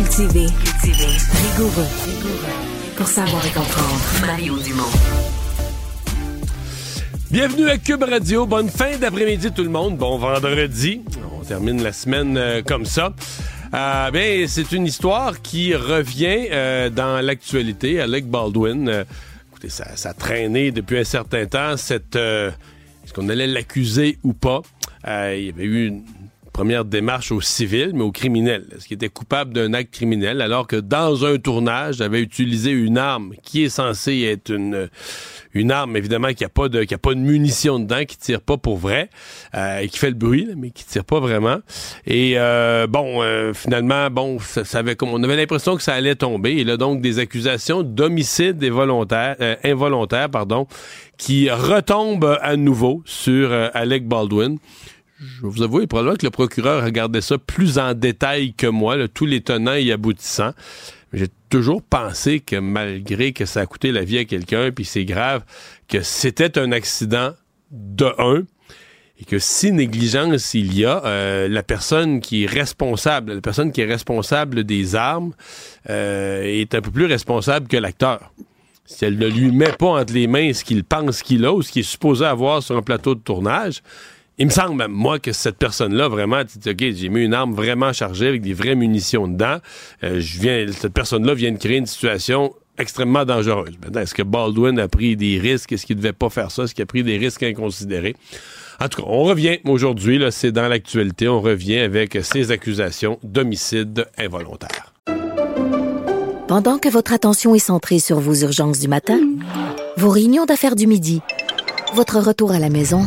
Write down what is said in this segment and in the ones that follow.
Cultiver. Cultiver. Rigoureux. Pour savoir et comprendre. Mario Dumont. Bienvenue à Cube Radio. Bonne fin d'après-midi tout le monde. Bon vendredi. On termine la semaine euh, comme ça. Bien, c'est une histoire qui revient euh, dans l'actualité. Alec Baldwin, écoutez, ça, ça a traîné depuis un certain temps. Cette, est-ce qu'on allait l'accuser ou pas? Il y avait eu une première démarche au civil, mais au criminel. Est-ce qu'il était coupable d'un acte criminel alors que dans un tournage, il avait utilisé une arme qui est censée être une une arme évidemment qui a pas de qui a pas de munitions dedans, qui tire pas pour vrai, euh, et qui fait le bruit, mais qui tire pas vraiment. Et euh, bon, euh, finalement, bon, ça, ça, avait on avait l'impression que ça allait tomber. Il a donc des accusations d'homicide involontaire, involontaire, pardon, qui retombent à nouveau sur Alec Baldwin je vais vous avouer, probablement que le procureur regardait ça plus en détail que moi, tous les tenants et aboutissants. J'ai toujours pensé que malgré que ça a coûté la vie à quelqu'un, puis c'est grave, que c'était un accident de un, et que si négligence il y a, euh, la personne qui est responsable, la personne qui est responsable des armes euh, est un peu plus responsable que l'acteur. Si elle ne lui met pas entre les mains ce qu'il pense qu'il a ou ce qu'il est supposé avoir sur un plateau de tournage, il me semble moi, que cette personne-là, vraiment, tu dis, OK, j'ai mis une arme vraiment chargée avec des vraies munitions dedans. Euh, cette personne-là vient de créer une situation extrêmement dangereuse. Maintenant, est-ce que Baldwin a pris des risques? Est-ce qu'il devait pas faire ça? Est-ce qu'il a pris des risques inconsidérés? En tout cas, on revient aujourd'hui, c'est dans l'actualité, on revient avec ces accusations d'homicide involontaire. Pendant que votre attention est centrée sur vos urgences du matin, vos réunions d'affaires du midi, votre retour à la maison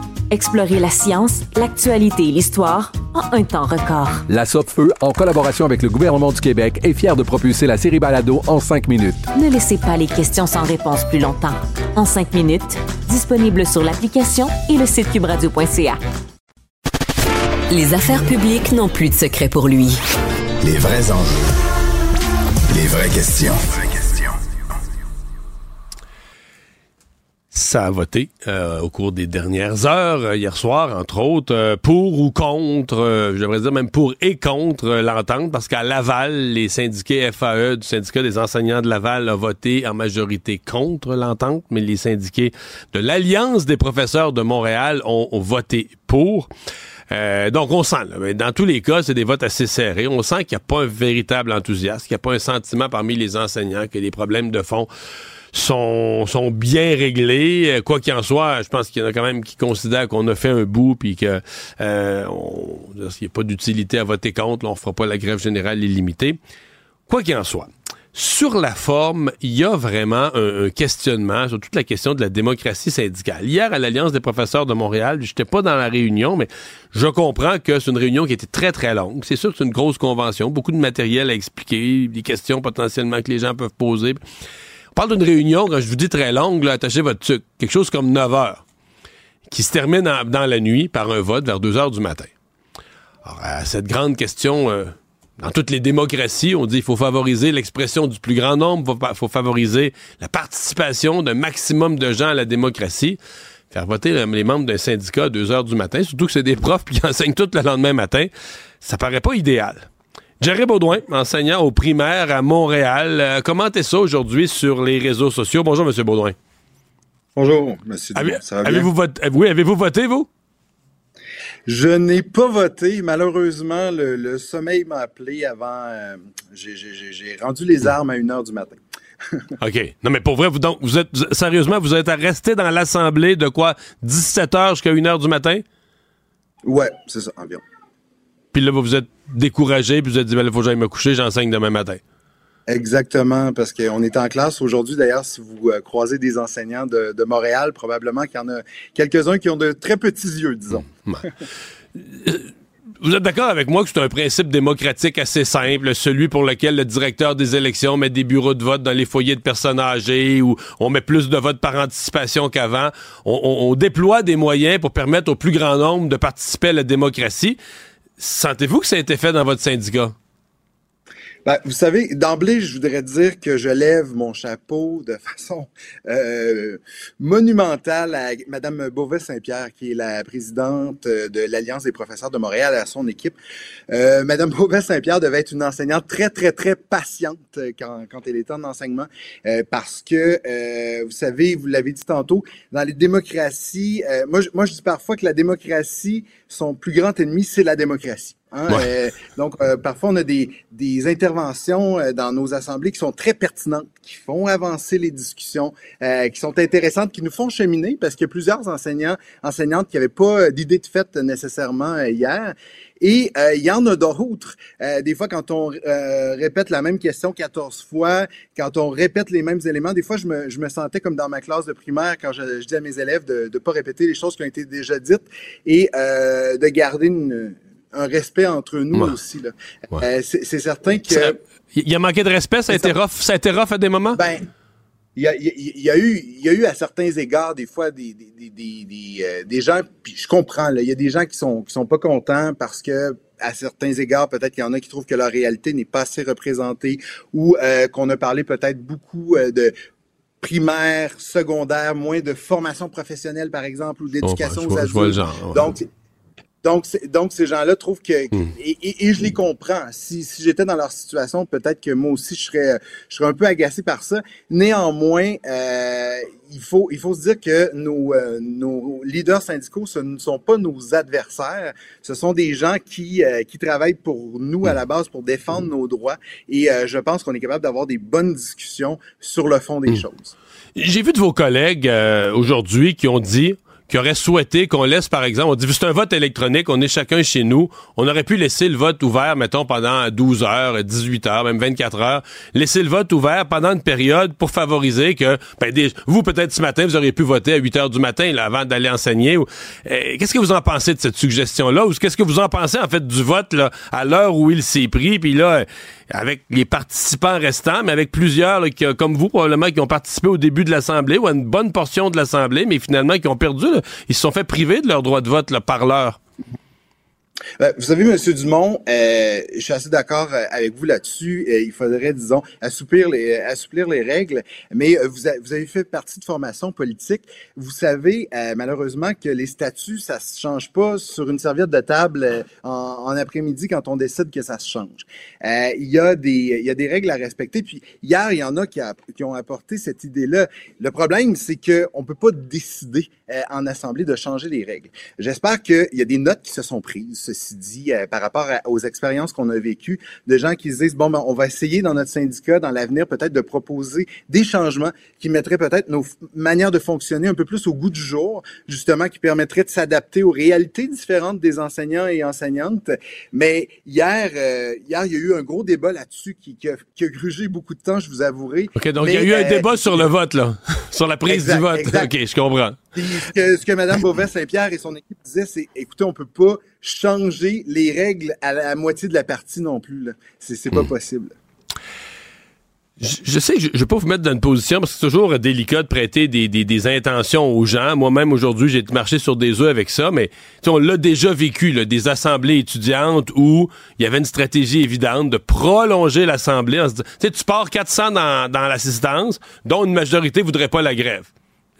Explorez la science, l'actualité et l'histoire en un temps record. La Feu, en collaboration avec le gouvernement du Québec, est fière de propulser la série Balado en cinq minutes. Ne laissez pas les questions sans réponse plus longtemps. En cinq minutes, disponible sur l'application et le site cubradio.ca. Les affaires publiques n'ont plus de secret pour lui. Les vrais enjeux. Les vraies questions. Ça a voté euh, au cours des dernières heures, euh, hier soir, entre autres, euh, pour ou contre, j'aimerais dire même pour et contre l'entente, parce qu'à Laval, les syndiqués FAE du syndicat des enseignants de Laval ont voté en majorité contre l'entente, mais les syndiqués de l'Alliance des professeurs de Montréal ont, voté pour. Euh, donc, on sent, dans tous les cas, c'est des votes assez serrés. On sent qu'il n'y a pas un véritable enthousiasme, qu'il n'y a pas un sentiment parmi les enseignants que les problèmes de fond sont, bien réglés. Euh, quoi qu'il en soit, je pense qu'il y en a quand même qui considèrent qu'on a fait un bout puis que euh, n'y a pas d'utilité à voter contre. Là, on fera pas la grève générale illimitée. Quoi qu'il en soit. Sur la forme, il y a vraiment un, questionnement sur toute la question de la démocratie syndicale. Hier, à l'Alliance des professeurs de Montréal, j'étais pas dans la réunion, mais je comprends que c'est une réunion qui était très, très longue. C'est sûr c'est une grosse convention, beaucoup de matériel à expliquer, des questions potentiellement que les gens peuvent poser. On parle d'une réunion, quand je vous dis très longue, attachez votre truc, quelque chose comme 9 heures, qui se termine dans la nuit par un vote vers 2 heures du matin. Alors, cette grande question... Euh, dans toutes les démocraties, on dit qu'il faut favoriser l'expression du plus grand nombre, il faut, favoriser la participation d'un maximum de gens à la démocratie. Faire voter les membres d'un syndicat à 2 heures du matin, surtout que c'est des profs qui enseignent tout le lendemain matin, ça paraît pas idéal. Jerry Baudouin, enseignant au primaire à Montréal. Euh, commentez ça aujourd'hui sur les réseaux sociaux? Bonjour, M. Baudouin. Bonjour, M. Avez, Avez-vous voté, oui, avez-vous voté, vous? Je n'ai pas voté. Malheureusement, le, sommeil m'a appelé avant. Euh, j'ai rendu les armes à 1 heure du matin. OK. Non, mais pour vrai, vous, donc, vous êtes, sérieusement, vous êtes resté dans l'Assemblée de quoi? 17 heures jusqu'à 1 heure du matin? Ouais, c'est ça, environ. Puis là, vous vous êtes découragé, puis vous êtes dit, ben, il faut que j'aille me coucher, j'enseigne demain matin. Exactement, parce qu'on est en classe aujourd'hui. D'ailleurs, si vous euh, croisez des enseignants de, Montréal, probablement qu'il y en a quelques-uns qui ont de très petits yeux, disons. Euh, vous êtes d'accord avec moi que c'est un principe démocratique assez simple, celui pour lequel le directeur des élections met des bureaux de vote dans les foyers de personnes âgées où on met plus de votes par anticipation qu'avant? on déploie des moyens pour permettre au plus grand nombre de participer à la démocratie. Sentez-vous que ça a été fait dans votre syndicat? Ben, vous savez, d'emblée, je voudrais dire que je lève mon chapeau de façon euh, monumentale à Madame Beauvais-Saint-Pierre, qui est la présidente de l'Alliance des professeurs de Montréal, à son équipe. Euh, Madame Beauvais-Saint-Pierre devait être une enseignante très, très, très patiente quand, quand elle était en enseignement, euh, parce que, euh, vous savez, vous l'avez dit tantôt, dans les démocraties, euh, moi, moi, je dis parfois que la démocratie, son plus grand ennemi, c'est la démocratie. Hein, euh, donc, euh, parfois, on a des, des interventions euh, dans nos assemblées qui sont très pertinentes, qui font avancer les discussions, qui sont intéressantes, qui nous font cheminer, parce qu'il y a plusieurs enseignants, enseignantes qui n'avaient pas d'idée de fait nécessairement hier. Et il y en a d'autres. des fois, quand on répète la même question 14 fois, quand on répète les mêmes éléments, des fois, je me, je me sentais comme dans ma classe de primaire quand je, je dis à mes élèves de ne pas répéter les choses qui ont été déjà dites et de garder une un respect entre nous aussi. Là. Euh, c'est certain que... Il y a manqué de respect, ça a, été rough, ça a été rough à des moments? Ben, il y, a, y a eu, il y a eu à certains égards des fois des, des, des, des, euh, des gens, puis je comprends, là, il y a des gens qui sont, qui sont pas contents parce que à certains égards, peut-être qu'il y en a qui trouvent que leur réalité n'est pas assez représentée ou euh, qu'on a parlé peut-être beaucoup de primaire, secondaire, moins de formation professionnelle, par exemple, ou d'éducation aux adultes. Donc, donc, donc ces gens-là trouvent que hmm. et, et, je les comprends. Si, si j'étais dans leur situation, peut-être que moi aussi je serais je serais un peu agacé par ça. Néanmoins, euh, il faut il faut se dire que nos euh, nos leaders syndicaux ce ne sont pas nos adversaires. Ce sont des gens qui euh, qui travaillent pour nous à la base pour défendre nos droits. Et euh, je pense qu'on est capable d'avoir des bonnes discussions sur le fond des hmm. choses. J'ai vu de vos collègues aujourd'hui qui ont dit qui aurait souhaité qu'on laisse, par exemple, on dit, c'est un vote électronique, on est chacun chez nous, on aurait pu laisser le vote ouvert, mettons, pendant 12 heures, 18 heures, même 24 heures, laisser le vote ouvert pendant une période pour favoriser que, ben, vous, peut-être ce matin, vous auriez pu voter à 8 heures du matin, là, avant d'aller enseigner. Eh, qu'est-ce que vous en pensez de cette suggestion-là? Ou qu'est-ce que vous en pensez, en fait, du vote, là, à l'heure où il s'est pris, puis là, avec les participants restants, mais avec plusieurs, qui, comme vous, probablement, qui ont participé au début de l'Assemblée ou à une bonne portion de l'Assemblée, mais finalement qui ont perdu, ils se sont fait priver de leur droit de vote par l'heure. Ben, vous savez, Monsieur Dumont, euh, je suis assez d'accord euh, avec vous là-dessus. Euh, il faudrait, disons, assouplir les, assouplir les règles. Mais vous, avez fait partie de formation politique. Vous savez, malheureusement, que les statuts, ça se change pas sur une serviette de table en, après-midi quand on décide que ça se change. il y a des, il y a des règles à respecter. Puis hier, il y en a qui, qui ont apporté cette idée-là. Le problème, c'est que on peut pas décider en assemblée de changer les règles. J'espère qu'il y a des notes qui se sont prises ceci dit, euh, par rapport aux expériences qu'on a vécues, de gens qui se disent, bon, ben, on va essayer dans notre syndicat, dans l'avenir, peut-être de proposer des changements qui mettraient peut-être nos manières de fonctionner un peu plus au goût du jour, justement, qui permettraient de s'adapter aux réalités différentes des enseignants et enseignantes. Mais hier, euh, hier, il y a eu un gros débat là-dessus qui, qui, a, qui, grugé beaucoup de temps, je vous avouerai. OK, donc il y a eu un euh, débat sur le vote, là, sur la prise du vote. OK, je comprends. Ce que, ce que Mme Beauvais-Saint-Pierre et son équipe disaient, c'est, écoutez, on peut pas changer les règles à la moitié de la partie non plus. C'est pas hmm. possible. Je, sais que je ne vais pas vous mettre dans une position parce que c'est toujours délicat de prêter des, des, intentions aux gens. Moi-même, aujourd'hui, j'ai marché sur des œufs avec ça, mais on l'a déjà vécu, là, des assemblées étudiantes où il y avait une stratégie évidente de prolonger l'assemblée. Tu pars 400 dans, dans l'assistance, dont une majorité voudrait pas la grève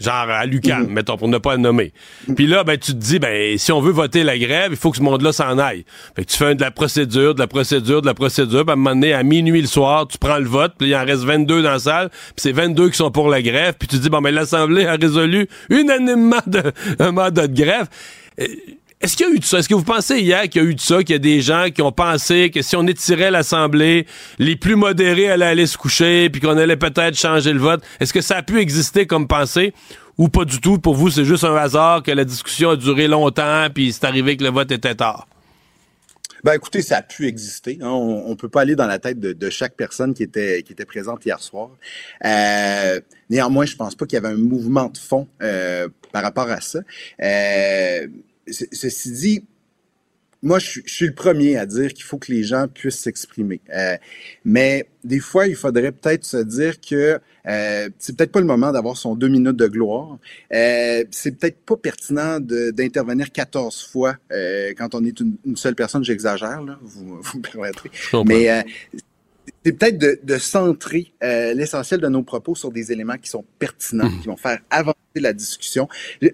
genre à Lucan, mhm. mettons, pour ne pas le nommer. Puis là, ben, tu te dis, ben, si on veut voter la grève, il faut que ce monde-là s'en aille. Fait que tu fais de la procédure, de la procédure, de la procédure, puis à un moment donné, à minuit le soir, tu prends le vote, puis il en reste 22 dans la salle, puis c'est 22 qui sont pour la grève, puis tu te dis, bon, ben, l'Assemblée a résolu unanimement de, un mandat de grève. Euh, est-ce qu'il y a eu de ça? Est-ce que vous pensez hier qu'il y a eu de ça, qu'il y a des gens qui ont pensé que si on étirait l'Assemblée, les plus modérés allaient aller se coucher, puis qu'on allait peut-être changer le vote? Est-ce que ça a pu exister comme pensée? Ou pas du tout? Pour vous, c'est juste un hasard que la discussion a duré longtemps, puis c'est arrivé que le vote était tard? Ben écoutez, ça a pu exister. Hein. On, ne peut pas aller dans la tête de, chaque personne qui était qui était présente hier soir. Euh, néanmoins, je pense pas qu'il y avait un mouvement de fond euh, par rapport à ça. Euh, ceci dit, moi, je, suis le premier à dire qu'il faut que les gens puissent s'exprimer. Euh, mais des fois, il faudrait peut-être se dire que euh, c'est peut-être pas le moment d'avoir son deux minutes de gloire. Euh, c'est peut-être pas pertinent d'intervenir 14 fois euh, quand on est une, seule personne. J'exagère, là, vous, vous me permettrez. Mais euh, c'est peut-être de, de, centrer euh, l'essentiel de nos propos sur des éléments qui sont pertinents, mhm. qui vont faire avancer la discussion.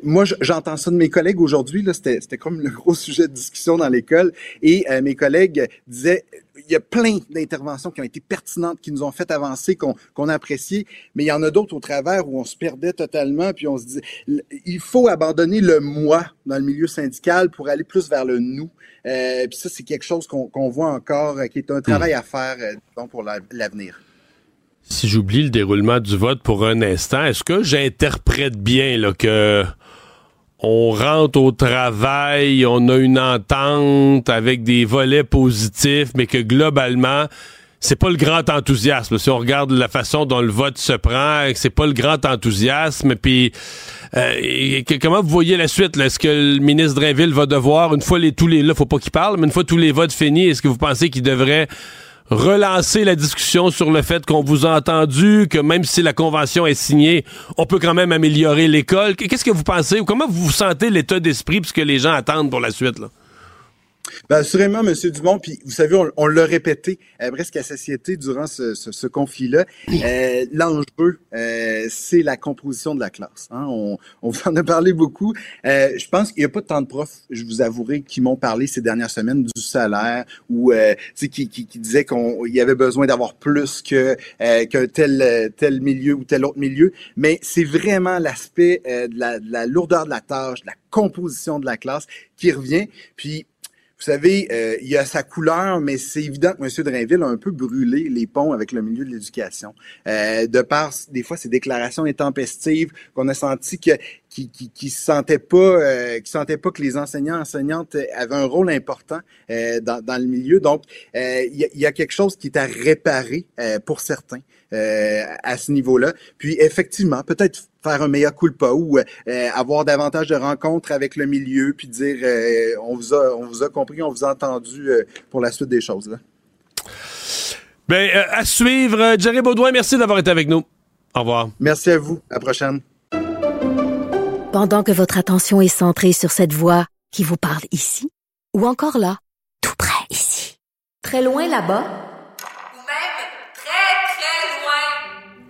Moi, j'entends ça de mes collègues aujourd'hui. C'était comme le gros sujet de discussion dans l'école. Et euh, mes collègues disaient, y a plein d'interventions qui ont été pertinentes, qui nous ont fait avancer, qu'on a apprécié, mais il y en a d'autres au travers où on se perdait totalement, puis on se dit, il faut abandonner le moi dans le milieu syndical pour aller plus vers le nous. Euh, puis ça, c'est quelque chose qu'on voit encore, qui est un travail à faire euh, pour l'avenir. Si j'oublie le déroulement du vote pour un instant, est-ce que j'interprète bien là, que on rentre au travail, on a une entente avec des volets positifs, mais que globalement, c'est pas le grand enthousiasme. Si on regarde la façon dont le vote se prend, c'est pas le grand enthousiasme. Puis, euh, comment vous voyez la suite? Est-ce que le ministre Drainville va devoir, une fois les tous les là, faut pas qu'il parle, mais une fois tous les votes finis, est-ce que vous pensez qu'il devrait relancer la discussion sur le fait qu'on vous a entendu, que même si la convention est signée, on peut quand même améliorer l'école. Qu'est-ce que vous pensez? Ou comment vous sentez l'état d'esprit puisque les gens attendent pour la suite là? Ben, assurément, M. Dumont, puis vous savez, on, l'a répété euh, presque à satiété durant ce, ce, ce conflit-là. Euh, L'enjeu, euh, c'est la composition de la classe. Hein. On, on en a parlé beaucoup. Je pense qu'il n'y a pas tant de profs, je vous avouerai, qui m'ont parlé ces dernières semaines du salaire ou qui, qui, qui disaient qu'il y avait besoin d'avoir plus que qu'un tel, tel milieu ou tel autre milieu. Mais c'est vraiment l'aspect de la, de la lourdeur de la tâche, de la composition de la classe qui revient. Puis vous savez, euh, il y a sa couleur, mais c'est évident que M. Drainville a un peu brûlé les ponts avec le milieu de l'éducation. Euh, de par, des fois, ses déclarations intempestives, qu'on a senti que qui, qui, qui sentait pas, euh, qui sentait pas que les enseignants enseignantes avaient un rôle important euh, dans, dans, le milieu. Donc, euh, il y, a, y, a quelque chose qui est à réparer pour certains à ce niveau-là. Puis, effectivement, peut-être faire un meilleur culpa ou avoir davantage de rencontres avec le milieu, puis dire on vous a, on vous a compris, on vous a entendu pour la suite des choses. Là. Bien, à suivre. Jerry Baudouin, merci d'avoir été avec nous. Au revoir. Merci à vous. À la prochaine. Pendant que votre attention est centrée sur cette voix qui vous parle ici Ou encore là, tout près ici. Très loin là-bas. Ou même très, très loin.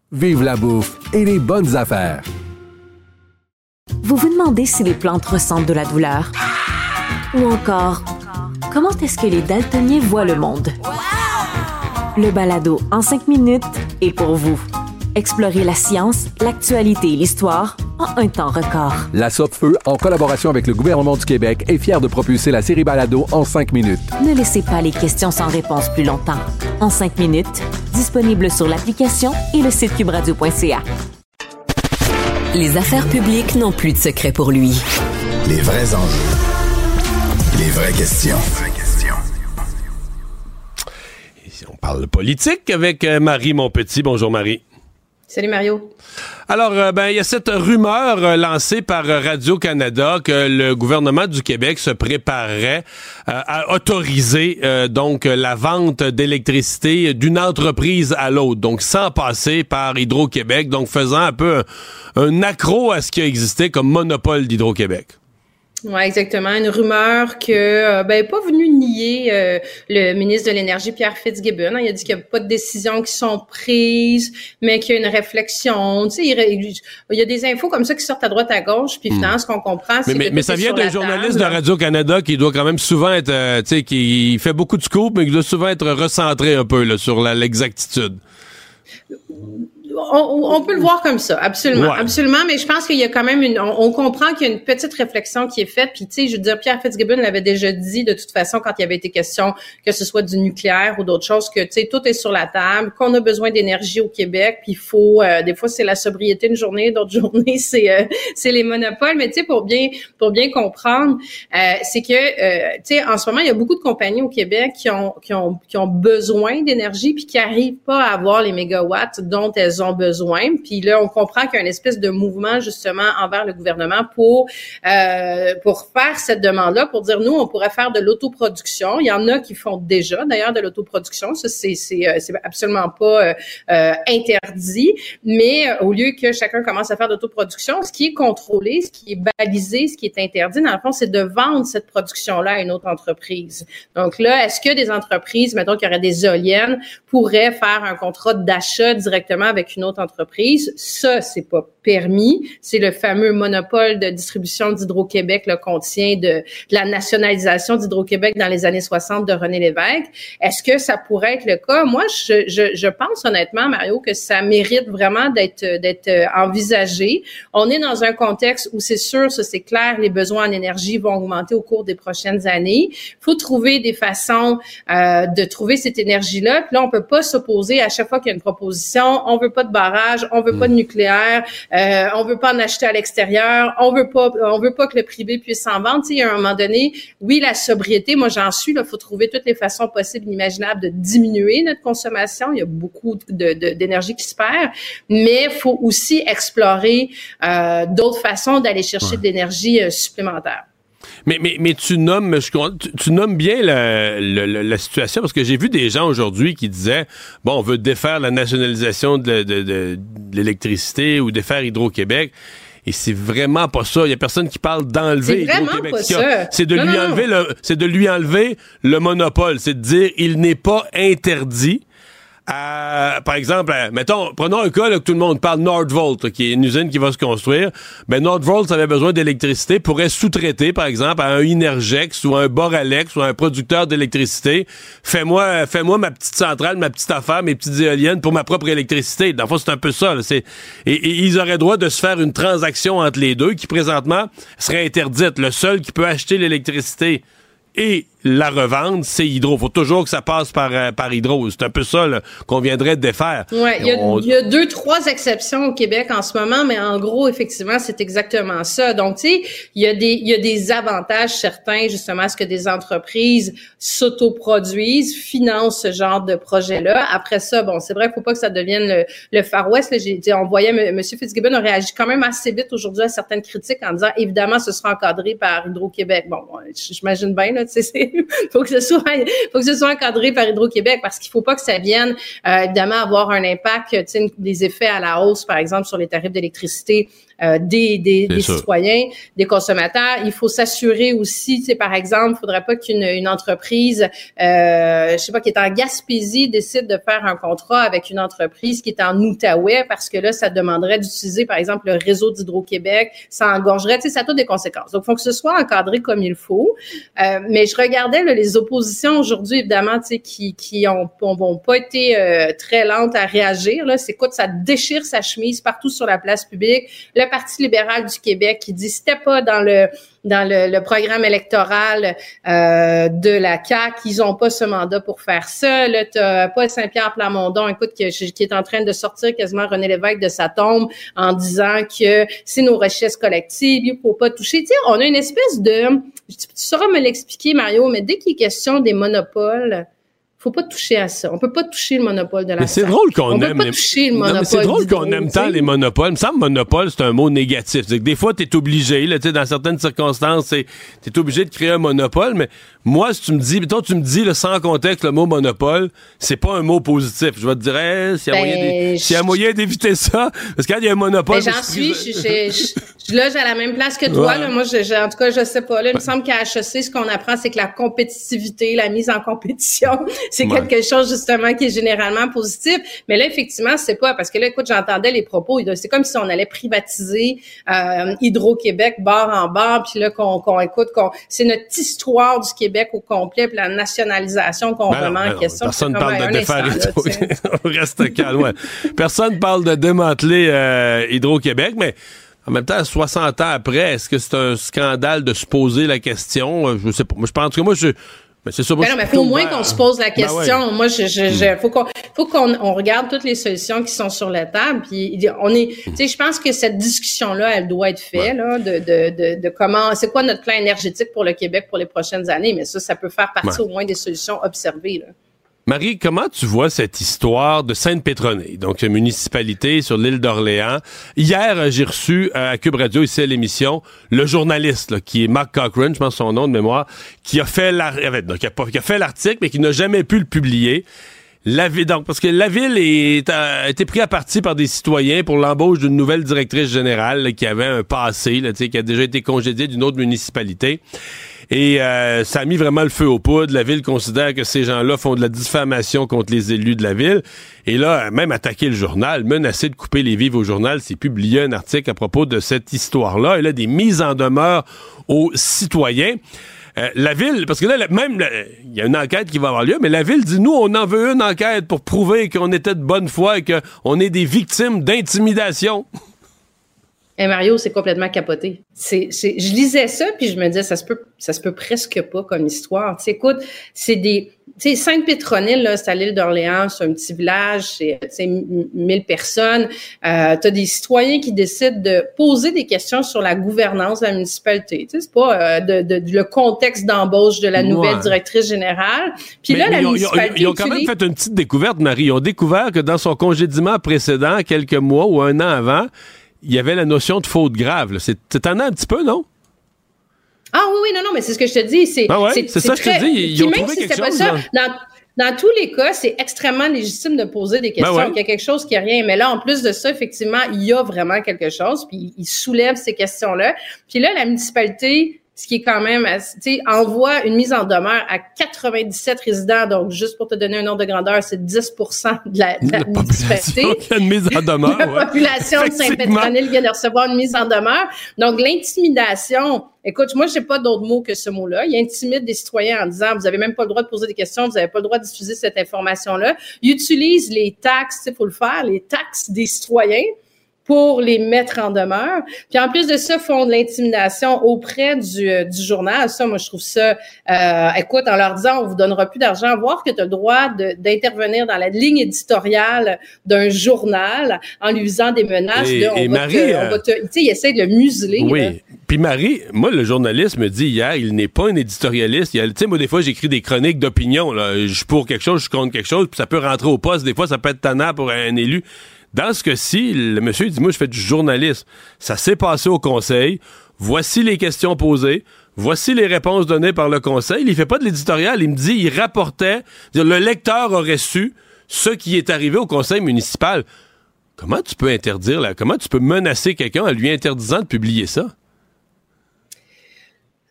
vive la bouffe et les bonnes affaires. Vous vous demandez si les plantes ressentent de la douleur? Ou encore, comment est-ce que les daltoniens voient le monde? Le balado en 5 minutes est pour vous. Explorez la science, l'actualité et l'histoire en un temps record. La Feu, en collaboration avec le gouvernement du Québec, est fière de propulser la série Balado en cinq minutes. Ne laissez pas les questions sans réponse plus longtemps. En 5 minutes, disponible sur l'application et le site cubradio.ca. Les affaires publiques n'ont plus de secret pour lui. Les vrais enjeux. Les vraies questions. On parle politique avec euh, Marie Monpetit. Bonjour Marie. Salut Mario. Alors, euh, ben, il y a cette rumeur euh, lancée par euh, Radio-Canada que le gouvernement du Québec se préparerait à autoriser donc la vente d'électricité d'une entreprise à l'autre, donc sans passer par Hydro-Québec, donc faisant un peu un, un accro à ce qui a existé comme monopole d'Hydro-Québec. Oui, exactement. Une rumeur que euh, ben pas venu nier euh, le ministre de l'Énergie, Pierre Fitzgibbon. Hein. il a dit qu'il n'y a pas de décisions qui sont prises, mais qu'il y a une réflexion. Tu sais, il, il, y a des infos comme ça qui sortent à droite à gauche, puis finalement, ce qu'on comprend, c'est Mais, mais, mais ça vient d'un journaliste table. de Radio-Canada qui doit quand même souvent être, euh, tu sais, qui fait beaucoup de scoops, mais qui doit souvent être recentré un peu là, sur l'exactitude. On, on peut le voir comme ça, absolument, Ouais. absolument. Mais je pense qu'il y a quand même une, on, on comprend qu'il y a une petite réflexion qui est faite. Puis tu sais, je veux dire, Pierre Fitzgibbon l'avait déjà dit de toute façon quand il y avait été question que ce soit du nucléaire ou d'autres choses, que tu sais, tout est sur la table, qu'on a besoin d'énergie au Québec. Puis il faut, euh, des fois c'est la sobriété une journée, d'autres journées c'est euh, c'est les monopoles. Mais tu sais, pour bien pour bien comprendre, euh, c'est que euh, tu sais, en ce moment il y a beaucoup de compagnies au Québec qui ont qui ont qui ont besoin d'énergie puis qui arrivent pas à avoir les mégawatts dont elles ont besoin. Puis là, on comprend qu'il y a une espèce de mouvement justement envers le gouvernement pour euh, pour faire cette demande-là, pour dire nous, on pourrait faire de l'autoproduction. Il y en a qui font déjà d'ailleurs de l'autoproduction. Ça, c'est c'est euh, absolument pas euh, euh, interdit. Mais euh, au lieu que chacun commence à faire de l'autoproduction, ce qui est contrôlé, ce qui est balisé, ce qui est interdit, dans le fond, c'est de vendre cette production-là à une autre entreprise. Donc là, est-ce que des entreprises, mettons qu'il y aurait des éoliennes, pourraient faire un contrat d'achat directement avec une autre entreprise? Ça, c'est pas permis. C'est le fameux monopole de distribution d'Hydro-Québec là, qu'on tient de, de la nationalisation d'Hydro-Québec dans les années 60 de René Lévesque. Est-ce que ça pourrait être le cas? Moi, je, je, je pense honnêtement, Mario, que ça mérite vraiment d'être d'être euh, envisagé. On est dans un contexte où c'est sûr, ça c'est clair, les besoins en énergie vont augmenter au cours des prochaines années. Il faut trouver des façons euh, de trouver cette énergie-là. Puis là, on peut pas s'opposer à chaque fois qu'il y a une proposition. On veut pas de barrage, on veut pas de nucléaire, euh, on veut pas en acheter à l'extérieur, on veut pas, on veut pas que le privé puisse s'en vendre. Tu sais, à un moment donné, oui, la sobriété, moi j'en suis. Il faut trouver toutes les façons possibles, et imaginables de diminuer notre consommation. Il y a beaucoup de- de- d'énergie qui se perd, mais il faut aussi explorer euh, d'autres façons d'aller chercher de l'énergie euh, supplémentaire. Mais, mais, mais tu nommes, je tu, tu nommes bien la, la- la- situation parce que j'ai vu des gens aujourd'hui qui disaient bon, on veut défaire la nationalisation de, de- de- de l'électricité ou défaire Hydro-Québec. Et c'est vraiment pas ça. Il y a personne qui parle d'enlever Hydro-Québec. C'est de Non, lui non. enlever le, c'est de lui enlever le monopole. C'est de dire il n'est pas interdit. Par exemple, mettons, prenons un cas tout le monde parle, Nordvolt, qui est une usine qui va se construire. Ben, Nordvolt, avait besoin d'électricité, pourrait sous-traiter, par exemple, à un Inergex ou un Boralex ou un producteur d'électricité. Fais-moi, fais-moi ma petite centrale, ma petite affaire, mes petites éoliennes pour ma propre électricité. Dans le fond, c'est un peu ça. et ils auraient droit de se faire une transaction entre les deux qui, présentement, serait interdite. Le seul qui peut acheter l'électricité et la revendre, c'est Hydro. Faut toujours que ça passe par, euh, par Hydro. C'est un peu ça qu'on viendrait de défaire. Ouais, il y, y, a deux, trois exceptions au Québec en ce moment, mais en gros, effectivement, c'est exactement ça. Donc, tu sais, il y a des, il y a des avantages certains, justement, à ce que des entreprises s'autoproduisent, financent ce genre de projet-là. Après ça, bon, c'est vrai, il faut pas que ça devienne le, le Far West. J'ai dit, on voyait M. Fitzgibbon a réagi quand même assez vite aujourd'hui à certaines critiques en disant, évidemment, ce sera encadré par Hydro-Québec. Bon, j'imagine bien, là, tu sais, faut que ce soit, faut que ce soit encadré par Hydro-Québec parce qu'il faut pas que ça vienne, euh, évidemment, avoir un impact, des effets à la hausse, par exemple, sur les tarifs d'électricité euh, des, des, des citoyens, des consommateurs. Il faut s'assurer aussi, tu sais, par exemple, il faudrait pas qu'une une entreprise, euh, je sais pas, qui est en Gaspésie, décide de faire un contrat avec une entreprise qui est en Outaouais parce que là, ça demanderait d'utiliser, par exemple, le réseau d'Hydro-Québec, ça engorgerait, tu sais, ça a toutes des conséquences. Donc, il faut que ce soit encadré comme il faut. Euh, mais je regardais là, les oppositions aujourd'hui, évidemment, tu sais, qui, qui ont, ont, pas été euh, très lentes à réagir. Là, c'est quoi, ça déchire sa chemise partout sur la place publique. Le Parti libéral du Québec qui dit c'était pas dans le dans le, programme électoral euh, de la CAQ, ils ont pas ce mandat pour faire ça. Là, t'as Paul Saint-Pierre Plamondon, écoute, qui, qui, est en train de sortir quasiment René Lévesque de sa tombe en disant que c'est nos richesses collectives, il faut pas toucher. Tu on a une espèce de, tu sauras me l'expliquer, Mario, mais dès qu'il est question des monopoles, faut pas toucher à ça. On peut pas toucher le monopole de la Mais c'est drôle qu'on aime. Peut pas toucher le monopole. C'est drôle qu'on aime tant les monopoles. Il me semble monopole, c'est un mot négatif. Que des fois, tu es obligé, là, dans certaines circonstances, tu es obligé de créer un monopole, mais moi, si tu me dis, toi, tu me dis, là, sans contexte, le mot monopole, c'est pas un mot positif. Je vais te dire, s'il y a ben, moyen d'éviter ça, parce qu'il y a un monopole. Ben, j'en suis, je, je, loge à la même place que toi, là. Moi, en tout cas, je sais pas, là. Il me semble qu'à HEC, ce qu'on apprend, c'est que la compétitivité, la mise en compétition, c'est quelque chose justement qui est généralement positif. Mais là, effectivement, c'est pas parce que là, écoute, j'entendais les propos. C'est comme si on allait privatiser euh, Hydro-Québec bord en bord, puis là qu'on écoute, qu'on c'est notre histoire du Québec au complet, puis la nationalisation qu'on ben remet en ben question. Personne parle de défaire on reste calme. Personne parle de démanteler euh, Hydro-Québec, mais en même temps, 60 ans après, est-ce que c'est un scandale de se poser la question? Euh, je sais pas. Je pense que moi, je, mais c'est ça. Ben non, mais faut au moins qu'on se pose la ben question. Moi, je, je, je, faut qu'on, faut qu'on on regarde toutes les solutions qui sont sur la table. Puis on est, tu sais, je pense que cette discussion-là, elle doit être faite là, de, de, de, de comment, c'est quoi notre plan énergétique pour le Québec pour les prochaines années. Mais ça, ça peut faire partie au moins des solutions observées. Là. Marie, comment tu vois cette histoire de Sainte-Pétronée, donc une municipalité sur l'île d'Orléans? Hier, j'ai reçu euh, à Cube Radio, ici à l'émission, le journaliste, qui est Mark Cochran, je pense son nom de mémoire, qui a fait l'article, mais qui n'a jamais pu le publier. La donc, parce que la ville est, a été prise à partie par des citoyens pour l'embauche d'une nouvelle directrice générale qui avait un passé, là, qui a déjà été congédiée d'une autre municipalité. Et euh, ça a mis vraiment le feu aux poudres. La ville considère que ces gens-là font de la diffamation contre les élus de la ville. Et là, même attaquer le journal, menacer de couper les vives au journal, c'est publier un article à propos de cette histoire-là. Et là, des mises en demeure aux citoyens. Euh, la ville, parce que là, même, il y a une enquête qui va avoir lieu, mais la ville dit, nous, on en veut une enquête pour prouver qu'on était de bonne foi et qu'on est des victimes d'intimidation. Et Mario, c'est complètement capoté. C'est, je lisais ça, puis je me disais, ça se peut, ça se peut presque pas comme histoire. Tu écoute, c'est des, tu sais, Sainte-Pétronille, là, c'est à l'île d'Orléans, c'est un petit village, c'est, 1000 personnes. Euh, tu as des citoyens qui décident de poser des questions sur la gouvernance de la municipalité. Tu sais, c'est pas euh, de, le contexte d'embauche de la nouvelle directrice générale. Puis là, la municipalité... Ils ont, quand même fait une petite découverte, Marie. Ils ont découvert que dans son congédiement précédent, quelques mois ou un an avant, il y avait la notion de faute grave. C'est un un petit peu, non? Ah oui, oui, non, non, mais c'est ce que je te dis. C'est c'est ça que je te dis. Ils ont trouvé quelque chose. Ça, dans, dans, tous les cas, c'est extrêmement légitime de poser des questions. Il y a quelque chose qui a rien. Mais là, en plus de ça, effectivement, il y a vraiment quelque chose. Puis il soulève ces questions-là. Puis là, la municipalité ce qui est quand même, tu sais, envoie une mise en demeure à 97 résidents. Donc, juste pour te donner un ordre de grandeur, c'est 10 de la, de la, la municipalité. Une mise en demeure. la population de Saint-Pétronille vient de recevoir une mise en demeure. Donc, l'intimidation, écoute, moi, j'ai pas d'autre mot que ce mot-là. Il intimide des citoyens en disant, vous avez même pas le droit de poser des questions, vous avez pas le droit de diffuser cette information-là. Il utilise les taxes, il faut le faire, les taxes des citoyens pour les mettre en demeure. Puis en plus de ça, font de l'intimidation auprès du, euh, du journal. Ça, moi, je trouve ça, euh, écoute, en leur disant, on vous donnera plus d'argent, voir que tu as le droit d'intervenir dans la ligne éditoriale d'un journal en lui faisant des menaces. Et- de, on et va Marie, te- on euh, va te- tu sais, il essaie de le museler. là. Oui. Puis Marie, moi, le journaliste me dit hier, il n'est pas un éditorialiste. Il y a- Tu sais, moi, des fois, j'écris des chroniques d'opinion. là. Je suis pour quelque chose, je suis contre quelque chose, puis ça peut rentrer au poste. Des fois, ça peut être tannant pour un élu. Dans ce cas-ci, le monsieur dit, moi, je fais du journalisme. Ça s'est passé au conseil. Voici les questions posées. Voici les réponses données par le conseil. Il fait pas de l'éditorial. Il me dit, il rapportait. Le lecteur aurait su ce qui est arrivé au conseil municipal. Comment tu peux interdire, là? Comment tu peux menacer quelqu'un en lui interdisant de publier ça?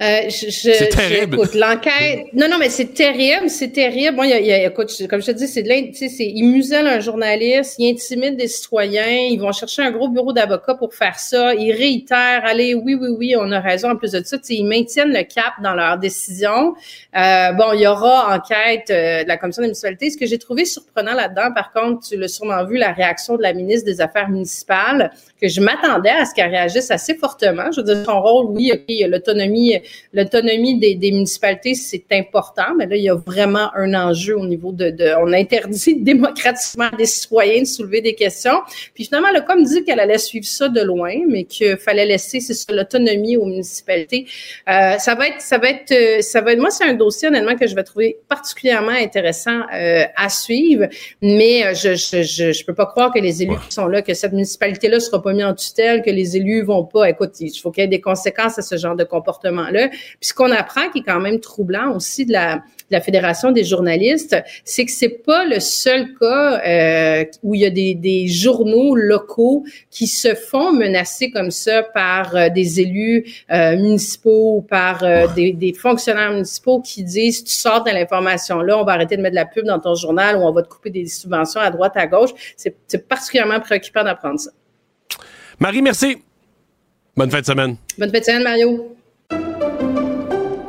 Euh, je, je- C'est je- terrible. écoute, l'enquête. Non, non, mais c'est terrible, c'est terrible. Moi, il y a, il y a- écoute, comme je te dis, c'est de l'in- tu sais, c'est, ils musellent un journaliste, ils intimident des citoyens, ils vont chercher un gros bureau d'avocats pour faire ça, ils réitèrent, allez, oui, oui, oui, on a raison. En plus de ça, tu sais, ils maintiennent le cap dans leurs décisions. Euh, bon, il y aura enquête euh, de la commission des municipalités. Ce que j'ai trouvé surprenant là-dedans, par contre, tu l'as sûrement vu, la réaction de la ministre des Affaires municipales, que je m'attendais à ce qu'elle réagisse assez fortement. Je veux dire, son rôle, oui, OK, il y a l'autonomie, l'autonomie des, des municipalités, c'est important, mais là, il y a vraiment un enjeu au niveau de, de on interdit démocratiquement à des citoyens de soulever des questions. Puis finalement, elle a comme dit qu'elle allait suivre ça de loin, mais qu'il fallait laisser, c'est ça, l'autonomie aux municipalités. Euh, ça va être, ça va être, euh, ça va être, moi, c'est un dossier, honnêtement, que je vais trouver particulièrement intéressant euh, à suivre, mais je, je, je, je peux pas croire que les élus qui sont là, que cette municipalité-là sera pas mise en tutelle, que les élus vont pas, écoute, il faut qu'il y ait des conséquences à ce genre de comportement-là. Puis ce qu'on apprend, qui est quand même troublant aussi de la, de la Fédération des journalistes, c'est que c'est pas le seul cas euh, où il y a des, des journaux locaux qui se font menacer comme ça par euh, des élus euh, municipaux ou par des, des fonctionnaires municipaux qui disent tu sors de l'information-là, on va arrêter de mettre de la pub dans ton journal ou on va te couper des subventions à droite, à gauche. C'est particulièrement préoccupant d'apprendre ça. Marie, merci. Bonne fin de semaine. Bonne fête de semaine, Mario.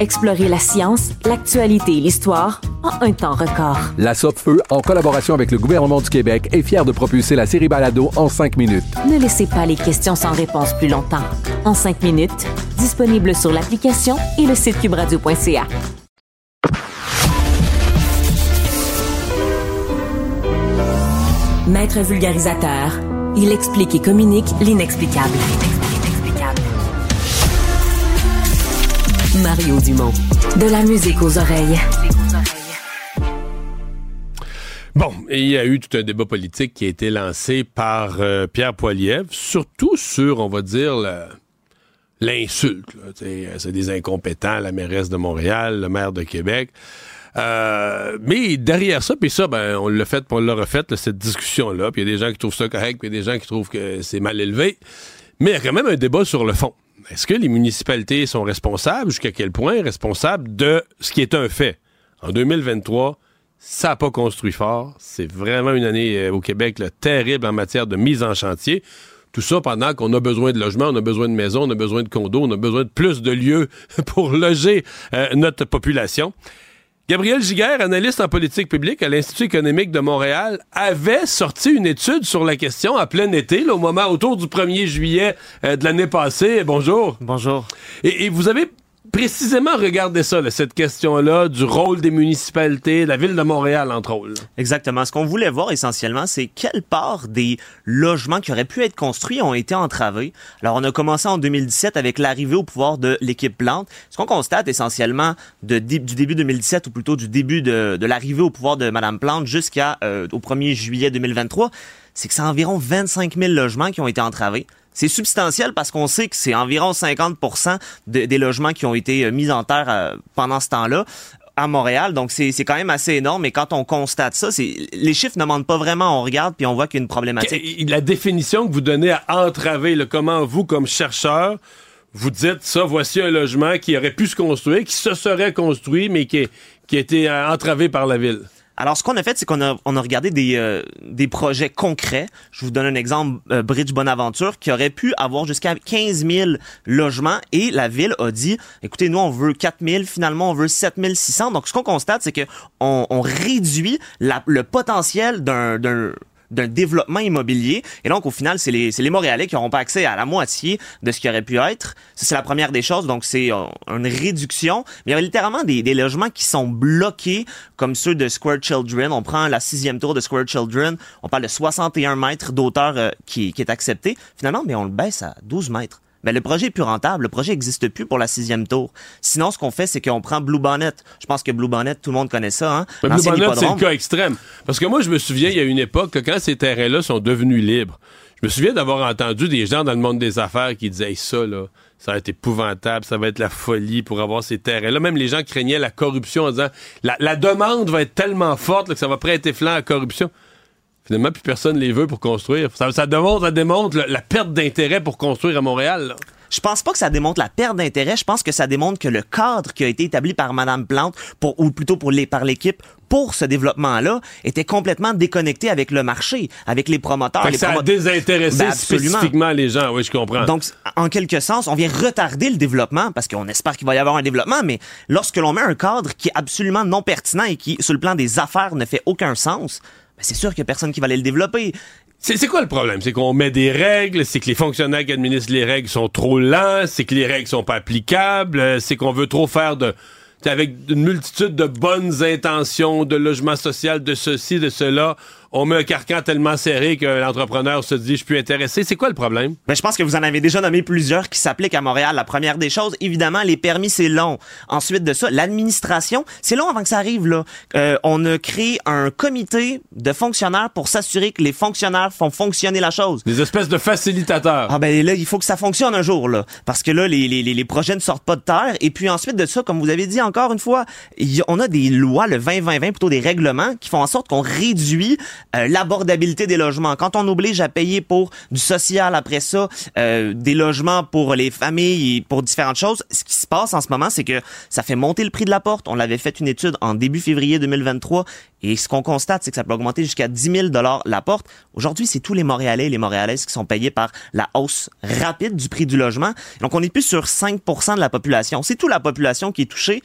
Explorez la science, l'actualité et l'histoire en un temps record. La Feu, en collaboration avec le gouvernement du Québec, est fière de propulser la série Balado en cinq minutes. Ne laissez pas les questions sans réponse plus longtemps. En cinq minutes, disponible sur l'application et le site cubradio.ca. Maître vulgarisateur, il explique et communique l'inexplicable. Mario Dumont. De la musique aux oreilles. Bon, il y a eu tout un débat politique qui a été lancé par euh, Pierre Poilievre, surtout sur, on va dire, l'insulte. C'est des incompétents, la mairesse de Montréal, le maire de Québec. Euh, mais derrière ça, puis ça, ben, on l'a fait, on l'a refait, cette discussion-là. Puis il y a des gens qui trouvent ça correct, puis des gens qui trouvent que c'est mal élevé. Mais il y a quand même un débat sur le fond. Est-ce que les municipalités sont responsables, jusqu'à quel point responsables de ce qui est un fait? En 2023, ça n'a pas construit fort. C'est vraiment une année euh, au Québec terrible en matière de mise en chantier. Tout ça pendant qu'on a besoin de logements, on a besoin de maisons, on a besoin de condos, on a besoin de plus de lieux pour loger euh, notre population. Gabriel Giguère, analyste en politique publique à l'Institut économique de Montréal, avait sorti une étude sur la question en plein été, là, au moment autour du 1er juillet euh, de l'année passée. Bonjour. Bonjour. Et, et vous avez précisément regarder ça, là, cette question-là du rôle des municipalités, la ville de Montréal, entre autres. Exactement. Ce qu'on voulait voir essentiellement, c'est quelle part des logements qui auraient pu être construits ont été entravés. Alors, on a commencé en 2017 avec l'arrivée au pouvoir de l'équipe Plante. Ce qu'on constate essentiellement du début 2017, ou plutôt du début de, l'arrivée au pouvoir de Madame Plante jusqu'à euh, au 1er juillet 2023, c'est que c'est environ 25 000 logements qui ont été entravés. C'est substantiel parce qu'on sait que c'est environ 50 de- des logements qui ont été euh, mis en terre euh, pendant ce temps-là à Montréal. Donc, c'est quand même assez énorme. Mais quand on constate ça, les chiffres ne mentent pas vraiment. On regarde puis on voit qu'il y a une problématique. Que- La définition que vous donnez à entraver, là, comment vous, comme chercheur, vous dites ça, voici un logement qui aurait pu se construire, qui se serait construit, mais qui, qui a été euh, entravé par la ville. Alors, ce qu'on a fait, c'est qu'on a, regardé des, euh, des projets concrets. Je vous donne un exemple, euh, Bridge Bonaventure, qui aurait pu avoir jusqu'à 15 000 logements et la ville a dit, écoutez, nous, on veut 4 000, finalement, on veut 7 600. Donc, ce qu'on constate, c'est que on, réduit le potentiel d'un d'un développement immobilier. Et donc, au final, c'est les, les Montréalais qui n'auront pas accès à la moitié de ce qui aurait pu être. Ça, c'est la première des choses. Donc, c'est euh, une réduction. Mais il y avait littéralement des, des logements qui sont bloqués, comme ceux de Square Children. On prend la sixième tour de Square Children. On parle de 61 mètres d'auteur euh, qui, qui est accepté. Finalement, mais on le baisse à 12 mètres. Ben, le projet est plus rentable. Le projet n'existe plus pour la sixième tour. Sinon, ce qu'on fait, c'est qu'on prend Blue Bonnet. Je pense que Blue Bonnet, tout le monde connaît ça. Hein? Mais Blue Bonnet, c'est le cas extrême. Parce que moi, je me souviens, il y a une époque, que quand ces terrains-là sont devenus libres, je me souviens d'avoir entendu des gens dans le monde des affaires qui disaient Hey, ça, là, ça va être épouvantable, ça va être la folie pour avoir ces terrains-là. Même les gens craignaient la corruption en disant la, la demande va être tellement forte là, que ça va prêter flanc à la corruption. Finalement, plus personne les veut pour construire. Ça, ça démontre, ça démontre la, la perte d'intérêt pour construire à Montréal. là. Je pense pas que ça démontre la perte d'intérêt. Je pense que ça démontre que le cadre qui a été établi par Madame Plante, pour, ou plutôt pour les, par l'équipe, pour ce développement-là, était complètement déconnecté avec le marché, avec les promoteurs. Les ça a désintéressé Ben, absolument. spécifiquement les gens. Oui, je comprends. Donc, en quelque sens, on vient retarder le développement parce qu'on espère qu'il va y avoir un développement, mais lorsque l'on met un cadre qui est absolument non pertinent et qui, sur le plan des affaires, ne fait aucun sens, ben, c'est sûr qu'il y a personne qui va aller le développer. C'est quoi le problème? C'est qu'on met des règles, c'est que les fonctionnaires qui administrent les règles sont trop lents, c'est que les règles sont pas applicables, euh, c'est qu'on veut trop faire de... Avec une multitude de bonnes intentions, de logement social, de ceci, de cela, on met un carcan tellement serré que l'entrepreneur se dit « je suis plus intéressé ». C'est quoi le problème? Ben, je pense que vous en avez déjà nommé plusieurs qui s'appliquent à Montréal. La première des choses, évidemment, les permis, c'est long. Ensuite de ça, l'administration, c'est long avant que ça arrive, là. Euh, on a créé un comité de fonctionnaires pour s'assurer que les fonctionnaires font fonctionner la chose. Des espèces de facilitateurs. Ah ben là, il faut que ça fonctionne un jour, là. Parce que là, les, les, les les projets ne sortent pas de terre. Et puis ensuite de ça, comme vous avez dit encore une fois, y on a des lois, le 20-20-20, plutôt des règlements, qui font en sorte qu'on réduit euh, l'abordabilité des logements. Quand on oblige à payer pour du social, après ça, euh, des logements pour les familles et pour différentes choses, ce qui se passe en ce moment, c'est que ça fait monter le prix de la porte. On l'avait fait une étude en début février 2023 et ce qu'on constate, c'est que ça peut augmenter jusqu'à 10 000 la porte. Aujourd'hui, c'est tous les Montréalais et les Montréalaises qui sont payés par la hausse rapide du prix du logement. Donc, on est plus sur 5% de la population. C'est toute la population qui est touchée.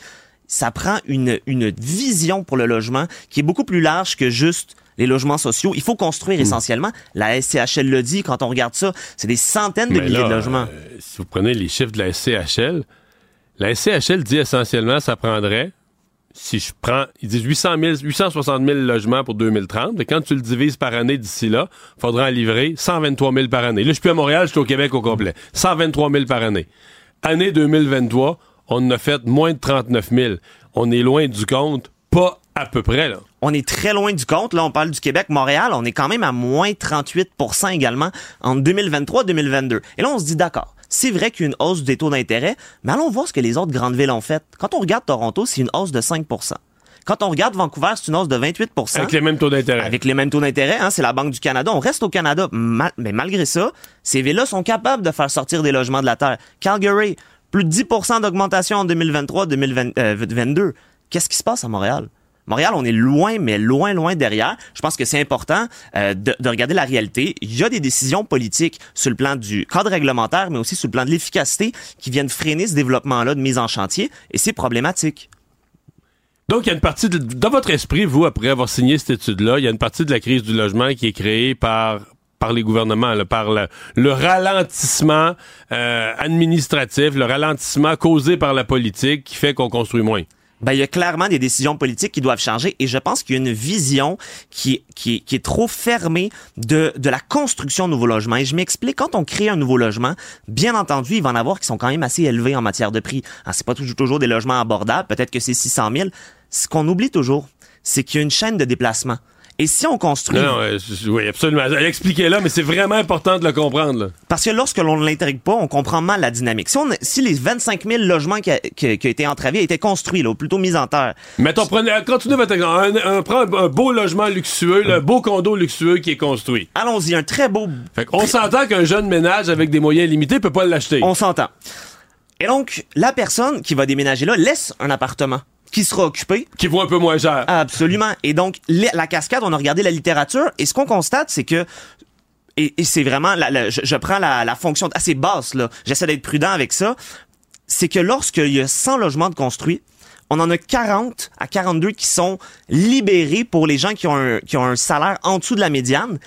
Ça prend une, une vision pour le logement qui est beaucoup plus large que juste les logements sociaux. Il faut construire essentiellement. La SCHL le dit, quand on regarde ça, c'est des centaines de Mais milliers là, de logements. euh, si vous prenez les chiffres de la SCHL, la SCHL dit essentiellement ça prendrait, si je prends, ils disent 800 000, 860 000 logements pour 2030, mais quand tu le divises par année d'ici là, il faudra en livrer 123 000 par année. Là, je suis plus à Montréal, je suis au Québec au complet. 123 000 par année. Année 2023, on en a fait moins de 39 000. On est loin du compte, pas à peu près, là. On est très loin du compte. Là, on parle du Québec, Montréal, on est quand même à moins 38% également en 2023-2022. Et là, on se dit, d'accord, c'est vrai qu'il y a une hausse des taux d'intérêt, mais allons voir ce que les autres grandes villes ont fait. Quand on regarde Toronto, c'est une hausse de 5% Quand on regarde Vancouver, c'est une hausse de 28% Avec les mêmes taux d'intérêt. Avec les mêmes taux d'intérêt, hein, c'est la Banque du Canada. On reste au Canada, mal- mais malgré ça, ces villes-là sont capables de faire sortir des logements de la terre. Calgary, plus de 10% d'augmentation en 2023-2022. Qu'est-ce qui se passe à Montréal? Montréal, on est loin, mais loin, loin derrière. Je pense que c'est important euh, de, de regarder la réalité. Il y a des décisions politiques sur le plan du cadre réglementaire, mais aussi sur le plan de l'efficacité qui viennent freiner ce développement-là de mise en chantier, et c'est problématique. Donc, il y a une partie, de, dans votre esprit, vous, après avoir signé cette étude-là, il y a une partie de la crise du logement qui est créée par, les gouvernements, par le, le ralentissement euh, administratif, le ralentissement causé par la politique qui fait qu'on construit moins. Ben, il y a clairement des décisions politiques qui doivent changer et je pense qu'il y a une vision qui, qui, est trop fermée de, de la construction de nouveaux logements. Et je m'explique, quand on crée un nouveau logement, bien entendu, il va en avoir qui sont quand même assez élevés en matière de prix. Alors, c'est pas toujours, toujours des logements abordables, peut-être que c'est 600 000. Ce qu'on oublie toujours, c'est qu'il y a une chaîne de déplacement. Et si on construit... Non, non, euh, oui, absolument. Expliquez-là, mais c'est vraiment important de le comprendre. Là. Parce que lorsque l'on ne l'intègre pas, on comprend mal la dynamique. Si, on, si les 25 000 logements qui, a, qui, qui ont été entravés étaient construits, là, ou plutôt mis en terre... Mettons, prenez, continuez votre exemple. Un, un, prend un, un, beau logement luxueux, un beau condo luxueux qui est construit. Allons-y, un très beau... Fait on s'entend qu'un jeune ménage avec des moyens limités peut pas l'acheter. On s'entend. Et donc, la personne qui va déménager là laisse un appartement qui sera occupé. Qui vaut un peu moins cher. Absolument. Et donc, la cascade, on a regardé la littérature, et ce qu'on constate, c'est que et, et c'est vraiment, la, la, je, je, prends la, la, fonction assez basse, là. J'essaie d'être prudent avec ça. C'est que lorsqu'il y a 100 logements de construits, on en a 40 à 42 qui sont libérés pour les gens qui ont un, qui ont un salaire en dessous de la médiane.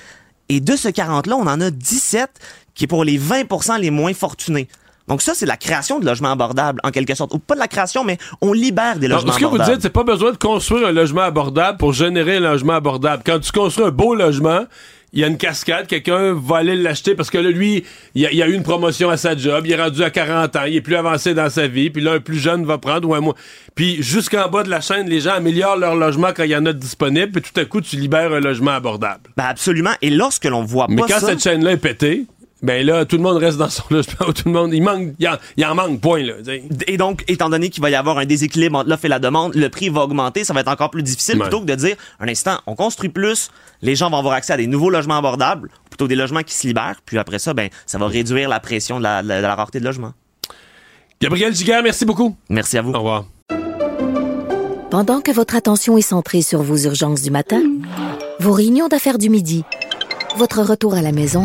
Et de ce 40-là, on en a 17 qui est pour les 20% les moins fortunés. Donc ça, c'est la création de logements abordables, en quelque sorte. Ou pas de la création, mais on libère des logements abordables. Ce que abordables. vous dites, c'est pas besoin de construire un logement abordable pour générer un logement abordable. Quand tu construis un beau logement, il y a une cascade, quelqu'un va aller l'acheter parce que là, lui, il a, il a eu une promotion à sa job, il est rendu à 40 ans, il est plus avancé dans sa vie, puis là, un plus jeune va prendre ou un mois. Puis jusqu'en bas de la chaîne, les gens améliorent leur logement quand il y en a de disponible, puis tout à coup, tu libères un logement abordable. Ben absolument. Et lorsque l'on voit Mais pas quand ça... cette chaîne-là est pétée, ben là, tout le monde reste dans son logement. Tout le monde, il manque, il en, il en manque, point, là. T'sais. Et donc, étant donné qu'il va y avoir un déséquilibre entre l'offre et la demande, le prix va augmenter, ça va être encore plus difficile Ouais. plutôt que de dire, un instant, on construit plus, les gens vont avoir accès à des nouveaux logements abordables, plutôt des logements qui se libèrent, puis après ça, ben, ça va réduire la pression de la, de la, de la rareté de logement. Gabriel Giguère, merci beaucoup. Merci à vous. Au revoir. Pendant que votre attention est centrée sur vos urgences du matin, vos réunions d'affaires du midi, votre retour à la maison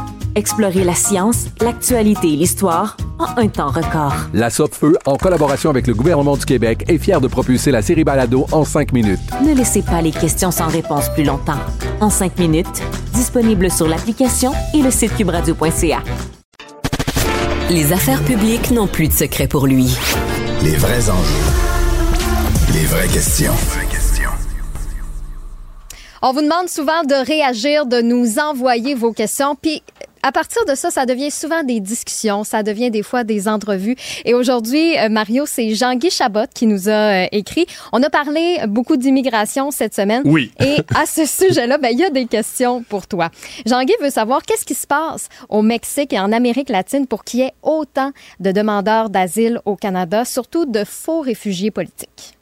Explorez la science, l'actualité et l'histoire en un temps record. La Feu, en collaboration avec le gouvernement du Québec, est fière de propulser la série Balado en cinq minutes. Ne laissez pas les questions sans réponse plus longtemps. En 5 minutes, disponible sur l'application et le site cubradio.ca. Les affaires publiques n'ont plus de secret pour lui. Les vrais enjeux. Les vraies questions. On vous demande souvent de réagir, de nous envoyer vos questions. Puis à partir de ça, ça devient souvent des discussions, ça devient des fois des entrevues. Et aujourd'hui, euh, Mario, c'est Jean-Guy Chabot qui nous a euh, écrit. On a parlé beaucoup d'immigration cette semaine. Oui. Et à ce sujet-là, ben, il y a des questions pour toi. Jean-Guy veut savoir qu'est-ce qui se passe au Mexique et en Amérique latine pour qu'il y ait autant de demandeurs d'asile au Canada, surtout de faux réfugiés politiques.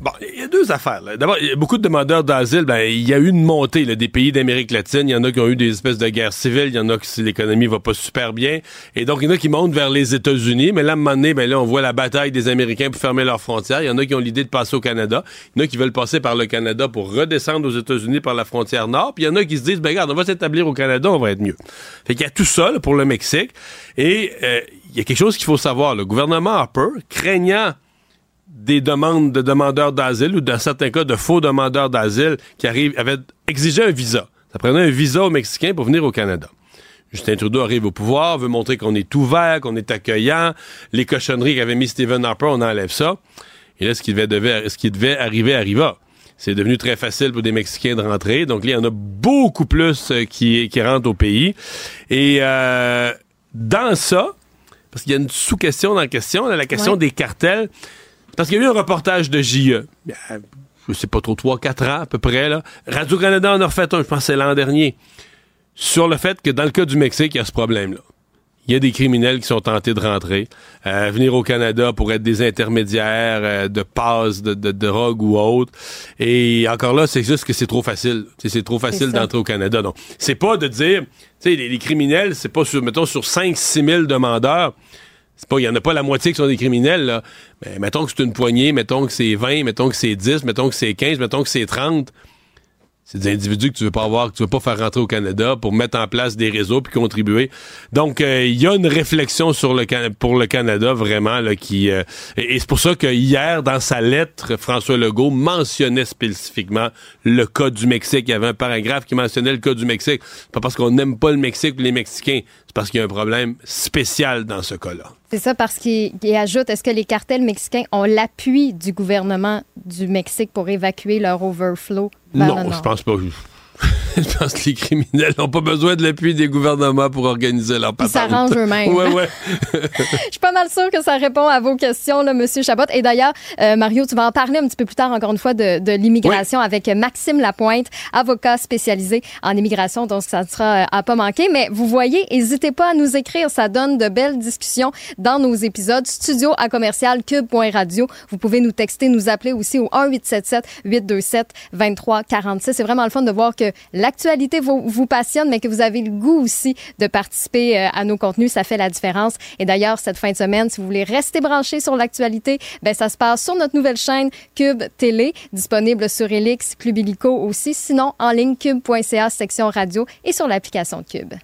Bon, il y a deux affaires. D'abord, il y a beaucoup de demandeurs d'asile. Ben, il y a eu une montée là, des pays d'Amérique latine. Il y en a qui ont eu des espèces de guerres civiles. Il y en a qui l'économie va pas super bien. Et donc, il y en a qui montent vers les États-Unis. Mais là, à un moment donné, ben, là, on voit la bataille des Américains pour fermer leurs frontières. Il y en a qui ont l'idée de passer au Canada. Il y en a qui veulent passer par le Canada pour redescendre aux États-Unis par la frontière nord. Puis il y en a qui se disent, ben, regarde, on va s'établir au Canada, on va être mieux. Fait qu'il y a tout ça là, pour le Mexique. Et euh, il y a quelque chose qu'il faut savoir. Le gouvernement Harper, craignant des demandes de demandeurs d'asile ou dans certains cas de faux demandeurs d'asile qui arrivent, avaient exigé un visa. Ça prenait un visa aux Mexicains pour venir au Canada. Justin Trudeau arrive au pouvoir, veut montrer qu'on est ouvert, qu'on est accueillant. Les cochonneries qu'avait mis Stephen Harper, on enlève ça. Et là, ce qui devait, devait- ce qui devait arriver arriva. C'est devenu très facile pour des Mexicains de rentrer. Donc là, il y en a beaucoup plus euh, qui, qui rentrent au pays. Et euh, dans ça, parce qu'il y a une sous-question dans la question, là, la question Ouais. des cartels, parce qu'il y a eu un reportage de JE. Euh, je sais pas trop, 3-4 ans à peu près. Là. Radio-Canada en a refait un, je pense que c'est l'an dernier, sur le fait que dans le cas du Mexique, il y a ce problème-là. Il y a des criminels qui sont tentés de rentrer, euh, venir au Canada pour être des intermédiaires euh, de passe de, de, drogue ou autre. Et encore là, c'est juste que c'est trop facile. C'est trop facile d'entrer au Canada. Donc, c'est pas de dire, tu sais, les, les, criminels, c'est pas sur, mettons, sur 5-6 000 demandeurs. C'est pas, il y en a pas la moitié qui sont des criminels, là. Mais mettons que c'est une poignée, mettons que c'est 20, mettons que c'est 10, mettons que c'est 15, mettons que c'est 30 c'est des individus que tu veux pas avoir, que tu veux pas faire rentrer au Canada pour mettre en place des réseaux puis contribuer. Donc euh, il y a une réflexion sur le pour le Canada vraiment là qui euh, et, c'est pour ça que hier dans sa lettre François Legault mentionnait spécifiquement le cas du Mexique. Il y avait un paragraphe qui mentionnait le cas du Mexique. Pas parce qu'on n'aime pas le Mexique ou les Mexicains, parce qu'il y a un problème spécial dans ce cas-là. C'est ça parce qu'il ajoute est-ce que les cartels mexicains ont l'appui du gouvernement du Mexique pour évacuer leur overflow? Non, je pense pas. je pense que les criminels n'ont pas besoin de l'appui des gouvernements pour organiser leur patente. Ils s'arrangent eux-mêmes. ouais, ouais. je suis pas mal sûre que ça répond à vos questions, là, Monsieur Chabot. Et d'ailleurs, euh, Mario, tu vas en parler un petit peu plus tard, encore une fois, de, de l'immigration avec Maxime Lapointe, avocat spécialisé en immigration. Donc, ça sera euh, à pas manquer. Mais vous voyez, n'hésitez pas à nous écrire. Ça donne de belles discussions dans nos épisodes. Studio à commercial cube.radio. Vous pouvez nous texter, nous appeler aussi au 1877 827 2346. C'est vraiment le fun de voir que l'actualité vous, passionne, mais que vous avez le goût aussi de participer euh, à nos contenus, ça fait la différence. Et d'ailleurs, cette fin de semaine, si vous voulez rester branché sur l'actualité, ben ça se passe sur notre nouvelle chaîne Cube Télé, disponible sur Elix, Club Illico aussi, sinon en ligne cube.ca section radio et sur l'application Cube.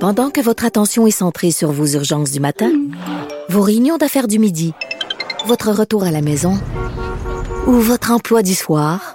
Pendant que votre attention est centrée sur vos urgences du matin, vos réunions d'affaires du midi, votre retour à la maison ou votre emploi du soir,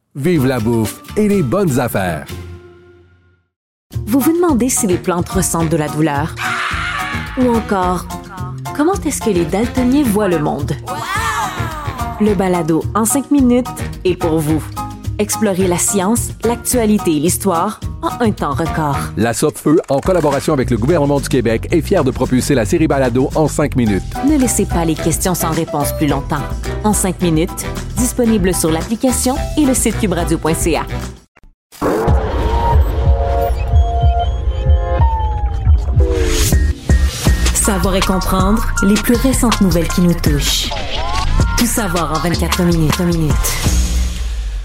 Vive la bouffe et les bonnes affaires. Vous vous demandez si les plantes ressentent de la douleur? Ou encore, comment est-ce que les daltoniens voient le monde? Le balado en cinq minutes est pour vous. Explorez la science, l'actualité et l'histoire en un temps record. La Feu, en collaboration avec le gouvernement du Québec, est fière de propulser la série Balado en cinq minutes. Ne laissez pas les questions sans réponse plus longtemps. En cinq minutes, disponible sur l'application et le site cubradio.ca. Savoir et comprendre les plus récentes nouvelles qui nous touchent. Tout savoir en 24 minutes. minutes.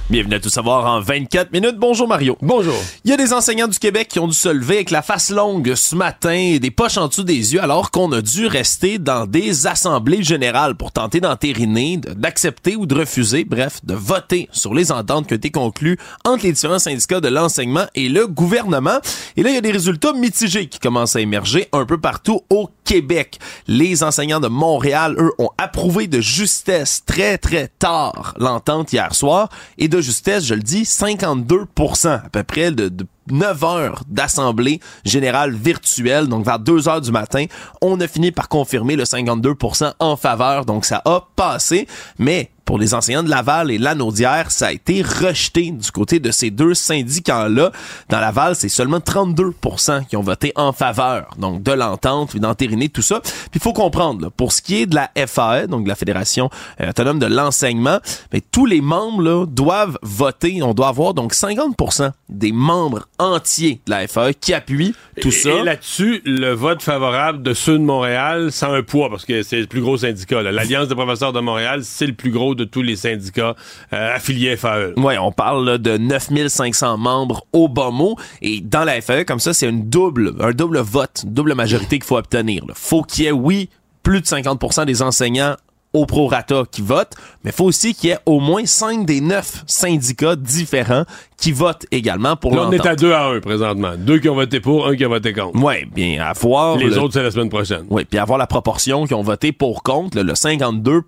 Bienvenue à Tout savoir en 24 minutes. Bonjour Mario. Bonjour. Il y a des enseignants du Québec qui ont dû se lever avec la face longue ce matin et des poches en dessous des yeux alors qu'on a dû rester dans des assemblées générales pour tenter d'entériner, d'accepter ou de refuser, bref, de voter sur les ententes qui ont été conclues entre les différents syndicats de l'enseignement et le gouvernement. Et là, il y a des résultats mitigés qui commencent à émerger un peu partout au Québec. Les enseignants de Montréal, eux, ont approuvé de justesse très, très tard l'entente hier soir. Et de justesse, je le dis, 52% à peu près de, de 9 heures d'assemblée générale virtuelle, donc vers 2 heures du matin, on a fini par confirmer le 52% en faveur, donc ça a passé, mais pour les enseignants de Laval et Lanaudière, ça a été rejeté du côté de ces deux syndicats-là. Dans Laval, c'est seulement 32% qui ont voté en faveur donc de l'entente d'entériner tout ça. Puis il faut comprendre, pour ce qui est de la FAE, donc de la Fédération euh, autonome de l'enseignement, mais tous les membres là, doivent voter. On doit avoir donc 50% des membres entiers de la FAE qui appuient tout ça. Et là-dessus, le vote favorable de ceux de Montréal, ça a un poids parce que c'est le plus gros syndicat. L'Alliance des professeurs de Montréal, c'est le plus gros de tous les syndicats euh, affiliés FAE. Oui, on parle de 9500 membres au bas mot. Et dans la FAE, comme ça, c'est une double, un double vote, une double majorité qu'il faut obtenir. Il faut qu'il y ait, oui, plus de 50% des enseignants au prorata qui votent, mais il faut aussi qu'il y ait au moins 5 des 9 syndicats différents qui votent également pour l'entente. on est à 2 à 1 présentement. Deux qui ont voté pour, un qui a voté contre. Oui, bien, à voir... Les autres, c'est la semaine prochaine. Oui, puis avoir la proportion qui ont voté pour contre, le 52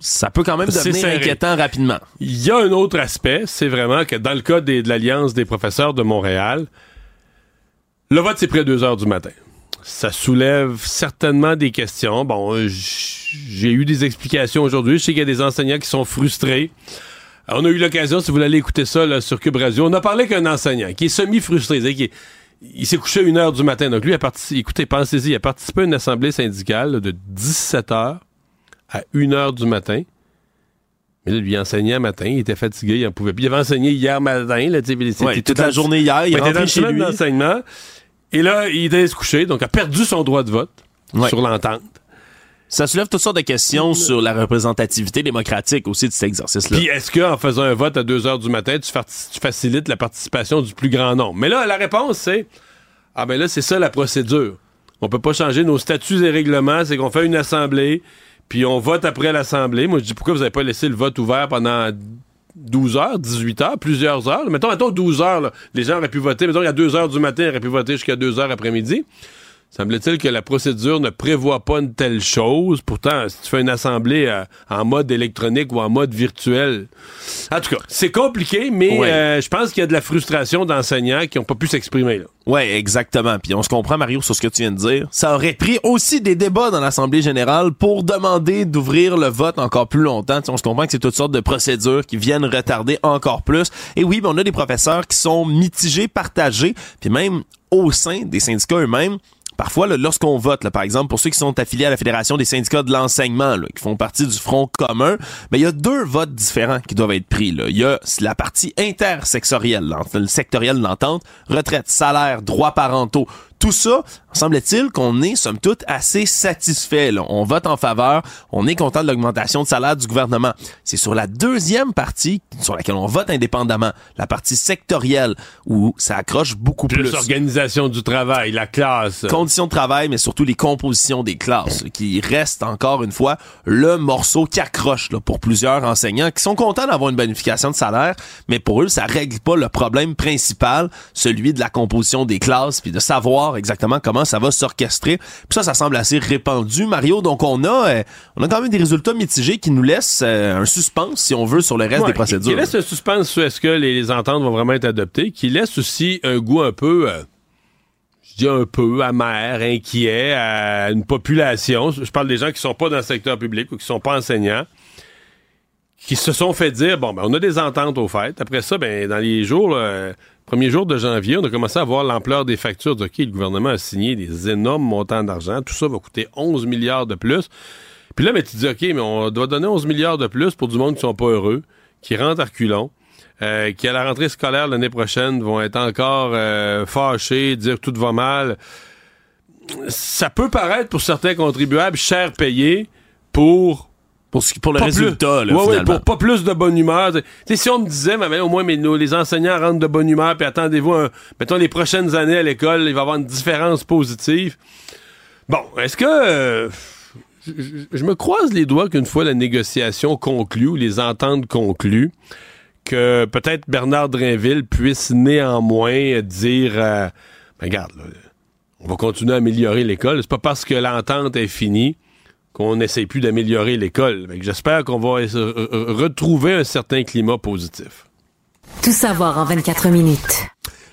ça peut quand même devenir inquiétant rapidement. Il y a un autre aspect, c'est vraiment que dans le cas des- de l'Alliance des professeurs de Montréal, le vote, c'est près de 2 heures du matin. Ça soulève certainement des questions. Bon, euh, j'ai eu des explications aujourd'hui. Je sais qu'il y a des enseignants qui sont frustrés. Alors, on a eu l'occasion, si vous voulez aller écouter ça là, sur Cube Radio, on a parlé qu'un enseignant qui est semi-frustré, c'est-à-dire qui il s'est couché à 1 heure du matin. Donc, lui, a participé, écoutez, pensez-y, il a participé à une assemblée syndicale là, de 17 heures à 1 heure du matin. Mais là, lui, il enseignait un matin, il était fatigué, il en pouvait plus. Il avait enseigné hier matin, là, tu sais, Ouais, toute la le- journée hier, il était dans le chez lui. d'enseignement. Et là, il allait se coucher, donc a perdu son droit de vote Ouais. sur l'entente. Ça soulève toutes sortes de questions sur la représentativité démocratique aussi de cet exercice-là. Puis est-ce qu'en faisant un vote à 2 heures du matin, tu, fa- tu facilites la participation du plus grand nombre? Mais là, la réponse, c'est Ah ben là, c'est ça la procédure. On peut pas changer nos statuts et règlements, c'est qu'on fait une assemblée, puis on vote après l'assemblée. Moi, je dis pourquoi vous avez pas laissé le vote ouvert pendant 12 heures, 18 heures, plusieurs heures? Mettons, mettons 12 heures, là. les gens auraient pu voter. Mettons, il y a 2 heures du matin, ils auraient pu voter jusqu'à 2 heures après-midi. Semble-t-il que la procédure ne prévoit pas une telle chose. Pourtant, si tu fais une assemblée euh, en mode électronique ou en mode virtuel. En tout cas, c'est compliqué, mais Ouais. euh, je pense qu'il y a de la frustration d'enseignants qui n'ont pas pu s'exprimer. là. Ouais, exactement. Puis on se comprend, Mario, sur ce que tu viens de dire. Ça aurait pris aussi des débats dans l'Assemblée générale pour demander d'ouvrir le vote encore plus longtemps. Tu sais, on se comprend que c'est toutes sortes de procédures qui viennent retarder encore plus. Et oui, ben, on a des professeurs qui sont mitigés, partagés, puis même au sein des syndicats eux-mêmes. Parfois, lorsqu'on vote, par exemple, pour ceux qui sont affiliés à la Fédération des syndicats de l'enseignement, qui font partie du Front commun, ben, il y a deux votes différents qui doivent être pris. Il y a la partie intersectorielle, le sectoriel de l'entente, retraite, salaire, droits parentaux. Tout ça, semble-t-il qu'on est, somme toute, assez satisfait. là. On vote en faveur, on est content de l'augmentation de salaire du gouvernement. C'est sur la deuxième partie, sur laquelle on vote indépendamment, la partie sectorielle, où ça accroche beaucoup Plus, plus. organisation du travail, la classe. Conditions de travail, mais surtout les compositions des classes, qui restent encore une fois le morceau qui accroche là, pour plusieurs enseignants qui sont contents d'avoir une bonification de salaire, mais pour eux, ça règle pas le problème principal, celui de la composition des classes, puis de savoir exactement comment ça va s'orchestrer. Puis ça, ça semble assez répandu, Mario. Donc on a, euh, on a quand même des résultats mitigés qui nous laissent euh, un suspense, si on veut, sur le reste Ouais, des procédures. Qui laisse un suspense sur est-ce que les, les ententes vont vraiment être adoptées, qui laisse aussi un goût un peu, euh, je dis un peu amer, inquiet à une population. Je parle des gens qui sont pas dans le secteur public ou qui sont pas enseignants, qui se sont fait dire bon, ben, on a des ententes au fait. Après ça, ben, dans les jours, premier jour de janvier, on a commencé à voir l'ampleur des factures. De, OK, le gouvernement a signé des énormes montants d'argent. Tout ça va coûter 11 milliards de plus. Puis là, mais tu dis, OK, mais on doit donner 11 milliards de plus pour du monde qui sont pas heureux, qui rentrent à reculons, euh, qui à la rentrée scolaire l'année prochaine vont être encore euh, fâchés, dire tout va mal. Ça peut paraître pour certains contribuables cher payé pour pour, ce- pour le pas résultat, plus. là, Ouais, finalement. pour pas plus de bonne humeur. Tu sais, si on me disait, mais, mais au moins, mais les enseignants rentrent de bonne humeur, puis attendez-vous, un- mettons, les prochaines années à l'école, il va y avoir une différence positive. Bon, est-ce que... euh, je, je- je me croise les doigts qu'une fois la négociation conclue, ou les ententes conclues, que peut-être Bernard Drinville puisse néanmoins dire, euh, ben, regarde, là, on va continuer à améliorer l'école. C'est pas parce que l'entente est finie qu'on n'essaie plus d'améliorer l'école. J'espère qu'on va essa- euh, euh, retrouver un certain climat positif. Tout savoir en 24 minutes.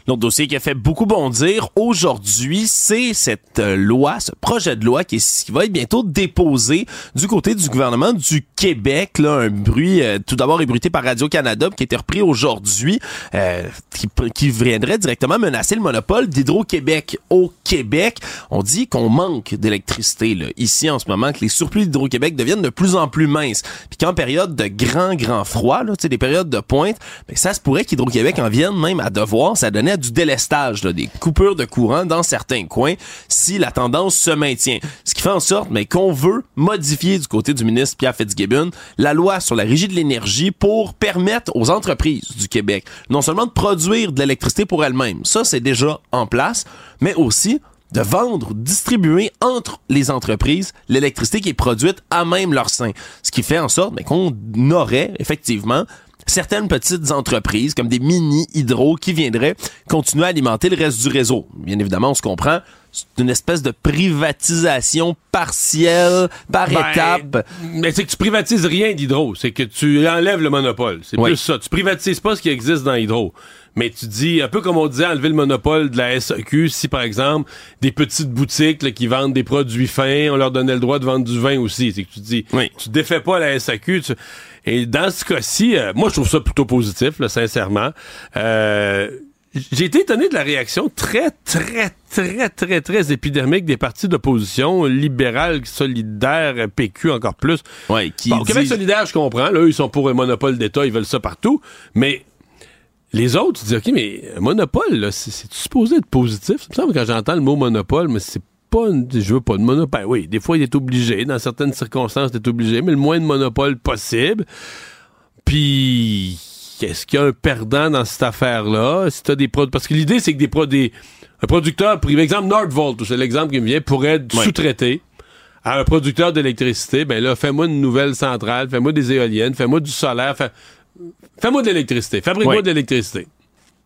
L'autre dossier qui a fait beaucoup bondir aujourd'hui, c'est cette euh, loi, ce projet de loi qui, va être bientôt déposé du côté du gouvernement du Québec. Là, un bruit euh, tout d'abord ébruité par Radio-Canada qui a été repris aujourd'hui, euh, qui, qui viendrait directement menacer le monopole d'Hydro-Québec au Québec. On dit qu'on manque d'électricité ici en ce moment, que les surplus d'Hydro-Québec deviennent de plus en plus minces. Puis qu'en période de grand, grand froid, là, des périodes de pointe, ben, ça se pourrait qu'Hydro-Québec en vienne même à devoir, ça donnait du délestage, là, des coupures de courant dans certains coins si la tendance se maintient. Ce qui fait en sorte mais qu'on veut modifier du côté du ministre Pierre Fitzgibbon la loi sur la régie de l'énergie pour permettre aux entreprises du Québec non seulement de produire de l'électricité pour elles-mêmes, ça c'est déjà en place, mais aussi de vendre, distribuer entre les entreprises l'électricité qui est produite à même leur sein. Ce qui fait en sorte ben, qu'on aurait effectivement certaines petites entreprises comme des mini hydro qui viendraient continuer à alimenter le reste du réseau. Bien évidemment, on se comprend, c'est une espèce de privatisation partielle, par Ben, étape. Mais c'est que tu privatises rien d'Hydro. C'est que tu enlèves le monopole. C'est Oui. plus ça. Tu privatises pas ce qui existe dans Hydro. Mais tu dis, un peu comme on disait, enlever le monopole de la SAQ, si par exemple, des petites boutiques là, qui vendent des produits fins, on leur donnait le droit de vendre du vin aussi. C'est que tu dis, tu défais pas la SAQ. tu- Et dans ce cas-ci, euh, moi je trouve ça plutôt positif, là, sincèrement. Euh, j'ai été étonné de la réaction très, très, très, très, très épidermique des partis d'opposition, libéral, solidaire, PQ encore plus. Ouais, qui Bon, Québec solidaire, je comprends. Là, eux, ils sont pour un monopole d'État, ils veulent ça partout. Mais les autres, tu dis, OK, mais un monopole, là, c'est c'est supposé être positif? Ça me semble que quand j'entends le mot monopole, mais c'est pas une- je veux pas de monopole. Ben oui, des fois, il est obligé. Dans certaines circonstances, il est obligé, mais le moins de monopole possible. Puis, est-ce qu'il y a un perdant dans cette affaire-là? Si t'as des produits. Parce que l'idée, c'est que des produits. Un producteur privé, exemple Nordvolt, c'est l'exemple qui me vient, pourrait être sous-traité à un producteur d'électricité. Ben là, fais-moi une nouvelle centrale, fais-moi des éoliennes, fais-moi du solaire, fais- fais-moi de l'électricité, fabrique-moi de l'électricité.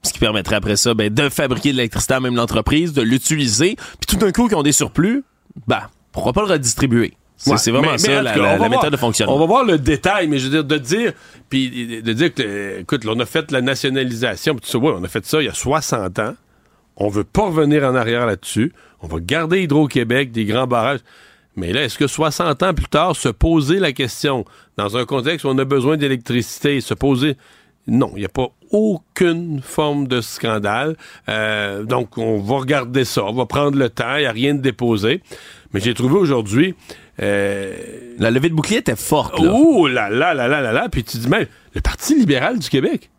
Ce qui permettrait après ça ben, de fabriquer de l'électricité à même l'entreprise, de l'utiliser. Puis tout d'un coup, qui ont des surplus, ben, pourquoi pas le redistribuer? C'est Ouais, vraiment mais- ça, mais la, cas, voir- méthode de fonctionnement. On va voir le détail, mais je veux dire, de dire, puis de dire que, écoute, là, on a fait la nationalisation, puis ça, ouais, on a fait ça il y a 60 ans. On veut pas revenir en arrière là-dessus. On va garder Hydro-Québec, des grands barrages. Mais là, est-ce que 60 ans plus tard, se poser la question, dans un contexte où on a besoin d'électricité, se poser... Non, il n'y a pas aucune forme de scandale. Euh, donc, on va regarder ça. On va prendre le temps. Il n'y a rien de déposé. Mais j'ai trouvé aujourd'hui... euh, La levée de bouclier était forte. Là. Oh là là là là là là. Puis tu dis même, le Parti libéral du Québec,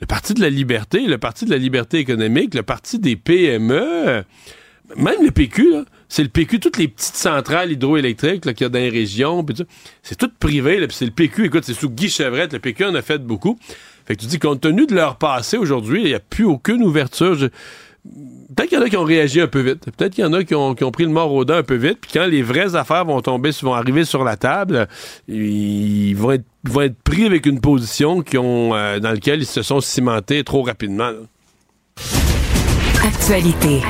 le Parti de la liberté, le Parti de la liberté économique, le Parti des PME, même le PQ, là, c'est le PQ, toutes les petites centrales hydroélectriques qu'il y a dans les régions, c'est tout privé, c'est le PQ, écoute, c'est sous Guy Chevrette, le PQ en a fait beaucoup. Fait que tu dis, compte tenu de leur passé aujourd'hui, il n'y a plus aucune ouverture. Peut-être qu'il y en a qui ont réagi un peu vite. Peut-être qu'il y en a qui ont, pris le mort au dents un peu vite. Puis quand les vraies affaires vont tomber, vont arriver sur la table, ils vont être, pris avec une position qui ont, euh, dans laquelle ils se sont cimentés trop rapidement. Actualité.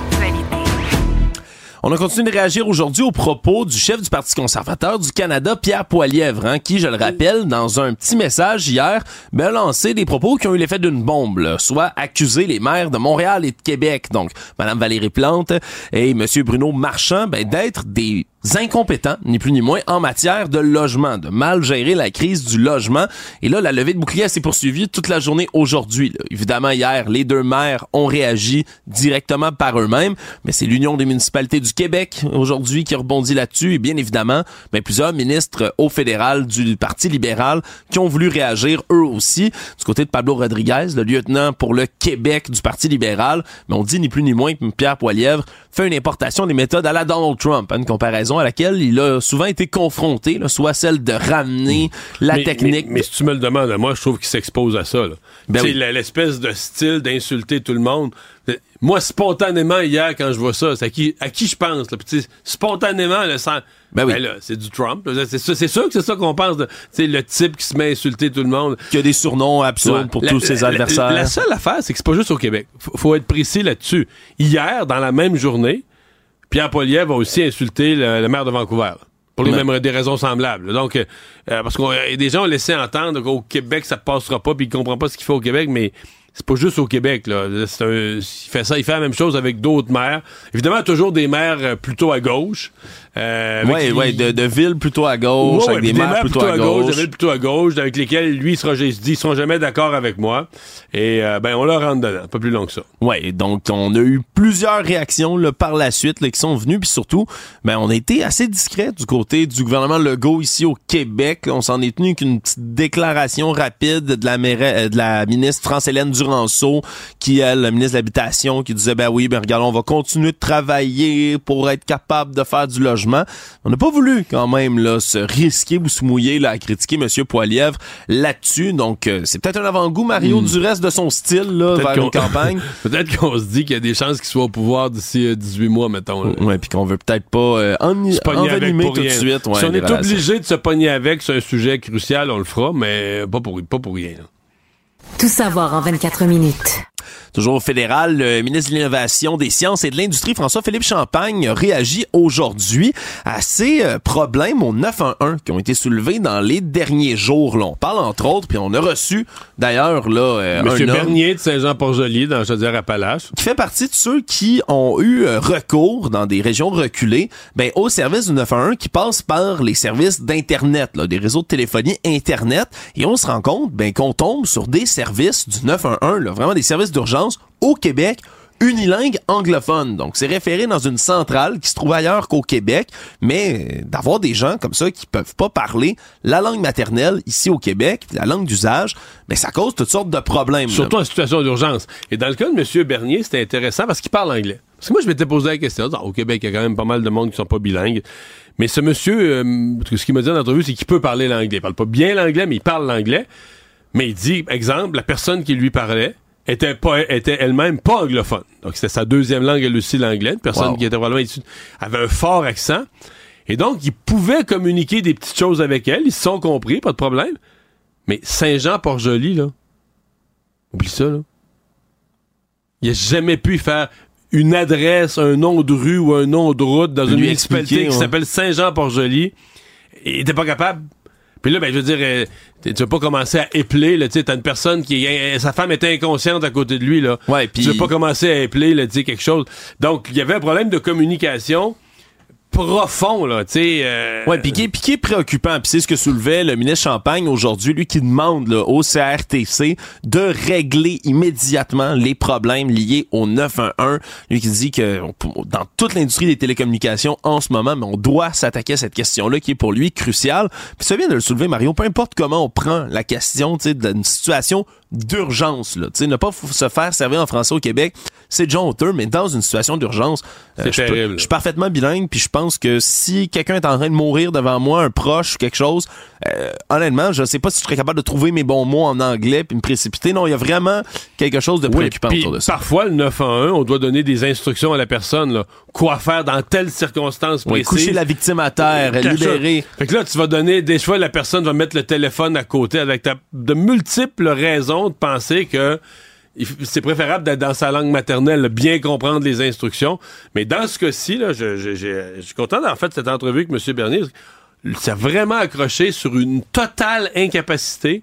On a continué de réagir aujourd'hui aux propos du chef du Parti conservateur du Canada, Pierre Poilievre, hein, qui, je le rappelle, dans un petit message hier, ben, a lancé des propos qui ont eu l'effet d'une bombe, soit accuser les maires de Montréal et de Québec, donc Mme Valérie Plante et M. Bruno Marchand, ben, d'être des incompétents, ni plus ni moins, en matière de logement, de mal gérer la crise du logement. Et là, la levée de bouclier s'est poursuivie toute la journée aujourd'hui. Évidemment, hier, les deux maires ont réagi directement par eux-mêmes, mais c'est l'Union des municipalités du Québec aujourd'hui qui rebondit là-dessus. Et bien évidemment, ben, plusieurs ministres au fédéral du Parti libéral qui ont voulu réagir eux aussi. Du côté de Pablo Rodriguez, le lieutenant pour le Québec du Parti libéral, mais on dit ni plus ni moins que Pierre Poilievre fait une importation des méthodes à la Donald Trump, une comparaison à laquelle il a souvent été confronté, là, soit celle de ramener la Mais- technique. Mais, mais si tu me le demandes moi, je trouve qu'il s'expose à ça. Ben oui. la- l'espèce de style d'insulter tout le monde. Euh, Moi, spontanément, hier, quand je vois ça, c'est à qui, à qui je pense. Là. Spontanément, le sang. Ben oui. là, c'est du Trump. C'est sûr que c'est ça qu'on pense. de- le type qui se met à insulter tout le monde. Qui a des surnoms absurdes Ouais. pour La- tous ses la- adversaires. La, la seule affaire, c'est que c'est pas juste au Québec. Faut, faut être précis là-dessus. Hier, dans la même journée, Pierre Poilievre a aussi insulté le, le maire de Vancouver. Pour les mêmes des raisons semblables. Donc, euh, euh, parce que des gens ont laissé entendre qu'au Québec, ça passera pas, puis il comprend pas ce qu'il fait au Québec, mais c'est pas juste au Québec. Là. C'est un- il fait ça, il fait la même chose avec d'autres maires. Évidemment, toujours des maires euh, plutôt à gauche. Euh, ouais, qui- ouais, de, de villes plutôt à gauche, Ouais, avec des puis maires plutôt, à gauche. des villes plutôt à gauche, avec lesquels lui se dit, ils seront jamais d'accord avec moi. Et euh, ben on leur rentre dedans, pas plus long que ça. Ouais, donc on a eu plusieurs réactions là, par la suite là, qui sont venues, puis surtout, ben on a été assez discret du côté du gouvernement Legault ici au Québec. On s'en est tenu qu'une petite déclaration rapide de la, maire- euh, de la ministre France-Hélène Duranceau, qui est la ministre de l'Habitation, qui disait ben oui, ben regarde, on va continuer de travailler pour être capable de faire du logement. On n'a pas voulu quand même là se risquer ou se mouiller là, à critiquer Monsieur Poilièvre là-dessus. Donc euh, c'est peut-être un avant-goût Mario du reste de son style là, vers une campagne. Peut-être qu'on se dit qu'il y a des chances qu'il soit au pouvoir d'ici euh, 18 mois, mettons. Ouais, puis qu'on veut peut-être pas euh, en, Se envenimer tout de suite. ouais, si on est relations. obligé de se pogner avec sur un sujet crucial, on le fera, mais pas pour, pas pour rien. là. Tout savoir en 24 minutes. Toujours au fédéral, le ministre de l'Innovation, des Sciences et de l'Industrie, François-Philippe Champagne, réagit aujourd'hui à ces euh, problèmes au 911 qui ont été soulevés dans les derniers jours. Là. On parle entre autres, puis on a reçu d'ailleurs là euh, Monsieur un homme Bernier de Saint-Jean-Port-Joli, dans Chaudière-Appalaches. qui fait partie de ceux qui ont eu euh, recours dans des régions reculées ben, au service du 911 qui passe par les services d'Internet, là, des réseaux de téléphonie Internet. Et on se rend compte ben, qu'on tombe sur des services du 911, là, vraiment des services d'urgence au Québec unilingue anglophone. Donc, c'est référé dans une centrale qui se trouve ailleurs qu'au Québec, mais euh, d'avoir des gens comme ça qui peuvent pas parler la langue maternelle ici au Québec, la langue d'usage, ben, ça cause toutes sortes de problèmes. Surtout en situation d'urgence. Et dans le cas de M. Bernier, c'était intéressant parce qu'il parle anglais. Parce que moi, je m'étais posé la question. Au Québec, il y a quand même pas mal de monde qui sont pas bilingues. Mais ce monsieur, euh, ce qu'il m'a dit en entrevue, c'est qu'il peut parler l'anglais. Il parle pas bien l'anglais, mais il parle l'anglais. Mais il dit, exemple, la personne qui lui parlait était pas était elle-même pas anglophone. Donc c'était sa deuxième langue elle aussi l'anglais, une personne Wow. qui était probablement issue- avait un fort accent. Et donc il pouvait communiquer des petites choses avec elle, ils se sont compris, pas de problème. Mais Saint-Jean-Port-Joli là. Oublie ça là. Il a jamais pu faire une adresse, un nom de rue ou un nom de route dans une municipalité expliquer, qui ouais. s'appelle Saint-Jean-Port-Joli. Il était pas capable. Puis là, ben, je veux dire, euh, tu vas pas commencer à épeler, là, tu sais, t'as une personne qui, sa femme était inconsciente à côté de lui, là. Ouais, puis- Tu vas pas commencer à épeler, là, tu quelque chose. Donc, il y avait un problème de communication profond, là, tu sais. euh, Ouais, puis qui, est- qui est préoccupant, puis c'est ce que soulevait le ministre Champagne aujourd'hui, lui qui demande là, au CRTC de régler immédiatement les problèmes liés au 911. Lui qui dit que dans toute l'industrie des télécommunications en ce moment, on doit s'attaquer à cette question-là qui est pour lui cruciale. Puis ça vient de le soulever, Mario, peu importe comment on prend la question, tu sais, d'une situation d'urgence, là. Tu sais, ne pas se faire servir en français au Québec, c'est déjà honteux, mais dans une situation d'urgence, euh, je peux- terrible. je suis parfaitement bilingue, puis je pense que si quelqu'un est en train de mourir devant moi, un proche ou quelque chose, euh, honnêtement, je sais pas si je serais capable de trouver mes bons mots en anglais puis me précipiter. Non, il y a vraiment quelque chose de Oui, préoccupant puis autour de ça. Parfois, le 911, on doit donner des instructions à la personne, là, quoi faire dans telle circonstance Oui, précise? coucher la victime à terre, Quelque libérer. chose. Fait que là, tu vas donner, des fois, la personne va mettre le téléphone à côté avec ta- de multiples raisons de penser que c'est préférable d'être dans sa langue maternelle, bien comprendre les instructions. Mais dans ce cas-ci, je, je- suis content d'avoir fait cette entrevue avec M. Bernier. Ça a vraiment accroché sur une totale incapacité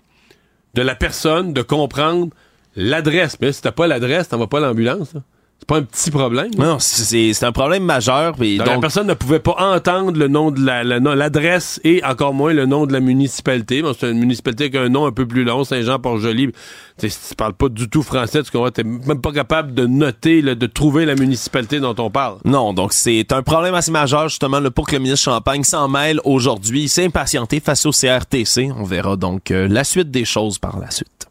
de la personne de comprendre l'adresse. Mais si t'as pas l'adresse, t'en vas pas l'ambulance. C'est pas un petit problème. là. Non, c'est un problème majeur. Donc, la personne ne pouvait pas entendre le nom de la- l'adresse et encore moins le nom de la municipalité. Bon, c'est une municipalité avec un nom un peu plus long, Saint-Jean-Port-Joli. Si tu parles pas du tout français, tu t'es même pas capable de noter, là, de trouver la municipalité dont on parle. Non, donc c'est un problème assez majeur justement là, pour que le ministre Champagne s'en mêle aujourd'hui. Il s'est impatienté face au CRTC. On verra donc euh, la suite des choses par la suite.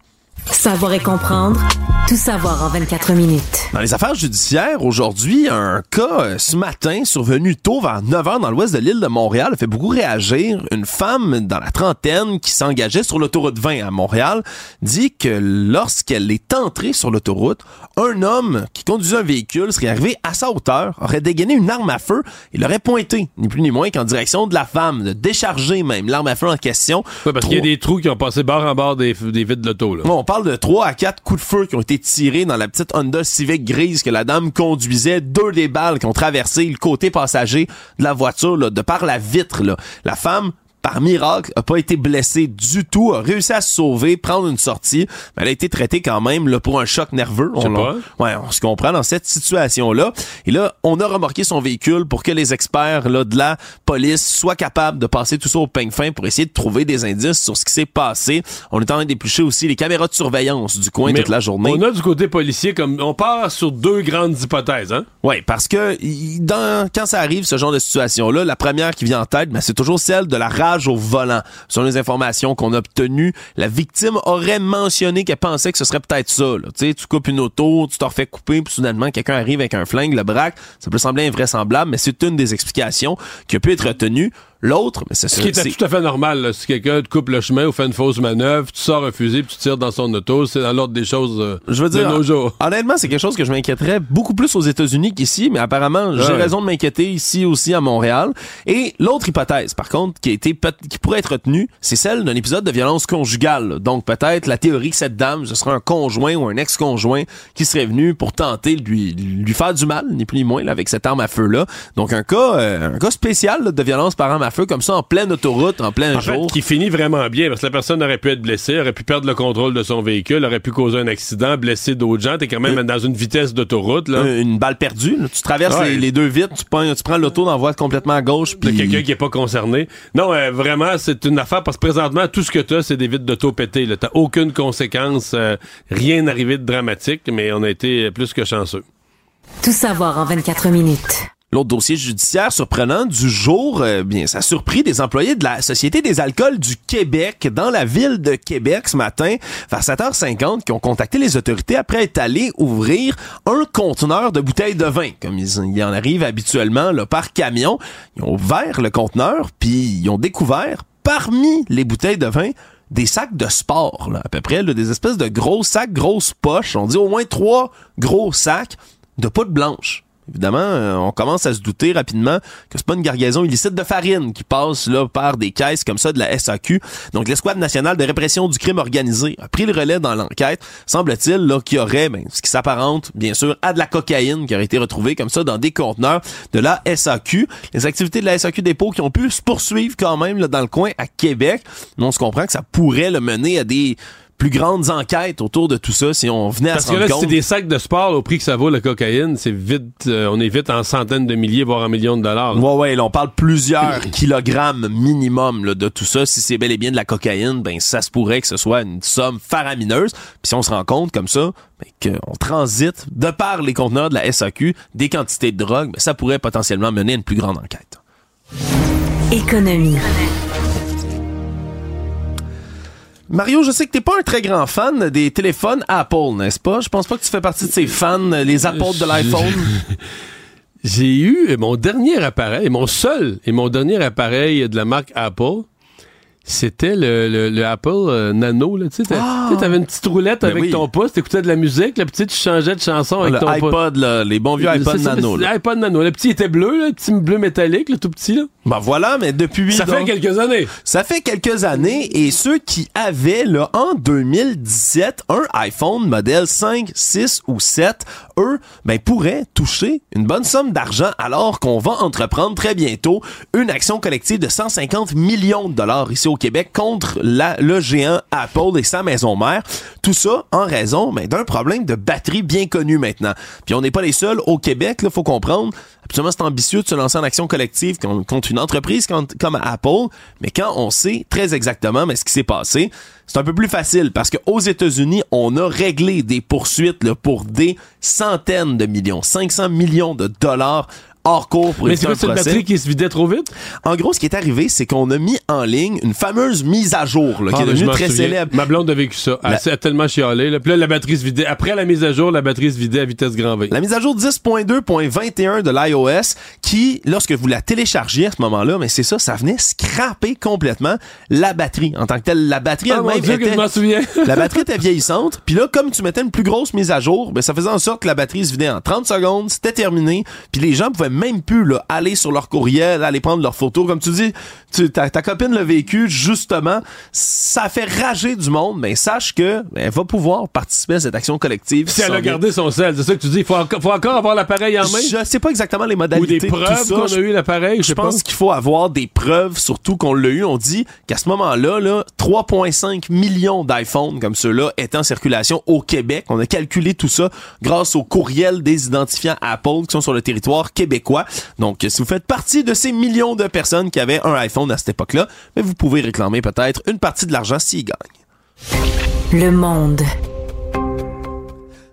Savoir et comprendre, tout savoir en 24 minutes. Dans les affaires judiciaires, aujourd'hui, un cas euh, ce matin survenu tôt vers 9 h dans l'ouest de l'île de Montréal a fait beaucoup réagir. Une femme dans la trentaine qui s'engageait sur l'autoroute 20 à Montréal dit que lorsqu'elle est entrée sur l'autoroute, un homme qui conduisait un véhicule serait arrivé à sa hauteur, aurait dégainé une arme à feu et l'aurait pointé, ni plus ni moins qu'en direction de la femme, de décharger même l'arme à feu en question. Ouais, parce qu'il y a des trous qui ont passé bord en bord des, des vitres de l'auto. là. Bon, on parle de 3 à 4 coups de feu qui ont été tirés dans la petite Honda Civic grise que la dame conduisait. Deux des balles qui ont traversé le côté passager de la voiture, là, de par la vitre. Là. La femme par miracle, a pas été blessée du tout, a réussi à se sauver, prendre une sortie, mais elle a été traitée quand même là, pour un choc nerveux. On, pas. ouais, on se comprend dans cette situation-là. Et là, on a remorqué son véhicule pour que les experts là, de la police soient capables de passer tout ça au peigne fin pour essayer de trouver des indices sur ce qui s'est passé. On est en train d'éplucher aussi les caméras de surveillance du coin Mais toute la journée. On a du côté policier, comme on part sur deux grandes hypothèses. Hein? Oui, parce que dans, quand ça arrive, ce genre de situation-là, la première qui vient en tête, ben, c'est toujours celle de la rage au volant. Selon les informations qu'on a obtenues, la victime aurait mentionné qu'elle pensait que ce serait peut-être ça. Tu coupes une auto, tu t'en refais couper, puis soudainement, quelqu'un arrive avec un flingue, le braque. Ça peut sembler invraisemblable, mais c'est une des explications qui a pu être retenue. L'autre, mais c'est Ce qui était tout à fait normal. là. Si quelqu'un te coupe le chemin ou fait une fausse manœuvre, tu sors un fusil puis tu tires dans son auto, c'est dans l'ordre des choses euh, Je veux de dire, nos jours. honnêtement, c'est quelque chose que je m'inquiéterais beaucoup plus aux États-Unis qu'ici, mais apparemment, j'ai raison de m'inquiéter ici aussi à Montréal. Et l'autre hypothèse, par contre, qui a été qui pourrait être retenue, c'est celle d'un épisode de violence conjugale. Donc peut-être la théorie que cette dame, ce serait un conjoint ou un ex-conjoint qui serait venu pour tenter de lui lui faire du mal, ni plus ni moins, là, avec cette arme à feu là. Donc un cas, euh, un cas spécial là, de violence par arme à feu comme ça en pleine autoroute, en plein En fait, jour. qui finit vraiment bien parce que la personne aurait pu être blessée, aurait pu perdre le contrôle de son véhicule, aurait pu causer un accident, blesser d'autres gens. T'es quand même dans une vitesse d'autoroute. là. Un- une balle perdue. là. Tu traverses Ouais. les, les deux vitres, tu prends, tu prends l'auto dans la voie complètement à gauche. de Puis quelqu'un qui est pas concerné. Non, euh, vraiment, c'est une affaire parce que présentement, tout ce que t'as, c'est des vitres d'auto pétées. T'as aucune conséquence, euh, rien arrivé de dramatique, mais on a été plus que chanceux. Tout savoir en 24 minutes. L'autre dossier judiciaire surprenant du jour, euh, bien, ça a surpris des employés de la Société des alcools du Québec dans la ville de Québec ce matin, vers 7h50, qui ont contacté les autorités après être allés ouvrir un conteneur de bouteilles de vin, comme ils, il en arrive habituellement là, par camion. Ils ont ouvert le conteneur, puis ils ont découvert parmi les bouteilles de vin des sacs de sport, là, à peu près, là, des espèces de gros sacs, grosses poches. On dit au moins trois gros sacs de poudre blanche. Évidemment, euh, on commence à se douter rapidement que c'est pas une gargaison illicite de farine qui passe là par des caisses comme ça de la SAQ. Donc l'escouade nationale de répression du crime organisé a pris le relais dans l'enquête. Semble-t-il là qu'il y aurait ben, ce qui s'apparente bien sûr à de la cocaïne qui aurait été retrouvée comme ça dans des conteneurs de la SAQ. Les activités de la SAQ dépôt qui ont pu se poursuivre quand même là, dans le coin à Québec. Mais on se comprend que ça pourrait le mener à des plus grandes enquêtes autour de tout ça si on venait à Parce se que rendre là, compte. c'est des sacs de sport au prix que ça vaut la cocaïne, c'est vite, euh, on est vite en centaines de milliers, voire en millions de dollars. là. Ouais, ouais, là, on parle plusieurs kilogrammes minimum là, de tout ça. Si c'est bel et bien de la cocaïne, ben ça se pourrait que ce soit une somme faramineuse. Puis si on se rend compte comme ça, ben, qu'on transite de par les conteneurs de la SAQ des quantités de drogue, ben, ça pourrait potentiellement mener à une plus grande enquête. Économie. Mario, je sais que t'es pas un très grand fan des téléphones Apple, n'est-ce pas? Je pense pas que tu fais partie de ces fans, les apôtres de l'iPhone. J'ai eu mon dernier appareil, mon seul et mon dernier appareil de la marque Apple. C'était le, le, le Apple euh, Nano. Là. Tu sais, t'as- tu sais, t'avais une petite roulette Ben avec oui. ton pouce, t'écoutais de la musique, là, puis tu changeais de chanson avec le ton pouce. iPod, là, les bons vieux iPod Nano. l'iPod Nano. Le petit était bleu, là, le petit bleu métallique, le tout petit. Là. Ben voilà, mais depuis... Ça fait quelques années. Ça fait quelques années et ceux qui avaient là en 2017 un iPhone modèle 5, 6 ou 7, eux ben pourraient toucher une bonne somme d'argent alors qu'on va entreprendre très bientôt une action collective de 150 millions de dollars ici au Québec contre la, le géant Apple et sa maison mère. Tout ça en raison ben, d'un problème de batterie bien connu maintenant. Puis on n'est pas les seuls au Québec, là, faut comprendre. Absolument, c'est ambitieux de se lancer en action collective con- contre une entreprise comme, Apple, mais quand on sait très exactement ce qui s'est passé, c'est un peu plus facile parce qu'aux États-Unis, on a réglé des poursuites pour des centaines de millions, 500 millions de dollars hors cours pour Mais c'est quoi, c'est une batterie qui se vidait trop vite? En gros, ce qui est arrivé, c'est qu'on a mis en ligne une fameuse mise à jour là, qui Ah, est mais je devenue très souviens. célèbre. Ma blonde a vécu ça. Elle La- s'est tellement chialé. Là. Puis là, la batterie se vidait. Après la mise à jour, la batterie se vidait à vitesse grand V. La mise à jour 10.2.21 de l'iOS qui, lorsque vous la téléchargiez à ce moment-là, mais c'est ça, ça venait scraper complètement la batterie en tant que telle. La batterie Ah, elle-même que était... je m'en souviens. la batterie était vieillissante. Puis là, comme tu mettais une plus grosse mise à jour, ben, ça faisait en sorte que la batterie se vidait en 30 secondes, c'était terminé. Puis les gens pouvaient même plus là, aller sur leur courriel, aller prendre leurs photos. Comme tu dis, tu, ta, ta copine l'a vécu, justement. Ça fait rager du monde. Mais sache que ben, elle va pouvoir participer à cette action collective. Si elle a gardé son sel, c'est ça que tu dis. Il faut, faut encore avoir l'appareil en main? Je sais pas exactement les Ou modalités des de tout preuves qu'on a eu l'appareil? je pense qu'il faut avoir des preuves, surtout qu'on l'a eu. On dit qu'à ce moment-là, là, 3,5 millions d'iPhones comme ceux-là étaient en circulation au Québec. On a calculé tout ça grâce aux courriels des identifiants Apple qui sont sur le territoire québécois. Donc, si vous faites partie de ces millions de personnes qui avaient un iPhone à cette époque-là, mais vous pouvez réclamer peut-être une partie de l'argent s'ils gagnent. Le monde.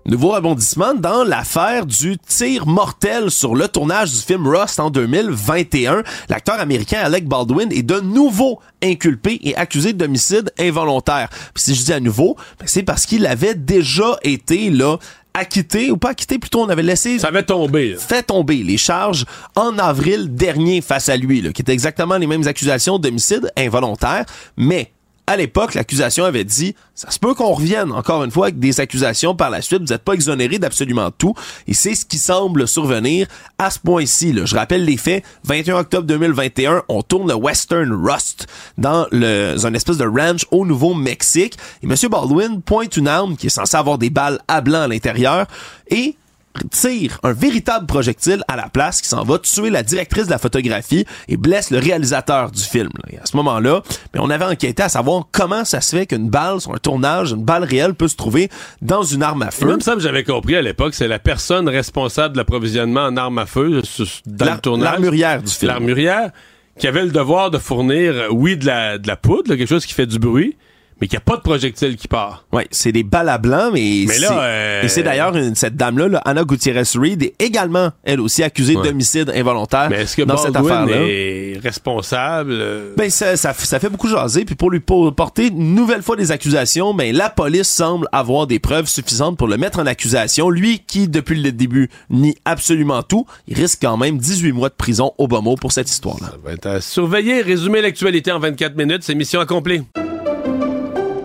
Nouveau rebondissement dans l'affaire du tir mortel sur le tournage du film Rust en 2021. L'acteur américain Alec Baldwin est de nouveau inculpé et accusé d'homicide involontaire. Puis si je dis à nouveau, ben c'est parce qu'il avait déjà été là acquitté, ou pas acquitté, plutôt on avait laissé... Ça avait tombé. là. Fait tomber les charges en avril dernier face à lui, là, qui étaient exactement les mêmes accusations d'homicide involontaire, mais à l'époque, l'accusation avait dit ça se peut qu'on revienne encore une fois avec des accusations par la suite. Vous n'êtes pas exonéré d'absolument tout. Et c'est ce qui semble survenir à ce point-ci. Je rappelle les faits. 21 octobre 2021, on tourne le Western Rust dans le, un espèce de ranch au Nouveau-Mexique. Et M. Baldwin pointe une arme qui est censée avoir des balles à blanc à l'intérieur et tire un véritable projectile à la place qui s'en va tuer la directrice de la photographie et blesse le réalisateur du film. là. Et à ce moment-là, ben, on avait enquêté à savoir comment ça se fait qu'une balle sur un tournage, une balle réelle peut se trouver dans une arme à Et feu. Même ça, j'avais compris à l'époque, c'est la personne responsable de l'approvisionnement en armes à feu sur- dans L'ar- le tournage. l'armurière du film. L'armurière qui avait le devoir de fournir, euh, oui, de la, de la poudre, là, quelque chose qui fait du bruit, mais qu'il n'y a pas de projectile qui part. Ouais, c'est des balles à blanc, mais, Mais là, euh, et c'est d'ailleurs cette dame-là, là, Anna Gutiérrez-Reed, est également, elle aussi, accusée Ouais. d'homicide involontaire Mais est-ce que dans cette affaire-là. est responsable? euh, Ben ça, ça, ça fait beaucoup jaser. Puis pour lui po- porter une nouvelle fois des accusations, ben la police semble avoir des preuves suffisantes pour le mettre en accusation. Lui qui, depuis le début, nie absolument tout, il risque quand même 18 mois de prison au bas mot pour cette histoire-là. Ça va être à surveiller. Résumer l'actualité en 24 minutes, c'est mission accomplie.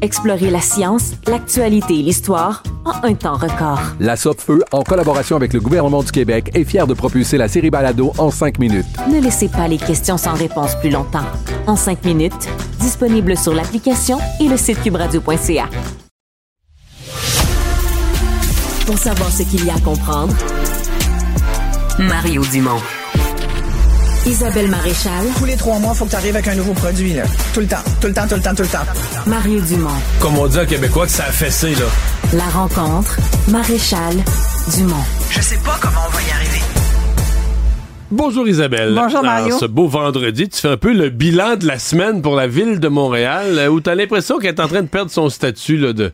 Explorez la science, l'actualité et l'histoire en un temps record. La Feu, en collaboration avec le gouvernement du Québec, est fière de propulser la série Balado en cinq minutes. Ne laissez pas les questions sans réponse plus longtemps. En 5 minutes, disponible sur l'application et le site cubradio.ca. Pour savoir ce qu'il y a à comprendre, Mario Dumont. Isabelle Maréchal, Tous les trois mois, il faut que tu arrives avec un nouveau produit. Là. Tout le temps, tout le temps, tout le temps, tout le temps. Mario Dumont. Comme on dit en québécois que ça a fessé, là. La rencontre, Maréchal Dumont. Je sais pas comment on va y arriver. Bonjour Isabelle. Bonjour, Mario. Alors, ce beau vendredi, tu fais un peu le bilan de la semaine pour la ville de Montréal, euh, où tu as l'impression qu'elle est en train de perdre son statut là, de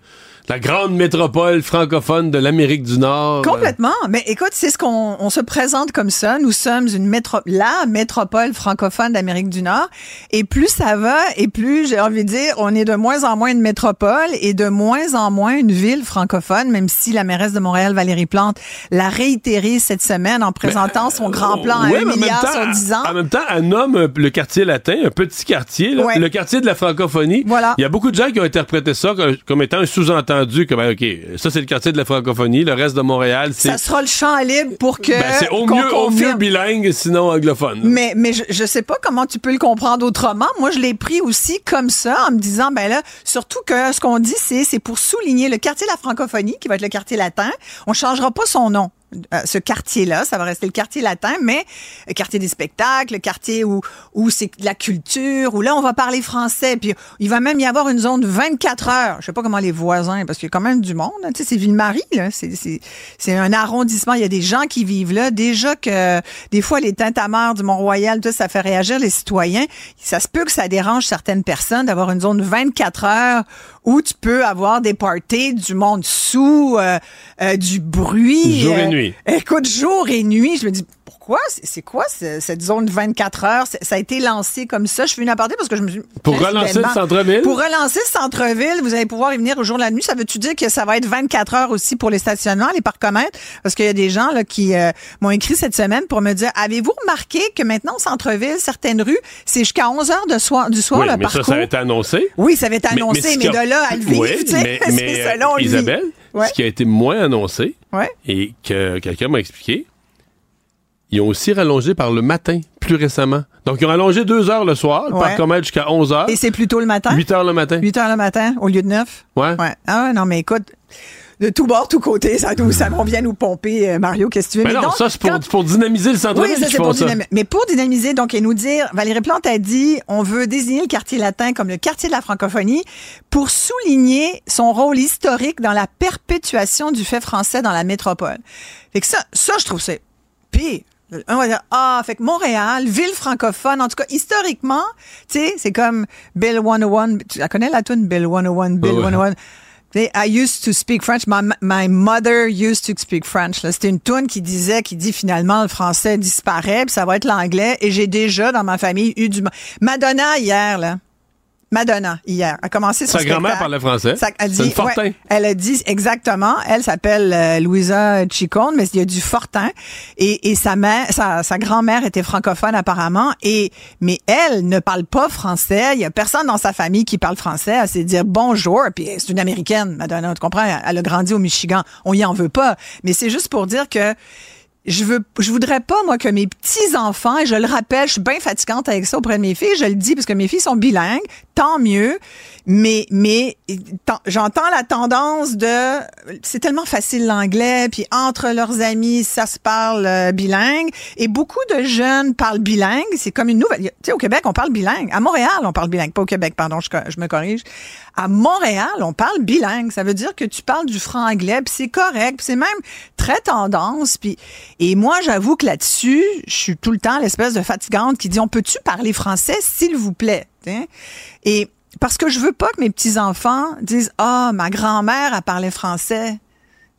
la grande métropole francophone de l'Amérique du Nord. Complètement. Mais écoute, c'est ce qu'on on se présente comme ça. Nous sommes une métro, la métropole francophone d'Amérique du Nord. Et plus ça va, et plus j'ai envie de dire, on est de moins en moins une métropole et de moins en moins une ville francophone, même si la mairesse de Montréal, Valérie Plante, l'a réitéré cette semaine en présentant son grand plan à un mais en même milliard temps, sur 10 ans. En même temps, elle nomme euh, le quartier latin, un petit quartier, là, Ouais. le quartier de la francophonie. Voilà. Il y a beaucoup de gens qui ont interprété ça comme étant un sous-entendu, que, ben, OK, ça c'est le quartier de la francophonie, le reste de Montréal, c'est Ça sera le champ libre pour que. ben, c'est au qu'on mieux, au mieux bilingue, sinon anglophone. Mais, mais je, je sais pas comment tu peux le comprendre autrement. Moi, je l'ai pris aussi comme ça, en me disant, ben là, surtout que ce qu'on dit, c'est, c'est pour souligner le quartier de la francophonie, qui va être le quartier latin. On changera pas son nom. Euh, ce quartier-là, ça va rester le quartier latin, mais le quartier des spectacles, le quartier où où c'est de la culture, où là on va parler français, puis il va même y avoir une zone de 24 heures. Je sais pas comment les voisins, parce qu'il y a quand même du monde. hein. Tu sais, c'est Ville-Marie, là, c'est un arrondissement. Il y a des gens qui vivent là. Déjà que des fois les tintamarres du Mont-Royal, tout ça fait réagir les citoyens. Ça se peut que ça dérange certaines personnes d'avoir une zone de 24 heures où tu peux avoir des parties, du monde sous, euh, euh, du bruit. Jour et euh, nuit. Écoute, jour et nuit, je me dis pourquoi? C'est quoi ce- cette zone de 24 heures Ça a été lancé comme ça. Je fais une aparté parce que je me suis Pour relancer le centre-ville? Pour relancer le centre-ville, vous allez pouvoir y venir au jour de la nuit. Ça veut-tu dire que ça va être 24 heures aussi pour les stationnements, les parcomètres Parce qu'il y a des gens là qui euh, m'ont écrit cette semaine pour me dire avez-vous remarqué que maintenant au centre-ville, certaines rues, c'est jusqu'à 11 heures de soir, du soir oui, le mais ça, parcours? ça a été annoncé. Oui, ça va être Mais- annoncé, mais a- de là à le vivre, Oui, mais, mais, selon lui. Isabelle, Ouais. ce qui a été moins annoncé Ouais. et que quelqu'un m'a expliqué, ils ont aussi rallongé par le matin plus récemment. Donc, ils ont allongé deux heures le soir, le Ouais. jusqu'à 11 heures. Et c'est plus tôt le matin? 8 heures le matin. 8 heures le matin au lieu de 9? Ouais. Ouais. Ah non, mais écoute, de tout bord, tout côté, ça, ça on vient nous pomper, euh, Mario, qu'est-ce que tu veux? Ben Mais non, donc, ça, c'est pour, quand- c'est pour dynamiser le centre-ville Oui, ça, qu'ils c'est font pour ça. dynamiser. Mais pour dynamiser, donc, et nous dire, Valérie Plante a dit, on veut désigner le quartier latin comme le quartier de la francophonie pour souligner son rôle historique dans la perpétuation du fait français dans la métropole. Fait que ça, ça, je trouve c'est pire. On va dire, ah, fait que Montréal, ville francophone, en tout cas, historiquement, tu sais, c'est comme Bill 101. Tu la connais la tune Bill 101, Bill Ouais, ouais. 101? Tu sais, I used to speak French. My, my mother used to speak French. C'était une tune qui disait, qui dit finalement le français disparaît, puis ça va être l'anglais. Et j'ai déjà dans ma famille eu du Madonna hier là. Madonna hier a commencé son Sa grand-mère parlait français. Ça- elle dit, ouais, elle a dit exactement. Elle s'appelle euh, Louisa Chicone, mais il y a du Fortin. Et, et sa mère, sa, sa grand-mère était francophone apparemment. Et mais elle ne parle pas français. Il y a personne dans sa famille qui parle français. Elle sait dire bonjour. Puis c'est une américaine, Madonna. Tu comprends? Elle a grandi au Michigan. On y en veut pas. Mais c'est juste pour dire que je veux, je voudrais pas, moi, que mes petits-enfants, et je le rappelle, je suis bien fatigante avec ça auprès de mes filles, je le dis parce que mes filles sont bilingues, tant mieux, mais, mais, j'entends la tendance de, c'est tellement facile l'anglais, puis entre leurs amis, ça se parle euh, bilingue, et beaucoup de jeunes parlent bilingue, c'est comme une nouvelle, tu sais, au Québec, on parle bilingue, à Montréal, on parle bilingue, pas au Québec, pardon, je, je me corrige, à Montréal, on parle bilingue. Ça veut dire que tu parles du franc-anglais, puis c'est correct, puis c'est même très tendance. Puis et moi, j'avoue que là-dessus, je suis tout le temps l'espèce de fatigante qui dit on peut-tu parler français, s'il vous plaît. Et parce que je veux pas que mes petits enfants disent ah ma grand-mère a parlé français.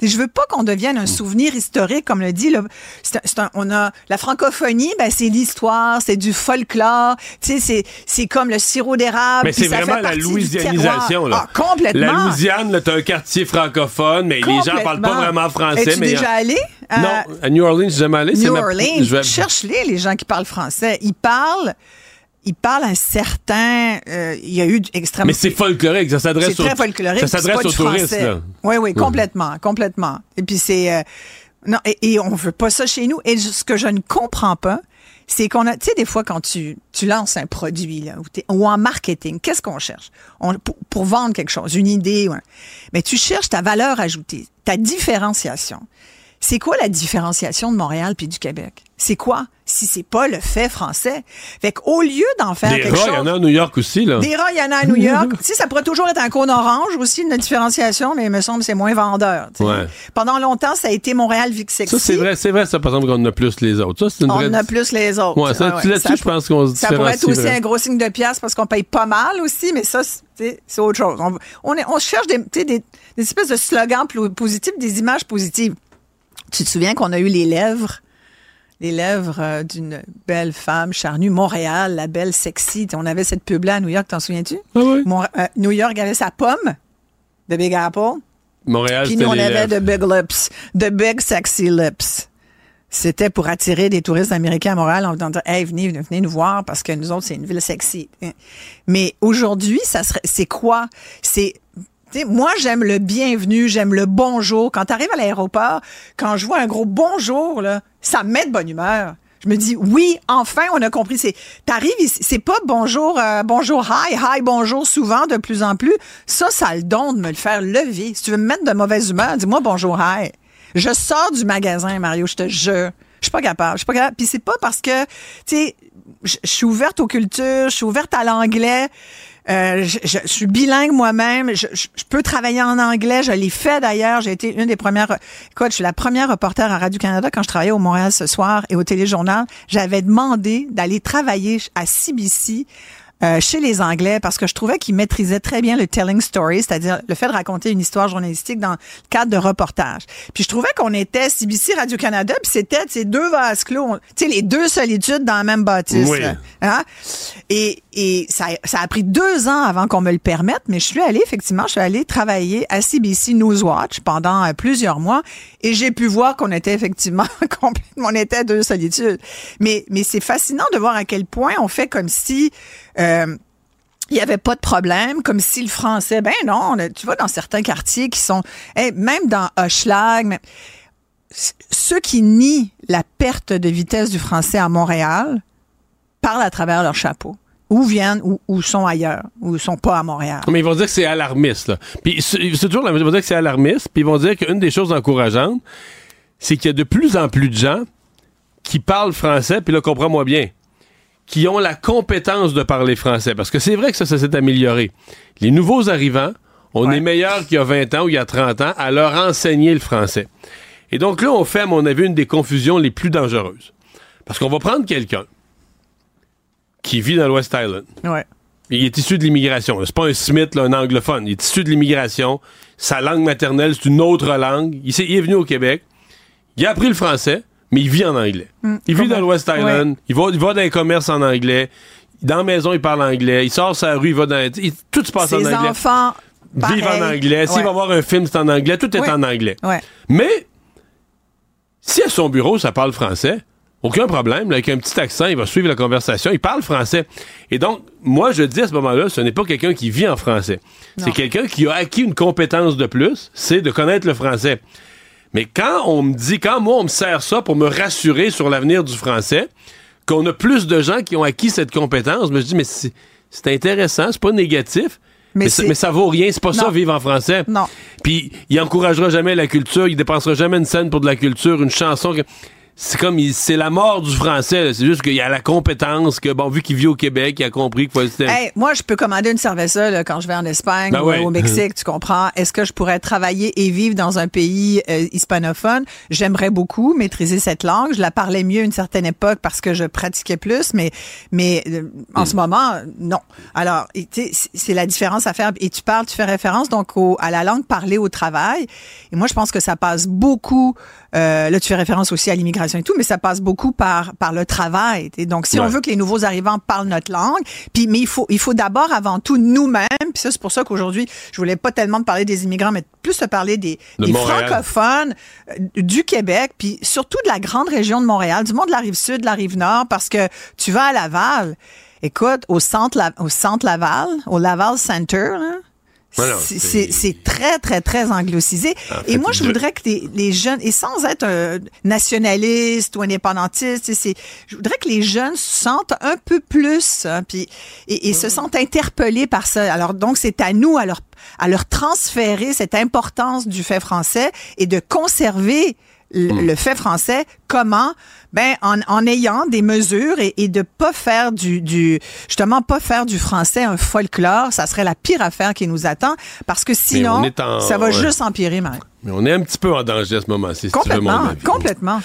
Je veux pas qu'on devienne un souvenir historique, comme le dit. Là. C'est un- c'est un- on a la francophonie, ben c'est l'histoire, c'est du folklore. Tu sais, c'est c'est comme le sirop d'érable. Mais c'est ça fait vraiment la louisianisation, là. Ah, complètement. La Louisiane, là, t'as un quartier francophone, mais les gens parlent pas vraiment français. Es-tu mais déjà allé? à Non, à New Orleans, jamais allé. c'est New ma- Orleans, je vais- cherche-les, les gens qui parlent français. Ils parlent, ils parlent un certain... euh, il y a eu extrêmement... Mais c'est folklorique, ça s'adresse C'est très folklorique. Ça s'adresse aux touristes, là. Oui, oui, complètement, complètement. Et puis c'est... euh, non, et, et on veut pas ça chez nous. Et ce que je ne comprends pas, c'est qu'on a, tu sais, des fois, quand tu, tu lances un produit, là, ou, ou en marketing, qu'est-ce qu'on cherche? On, pour, pour vendre quelque chose, une idée, ouais. mais tu cherches ta valeur ajoutée, ta différenciation. C'est quoi la différenciation de Montréal puis du Québec? C'est quoi? Si c'est pas le fait français? Fait qu'au lieu d'en faire Des quelque rats, chose. il y en a à New York aussi, là. Des rats, il y en a à New York. tu sais, ça pourrait toujours être un cône orange aussi, une différenciation, mais il me semble que c'est moins vendeur. Ouais. Pendant longtemps, ça a été Montréal Vic Sexy. Ça, c'est vrai, c'est vrai, ça, par exemple, qu'on en a plus les autres. Ça, c'est une On vraie... en a plus les autres. Ouais, ça, Ah là-dessus, Ça je pense qu'on se Ça pourrait être aussi un gros signe de pièce parce qu'on paye pas mal aussi, mais ça, c'est autre chose. On, on, est- on cherche des, des, des espèces de slogans plo- positifs, des images positives. Tu te souviens qu'on a eu les lèvres? Les lèvres euh, d'une belle femme charnue. Montréal, la belle sexy. On avait cette pub-là à New York, t'en souviens-tu? Ah oui. Mon- euh, New York avait sa pomme de Big Apple. Montréal, Puis nous, on les avait de big lips, de big sexy lips. C'était pour attirer des touristes américains à Montréal en leur disant Hey, venez, venez nous voir parce que nous autres, c'est une ville sexy. Mais aujourd'hui, ça serait c'est quoi? C'est moi, j'aime le bienvenu, j'aime le bonjour. Quand tu arrives à l'aéroport, quand je vois un gros bonjour, là, ça me met de bonne humeur. Je me dis, oui, enfin, on a compris. C'est, t'arrives c'est pas bonjour, euh, bonjour, hi, hi, bonjour, souvent, de plus en plus. Ça, ça a le don de me le faire lever. Si tu veux me mettre de mauvaise humeur, dis-moi bonjour, hi. Je sors du magasin, Mario, je te jure. Je suis pas capable. Je suis pas capable. Puis c'est pas parce que, tu sais, je suis ouverte aux cultures, je suis ouverte à l'anglais. Euh, je, je- suis bilingue moi-même. Je, je- je peux travailler en anglais. Je l'ai fait d'ailleurs. J'ai été une des premières. Écoute, je suis la première reporter à Radio-Canada quand je travaillais au Montréal ce soir et au Téléjournal. J'avais demandé d'aller travailler à CBC. Euh, chez les Anglais parce que je trouvais qu'ils maîtrisaient très bien le telling story, c'est-à-dire le fait de raconter une histoire journalistique dans le cadre de reportage. Puis je trouvais qu'on était CBC Radio-Canada, puis c'était ces deux vases clos, tu sais, les deux solitudes dans la même bâtisse. Oui. là. Hein? Et, et ça, ça a pris deux ans avant qu'on me le permette, mais je suis allée, effectivement, je suis allée travailler à CBC Newswatch pendant euh, plusieurs mois et j'ai pu voir qu'on était effectivement complètement, on était deux solitudes. Mais, mais c'est fascinant de voir à quel point on fait comme si, euh, il y avait pas de problème, comme si le français, ben non, tu vois, dans certains quartiers qui sont, même dans Hochelag, ceux qui nient la perte de vitesse du français à Montréal parlent à travers leur chapeau. Ou viennent, ou, ou sont ailleurs, ou sont pas à Montréal. Mais ils vont dire que c'est alarmiste. Là. Puis c'est toujours la même chose. Ils vont dire que c'est alarmiste. Puis ils vont dire qu'une des choses encourageantes, c'est qu'il y a de plus en plus de gens qui parlent français, puis là, comprends-moi bien, qui ont la compétence de parler français. Parce que c'est vrai que ça, ça s'est amélioré. Les nouveaux arrivants, on est meilleur qu'il y a 20 ans ou il y a 30 ans à leur enseigner le français. Et donc là, on fait, à mon avis, une des confusions les plus dangereuses. Parce qu'on va prendre quelqu'un qui vit dans l'West Island. Ouais. Il est issu de l'immigration. C'est pas un Smith, là, un anglophone. Il est issu de l'immigration. Sa langue maternelle, c'est une autre langue. Il, est venu au Québec. Il a appris le français, mais il vit en anglais. Mm. Il vit dans l'West Island. Il, va, il va dans les commerces en anglais. Dans la maison, il parle anglais. Il sort sa rue, il va dans... il- tout se passe en anglais. enfants, Vivent en anglais. S'il va voir un film, c'est en anglais. Tout est Oui. en anglais. Ouais. Mais, si à son bureau, ça parle français, aucun problème. là, avec un petit accent, il va suivre la conversation. Il parle français. Et donc, moi, je dis à ce moment-là, ce n'est pas quelqu'un qui vit en français. C'est quelqu'un qui a acquis une compétence de plus, c'est de connaître le français. Mais quand on me dit, quand moi, on me sert ça pour me rassurer sur l'avenir du français, qu'on a plus de gens qui ont acquis cette compétence, je me dis, mais c'est intéressant, c'est pas négatif. Mais Mais, ça, mais ça vaut rien, c'est pas ça vivre en français. Non. Puis il encouragera jamais la culture, il dépensera jamais une scène pour de la culture, une chanson. C'est comme, il- c'est la mort du français. là. C'est juste qu'il y a la compétence que, bon, vu qu'il vit au Québec, il a compris que faut- c'était- Hey, moi, je peux commander une cerveza là, quand je vais en Espagne Ben ou ouais. au Mexique, tu comprends? Est-ce que je pourrais travailler et vivre dans un pays euh, hispanophone? J'aimerais beaucoup maîtriser cette langue. Je la parlais mieux une certaine époque parce que je pratiquais plus, mais, mais euh, en ce moment, non. Alors, c'est la différence à faire. Et tu parles, tu fais référence donc au- à la langue parlée au travail. Et moi, je pense que ça passe beaucoup. Euh, là, tu fais référence aussi à l'immigration et tout, mais ça passe beaucoup par par le travail. Et donc, si on veut que les nouveaux arrivants parlent notre langue, puis mais il faut il faut d'abord avant tout nous-mêmes. Puis ça, c'est pour ça qu'aujourd'hui, je voulais pas tellement te parler des immigrants, mais plus te parler des, De des francophones euh, du Québec, puis surtout de la grande région de Montréal, du monde de la rive sud, de la rive nord, parce que tu vas à Laval. Écoute, au centre, au centre Laval, au Laval Center, là, Non, c'est- très, très, très anglicisé. En et moi, je voudrais que les, les jeunes, et sans être un nationaliste ou indépendantiste, je voudrais que les jeunes se sentent un peu plus, hein, puis, et, et se sentent interpellés par ça. Alors, donc, c'est à nous à leur, à leur transférer cette importance du fait français et de conserver le, Hmm. le fait français. Comment? Ben, en, en ayant des mesures et, et de pas faire du, du, justement, pas faire du français un folklore. Ça serait la pire affaire qui nous attend parce que sinon, en- ça va ouais. juste empirer, Marie. Mais on est un petit peu en danger à ce moment-ci, si tu veux mon Complètement, complètement.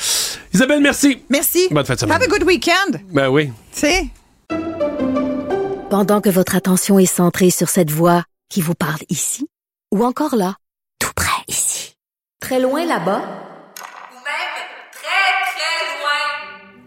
Isabelle, merci. Merci. Bonne semaine. Have a good weekend. Ben oui. Tu sais. Pendant que votre attention est centrée sur cette voix qui vous parle ici, ou encore là, tout près ici, très loin là-bas, Ou même très, très loin.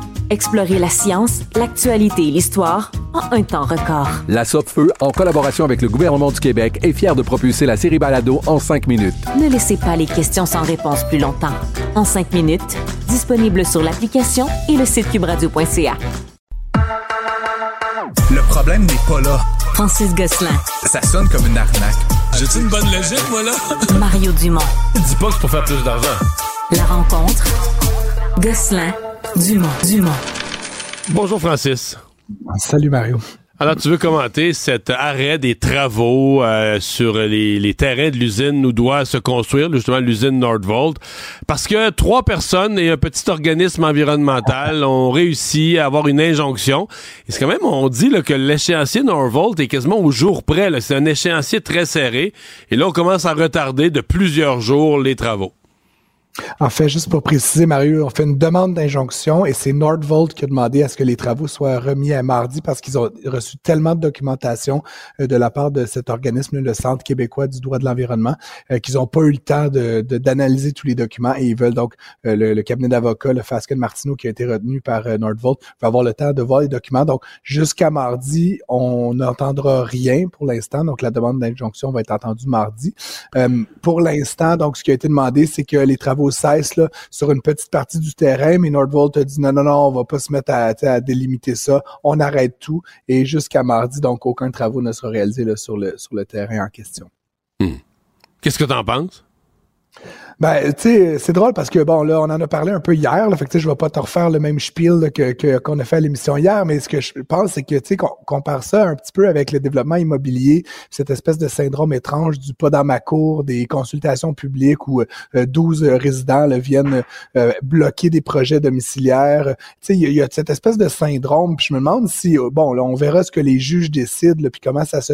Explorez la science, l'actualité et l'histoire en un temps record. La Feu, en collaboration avec le gouvernement du Québec, est fière de propulser la série Balado en cinq minutes. Ne laissez pas les questions sans réponse plus longtemps. En cinq minutes, disponible sur l'application et le site cubradio.ca. Le problème n'est pas là. Francis Gosselin, Ça sonne comme une arnaque. J'ai-tu une bonne logique, moi, là? Mario Dumont. Dis pas que c'est pour faire plus d'argent. La rencontre. Gosselin, Dumont, Dumont. Bonjour, Francis. Salut Mario. Alors, tu veux commenter cet arrêt des travaux euh, sur les, les terrains de l'usine où doit se construire justement l'usine Nordvolt? Parce que trois personnes et un petit organisme environnemental ont réussi à avoir une injonction. Et c'est quand même, on dit là, que l'échéancier Nordvolt est quasiment au jour près. là. C'est un échéancier très serré. Et là, on commence à retarder de plusieurs jours les travaux. En fait, juste pour préciser, Mario, on fait une demande d'injonction et c'est Nordvolt qui a demandé à ce que les travaux soient remis à mardi parce qu'ils ont reçu tellement de documentation euh, de la part de cet organisme, le Centre québécois du droit de l'environnement, euh, qu'ils n'ont pas eu le temps d'analyser tous les documents et ils veulent donc euh, le, cabinet d'avocats, le Fasken Martineau, qui a été retenu par Nordvolt, va avoir le temps de voir les documents. Donc, jusqu'à mardi, on n'entendra rien pour l'instant. Donc, la demande d'injonction va être entendue mardi. pour l'instant, donc, ce qui a été demandé, c'est que les travaux cesse là, sur une petite partie du terrain, mais Nordvolt a dit non, non, non, on va pas se mettre à, à délimiter ça, on arrête tout et jusqu'à mardi, donc aucun travaux ne sera réalisé là, sur, le, sur le terrain en question. Hmm. Qu'est-ce que tu en penses? Ben, tu sais, c'est drôle parce que, bon, là, on en a parlé un peu hier, là, fait que, tu sais, je vais pas te refaire le même spiel que, qu'on a fait à l'émission hier, mais ce que je pense, c'est que, tu sais, qu'on compare ça un petit peu avec le développement immobilier, cette espèce de syndrome étrange du pas dans ma cour, des consultations publiques où 12 euh, résidents viennent euh, bloquer des projets domiciliaires. Tu sais, il y, a cette espèce de syndrome, puis je me demande si, euh, bon, là, on verra ce que les juges décident, puis comment ça se,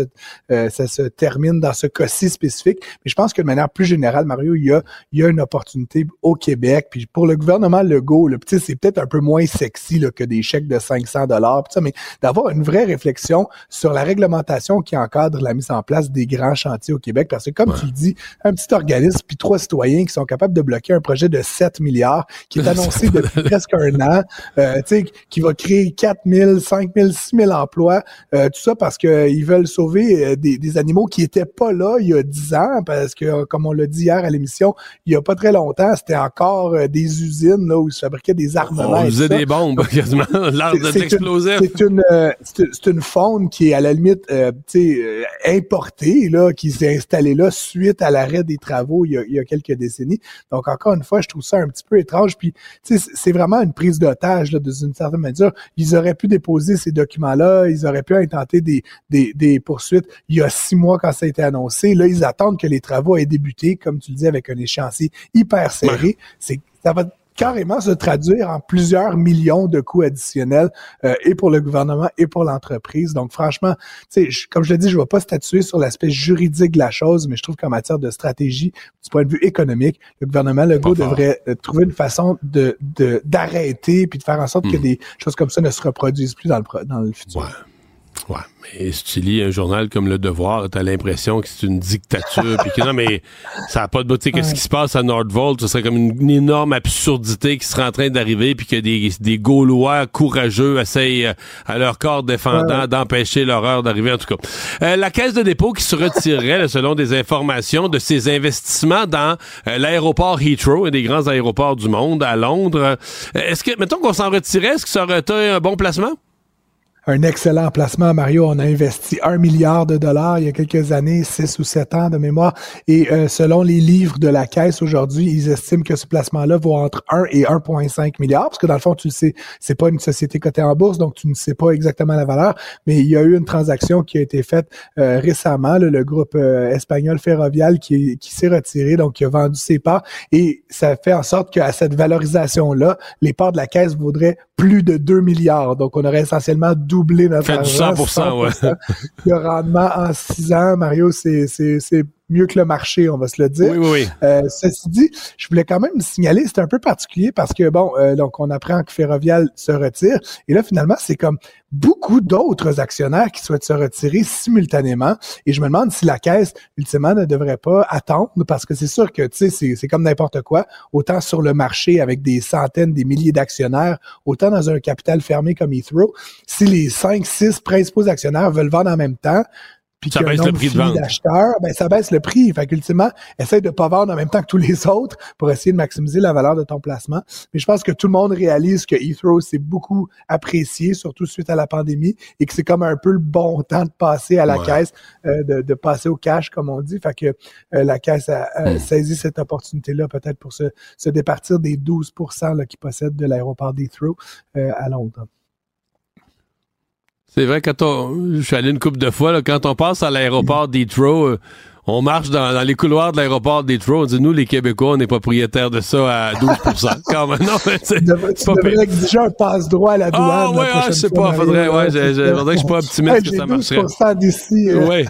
ça se termine dans ce cas-ci spécifique, mais je pense que de manière plus générale, Mario, il y a il y a une opportunité au Québec. Puis pour le gouvernement Legault, le petit, c'est peut-être un peu moins sexy là, que des chèques de 500 dollars, mais d'avoir une vraie réflexion sur la réglementation qui encadre la mise en place des grands chantiers au Québec. Parce que comme tu le dis, un petit organisme puis trois citoyens qui sont capables de bloquer un projet de 7 milliards qui est annoncé depuis presque un an, euh, qui va créer 4 000, 5 000, 6 000 emplois, euh, tout ça parce qu'ils veulent sauver euh, des, des, animaux qui étaient pas là il y a 10 ans, parce que, comme on l'a dit hier à l'émission, il y a pas très longtemps, c'était encore euh, des usines là où ils fabriquaient des armements. On faisait des bombes, quasiment. L'arme explosif. C'est une, euh, c'est une faune qui est à la limite euh, importée, là, qui s'est installée là suite à l'arrêt des travaux il y, a, il y, a, quelques décennies. Donc, encore une fois, je trouve ça un petit peu étrange. Puis, c'est vraiment une prise d'otage, là, d'une certaine manière. Ils auraient pu déposer ces documents-là, ils auraient pu intenter des, des, des poursuites il y a six mois quand ça a été annoncé. Là, ils attendent que les travaux aient débuté, comme tu le dis, avec un échéancier hyper serré. C'est ça va carrément se traduire en plusieurs millions de coûts additionnels euh, et pour le gouvernement et pour l'entreprise. Donc franchement, comme je le dis, je ne vais pas statuer sur l'aspect juridique de la chose, mais je trouve qu'en matière de stratégie, du point de vue économique, le gouvernement Legault devrait euh, trouver une façon de d'arrêter puis de faire en sorte que hmm. des choses comme ça ne se reproduisent plus dans le, dans le futur. Ouais, mais si tu lis un journal comme Le Devoir, t'as l'impression que c'est une dictature, puis que non, mais ça n'a pas de beauté. Qu'est-ce qui se passe à Nordvolt? Ce serait comme une, énorme absurdité qui serait en train d'arriver, puis que des, des Gaulois courageux essayent euh, à leur corps défendant d'empêcher l'horreur d'arriver, en tout cas. Euh, la Caisse de dépôt qui se retirerait, selon des informations, de ses investissements dans euh, l'aéroport Heathrow, un des grands aéroports du monde, à Londres. Est-ce que, mettons qu'on s'en retirait, est-ce que ça aurait été un bon placement? Un excellent placement. Mario, on a investi un milliard de dollars il y a quelques années, six ou sept ans de mémoire. Et euh, selon les livres de la caisse aujourd'hui, ils estiment que ce placement-là vaut entre 1 et 1,5 milliard. Parce que dans le fond, tu le sais, c'est pas une société cotée en bourse, donc tu ne sais pas exactement la valeur. Mais il y a eu une transaction qui a été faite euh, récemment. le groupe euh, espagnol Ferrovial qui, s'est retiré, donc qui a vendu ses parts. Et ça fait en sorte qu'à cette valorisation-là, les parts de la caisse vaudraient plus de 2 milliards. Donc, on aurait essentiellement doublé notre Fait 100%, ouais. Le rendement en 6 ans, Mario, c'est mieux que le marché, on va se le dire. Oui, oui, oui. Euh, ceci dit, je voulais quand même signaler, c'est un peu particulier parce que, bon, euh, donc on apprend que Ferrovial se retire. Et là, finalement, c'est comme beaucoup d'autres actionnaires qui souhaitent se retirer simultanément. Et je me demande si la caisse, ultimement, ne devrait pas attendre parce que c'est sûr que, tu sais, c'est comme n'importe quoi. Autant sur le marché avec des centaines, des milliers d'actionnaires, autant dans un capital fermé comme Heathrow. Si les cinq, six principaux actionnaires veulent vendre en même temps, puis ça baisse le prix de vente. ben ça baisse le prix. Fait qu'ultimement, essaye de pas vendre en même temps que tous les autres pour essayer de maximiser la valeur de ton placement. Mais je pense que tout le monde réalise que Heathrow s'est beaucoup apprécié, surtout suite à la pandémie, et que c'est comme un peu le bon temps de passer à la caisse, euh, de, de, passer au cash, comme on dit. Fait que euh, la caisse a, hmm. saisi cette opportunité-là peut-être pour se, se départir des 12 là, qui possèdent de l'aéroport d'Heathrow euh, à Londres. C'est vrai, quand on, je suis allé une couple de fois, là, quand on passe à l'aéroport d'Heathrow, euh, on marche dans, dans les couloirs de l'aéroport de Detroit, on dit, nous, les Québécois, on est propriétaires de ça à 12 Quand même, non, c'est pas pire. exiger un passe-droit à la douane. Ah, ouais, ah, je sais pas, faudrait, ouais, faudrait que je sois pas optimiste que ça marcherait. 12% d'ici. euh, Oui.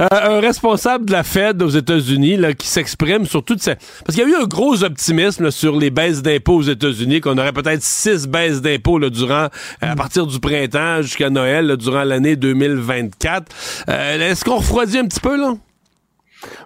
Euh, un responsable de la Fed aux États-Unis là, qui s'exprime sur toute cette... Parce qu'il y a eu un gros optimisme là, sur les baisses d'impôts aux États-Unis, qu'on aurait peut-être six baisses d'impôts là, durant, euh, à partir du printemps jusqu'à Noël, là, durant l'année 2024. Euh, Est-ce qu'on refroidit un petit peu, là?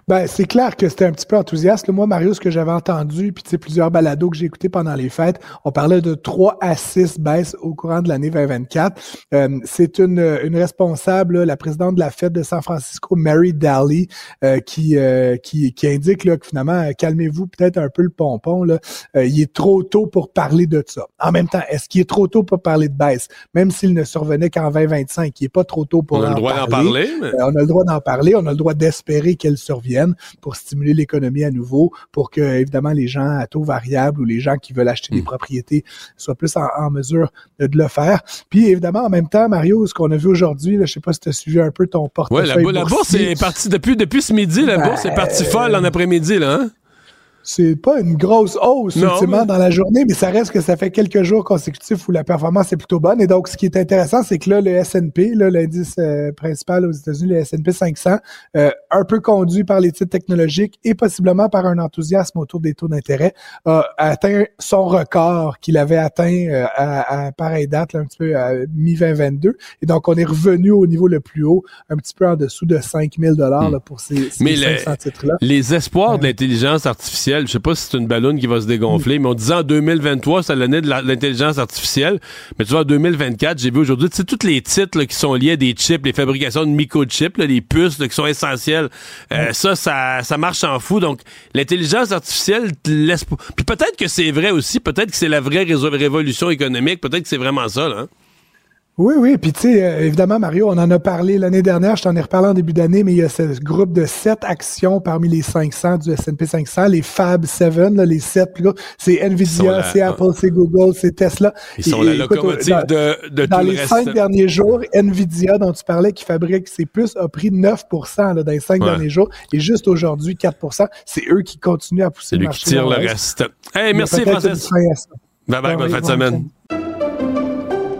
Ben, c'est clair que c'était un petit peu enthousiaste. Moi, Mario, ce que j'avais entendu, puis tu sais, plusieurs balados que j'ai écoutés pendant les fêtes, on parlait de 3 à 6 baisses au courant de l'année 2024. Euh, c'est une, une responsable, là, la présidente de la Fed de San Francisco, Mary Daly, euh, qui, euh, qui, qui indique là, que finalement, calmez-vous peut-être un peu le pompon. Là. Il est trop tôt pour parler de ça. En même temps, est-ce qu'il est trop tôt pour parler de baisse? Même s'il ne survenait qu'en 2025, il n'est pas trop tôt pour On a en le droit d'en parler. parler, mais- on a le droit d'en parler, on a le droit d'espérer qu'elle survienne pour stimuler l'économie à nouveau, pour que évidemment les gens à taux variable ou les gens qui veulent acheter des propriétés soient plus en, en mesure de, de le faire. Puis évidemment, en même temps, Mario, ce qu'on a vu aujourd'hui, je sais pas si tu as suivi un peu ton Oui, portefeuille. la, bou- la bourse est partie depuis, depuis ce midi, la Ben, bourse est partie folle en après-midi, là, hein? C'est pas une grosse hausse, Non, ultimement, mais- dans la journée, mais ça reste que ça fait quelques jours consécutifs où la performance est plutôt bonne. Et donc, ce qui est intéressant, c'est que là, le S&P, l'indice euh, principal aux États-Unis, le S&P 500, euh, un peu conduit par les titres technologiques et possiblement par un enthousiasme autour des taux d'intérêt, a atteint son record qu'il avait atteint euh, à, à pareille date, là, un petit peu à mi-2022. Et donc, on est revenu au niveau le plus haut, un petit peu en dessous de 5 000 là, pour ces, ces Hmm. Mais le- 500 titres-là. les espoirs de l'intelligence artificielle, je sais pas si c'est une ballonne qui va se dégonfler, mais on disait en 2023, c'est l'année de l'intelligence artificielle. Mais tu vois, en 2024, j'ai vu aujourd'hui, tu sais, tous les titres là, qui sont liés à des chips, les fabrications de microchips, là, les puces là, qui sont essentielles, euh, ça, ça, ça marche en fou. Donc, l'intelligence artificielle te laisse... Puis peut-être que c'est vrai aussi, peut-être que c'est la vraie révolution économique, peut-être que c'est vraiment ça, là. hein. Oui, oui. Puis, tu sais, euh, évidemment, Mario, on en a parlé l'année dernière. Je t'en ai reparlé en début d'année, mais il y a ce groupe de sept actions parmi les 500 du S&P 500, les Fab 7, là, les sept. C'est Nvidia, c'est Apple, c'est Google, c'est Tesla. Ils sont Et- la et écoute, locomotive dans- de, de dans tout le les reste. cinq derniers jours, Nvidia, dont tu parlais, qui fabrique ses puces, a pris 9 là, dans les cinq Ouais. derniers jours. Et juste aujourd'hui, 4% C'est eux qui continuent à pousser C'est le lui marché. qui tire le reste. Hey, merci, Francis. une fin à ça. Bye bye, Bon, bonne fin de semaine.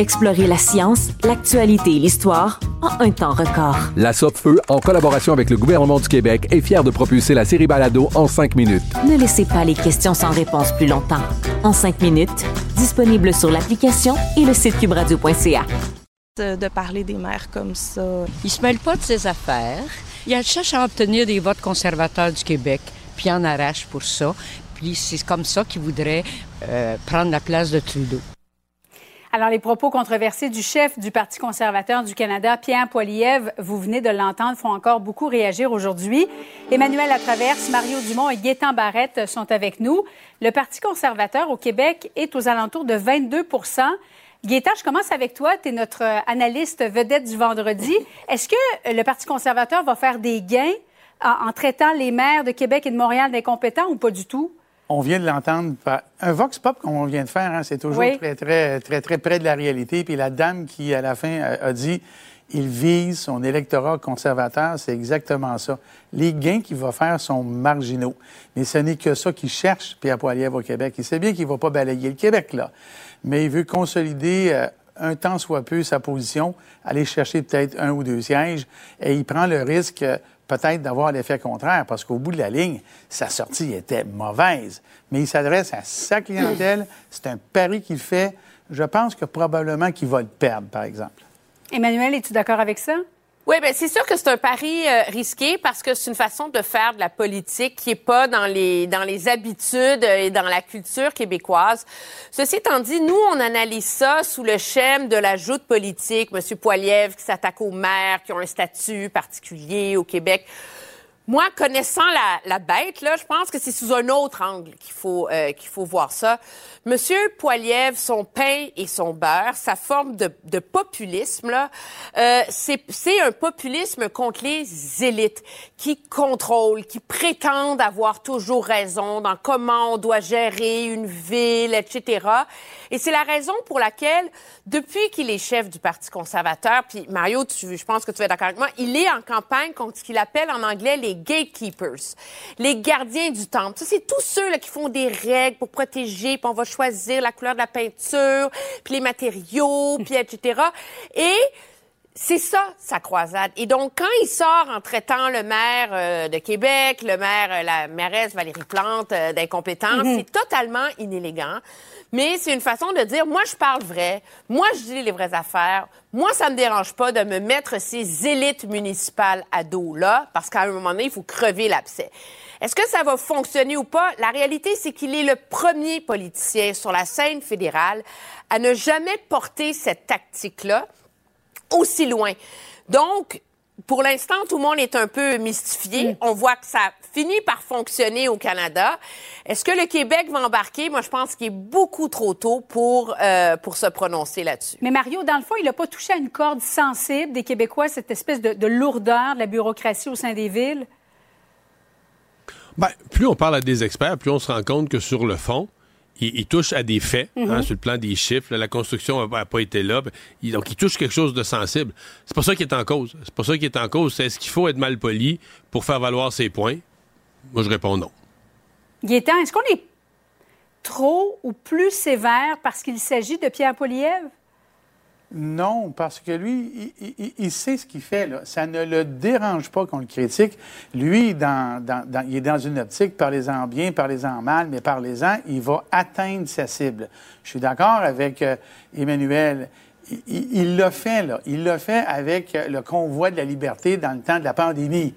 Explorez la science, l'actualité et l'histoire en un temps record. La Feu, en collaboration avec le gouvernement du Québec, est fière de propulser la série Balado en cinq minutes. Ne laissez pas les questions sans réponse plus longtemps. En cinq minutes, disponible sur l'application et le site cubradio.ca. de parler des mères comme ça. Il se mêle pas de ses affaires. Il cherche à obtenir des votes conservateurs du Québec, puis en arrache pour ça. Puis c'est comme ça qu'il voudrait euh, prendre la place de Trudeau. Alors, les propos controversés du chef du Parti conservateur du Canada, Pierre Poilievre, vous venez de l'entendre, font encore beaucoup réagir aujourd'hui. Emmanuel Latraverse, Mario Dumont et Gaétan Barrette sont avec nous. Le Parti conservateur au Québec est aux alentours de 22% Gaétan, je commence avec toi. Tu es notre euh, analyste vedette du vendredi. Est-ce que euh, le Parti conservateur va faire des gains en traitant les maires de Québec et de Montréal d'incompétents ou pas du tout? On vient de l'entendre par un vox pop qu'on vient de faire, hein, c'est toujours Oui. très, très, très, très près de la réalité. Puis la dame qui, à la fin, a, a dit il vise son électorat conservateur, c'est exactement ça. Les gains qu'il va faire sont marginaux. Mais ce n'est que ça qu'il cherche, Pierre Poilievre au Québec. Il sait bien qu'il ne va pas balayer le Québec, là. Mais il veut consolider euh, un temps soit peu sa position, aller chercher peut-être un ou deux sièges, et il prend le risque, euh, peut-être d'avoir l'effet contraire, parce qu'au bout de la ligne, sa sortie était mauvaise. Mais il s'adresse à sa clientèle, c'est un pari qu'il fait. Je pense que probablement qu'il va le perdre, par exemple. Emmanuel, es-tu d'accord avec ça? Oui, ben c'est sûr que c'est un pari euh, risqué parce que c'est une façon de faire de la politique qui est pas dans les dans les habitudes et dans la culture québécoise. Ceci étant dit, nous on analyse ça sous le schème de la joute politique, Monsieur Poiliev qui s'attaque aux maires qui ont un statut particulier au Québec. Moi, connaissant la, la bête, là, je pense que c'est sous un autre angle qu'il faut euh, qu'il faut voir ça. Monsieur Poiliev, son pain et son beurre, sa forme de, de populisme là, euh, c'est c'est un populisme contre les élites qui contrôlent, qui prétendent avoir toujours raison dans comment on doit gérer une ville, etc. Et c'est la raison pour laquelle, depuis qu'il est chef du Parti conservateur, puis Mario, tu, je pense que tu es d'accord avec moi, il est en campagne contre ce qu'il appelle en anglais les gatekeepers, les gardiens du temple. Ça, c'est tous ceux là, qui font des règles pour protéger, puis on va choisir la couleur de la peinture, puis les matériaux, puis etc. Et c'est ça, sa croisade. Et donc, quand il sort en traitant le maire euh, de Québec, le maire, euh, la mairesse Valérie Plante euh, d'incompétence, Mhm. c'est totalement inélégant. Mais c'est une façon de dire, moi, je parle vrai. Moi, je dis les vraies affaires. Moi, ça me dérange pas de me mettre ces élites municipales à dos, là, parce qu'à un moment donné, il faut crever l'abcès. Est-ce que ça va fonctionner ou pas? La réalité, c'est qu'il est le premier politicien sur la scène fédérale à ne jamais porter cette tactique-là aussi loin. Donc, pour l'instant, tout le monde est un peu mystifié. On voit que ça finit par fonctionner au Canada. Est-ce que le Québec va embarquer? Moi, je pense qu'il est beaucoup trop tôt pour, euh, pour se prononcer là-dessus. Mais Mario, dans le fond, il n'a pas touché à une corde sensible des Québécois, cette espèce de, de lourdeur de la bureaucratie au sein des villes? Ben, plus on parle à des experts, plus on se rend compte que sur le fond, il, il touche à des faits, Mhm. hein, sur le plan des chiffres. là, la construction n'a pas été là. il- donc, il touche quelque chose de sensible. C'est pas ça qui est en cause. C'est pas ça qui est en cause. C'est est-ce qu'il faut être mal poli pour faire valoir ses points? Moi, je réponds non. Gaétan, est-ce qu'on est trop ou plus sévère parce qu'il s'agit de Pierre Poliev? Non, parce que lui, il, sait ce qu'il fait. Ça ne le dérange pas qu'on le critique. Lui, il est dans une optique, parlez-en bien, parlez-en mal, mais parlez-en, il va atteindre sa cible. Je suis d'accord avec euh, Emmanuel. Il- l'a fait, là. Il l'a fait avec euh, le convoi de la liberté dans le temps de la pandémie.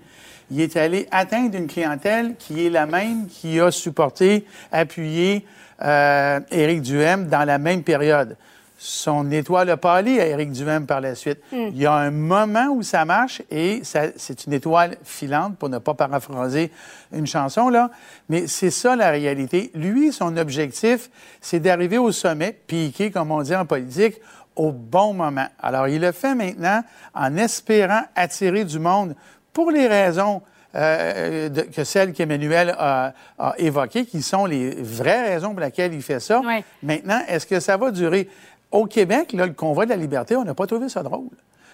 Il est allé atteindre une clientèle qui est la même qui a supporté, appuyé euh, Éric Duhem dans la même période. Son étoile a pâli à Éric Duhem par la suite. Il y a un moment où ça marche et c'est une étoile filante, pour ne pas paraphraser une chanson, là. Mais c'est ça la réalité. Lui, son objectif, c'est d'arriver au sommet, piqué, comme on dit en politique, au bon moment. Alors, il le fait maintenant en espérant attirer du monde pour les raisons euh, de- que celles qu'Emmanuel a, a évoquées, qui sont les vraies raisons pour lesquelles il fait ça. Maintenant, est-ce que ça va durer? Au Québec, là, le convoi de la liberté, on n'a pas trouvé ça drôle.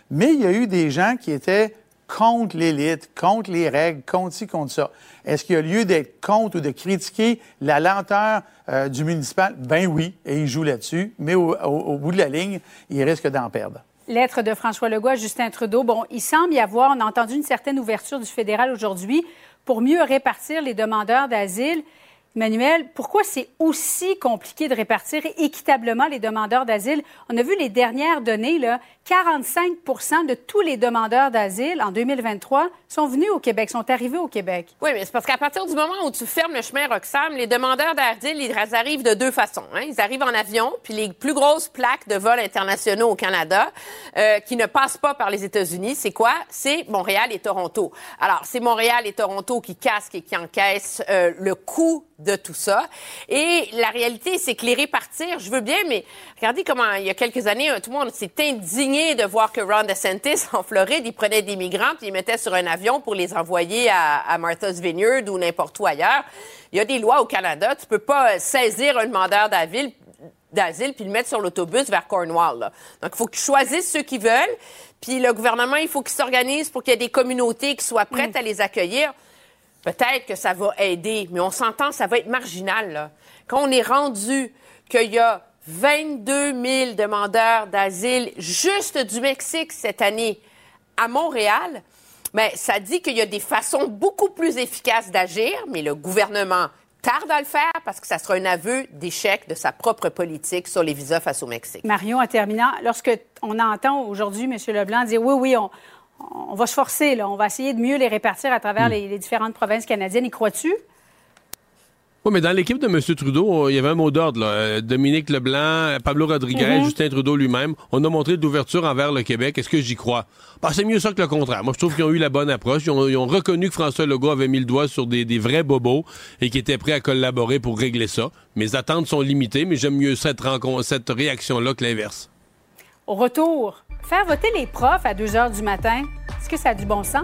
Mais il y a eu des gens qui étaient contre l'élite, contre les règles, contre ci, contre ça. Est-ce qu'il y a lieu d'être contre ou de critiquer la lenteur euh, du municipal? Ben oui, et il joue là-dessus, mais au, bout de la ligne, il risque d'en perdre. Lettre de François Legault à Justin Trudeau. Bon, il semble y avoir, on a entendu une certaine ouverture du fédéral aujourd'hui pour mieux répartir les demandeurs d'asile. Emmanuel, pourquoi c'est aussi compliqué de répartir équitablement les demandeurs d'asile? On a vu les dernières données, là, 45 de tous les demandeurs d'asile en 2023 sont venus au Québec, sont arrivés au Québec. Oui, mais c'est parce qu'à partir du moment où tu fermes le chemin Roxham, les demandeurs d'asile, ils arrivent de deux façons. hein. Ils arrivent en avion, puis les plus grosses plaques de vols internationaux au Canada, euh, qui ne passent pas par les États-Unis, c'est quoi? C'est Montréal et Toronto. Alors, c'est Montréal et Toronto qui casquent et qui encaissent euh, le coût de tout ça. Et la réalité, c'est que les répartir, je veux bien, mais regardez comment, il y a quelques années, tout le monde s'est indigné de voir que Ron DeSantis, en Floride, il prenait des migrants puis il mettait sur un avion pour les envoyer à, à Martha's Vineyard ou n'importe où ailleurs. Il y a des lois au Canada. Tu peux pas saisir un demandeur d'asile d'asile puis le mettre sur l'autobus vers Cornwall. là. Donc, il faut qu'ils choisissent ceux qui veulent. Puis le gouvernement, il faut qu'il s'organise pour qu'il y ait des communautés qui soient prêtes à les accueillir. Peut-être que ça va aider, mais on s'entend, ça va être marginal. Là. Quand on est rendu qu'il y a 22 000 demandeurs d'asile juste du Mexique cette année à Montréal, Mais ça dit qu'il y a des façons beaucoup plus efficaces d'agir, mais le gouvernement tarde à le faire parce que ça sera un aveu d'échec de sa propre politique sur les visas face au Mexique. Marion, en terminant, lorsque on entend aujourd'hui M. Leblanc dire oui, oui, on, on va se forcer, là, on va essayer de mieux les répartir à travers les, les différentes provinces canadiennes, y crois-tu? Oui, mais dans l'équipe de M. Trudeau, il y avait un mot d'ordre. là. Euh, Dominique Leblanc, Pablo Rodriguez, Mhm. Justin Trudeau lui-même. On a montré d'ouverture envers le Québec. Est-ce que j'y crois? Bah, c'est mieux ça que le contraire. Moi, je trouve qu'ils ont eu la bonne approche. Ils ont, ils ont reconnu que François Legault avait mis le doigt sur des, des vrais bobos et qu'il était prêt à collaborer pour régler ça. Mes attentes sont limitées, mais j'aime mieux cette, cette réaction-là que l'inverse. Au retour, faire voter les profs à 2 heures du matin, est-ce que ça a du bon sens?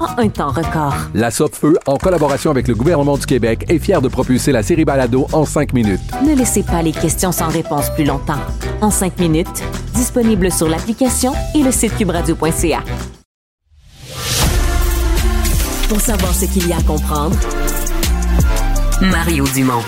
en un temps record. La Feu, en collaboration avec le gouvernement du Québec, est fière de propulser la série Balado en cinq minutes. Ne laissez pas les questions sans réponse plus longtemps. En cinq minutes, disponible sur l'application et le site cubradio.ca. Pour savoir ce qu'il y a à comprendre, Mario Dumont.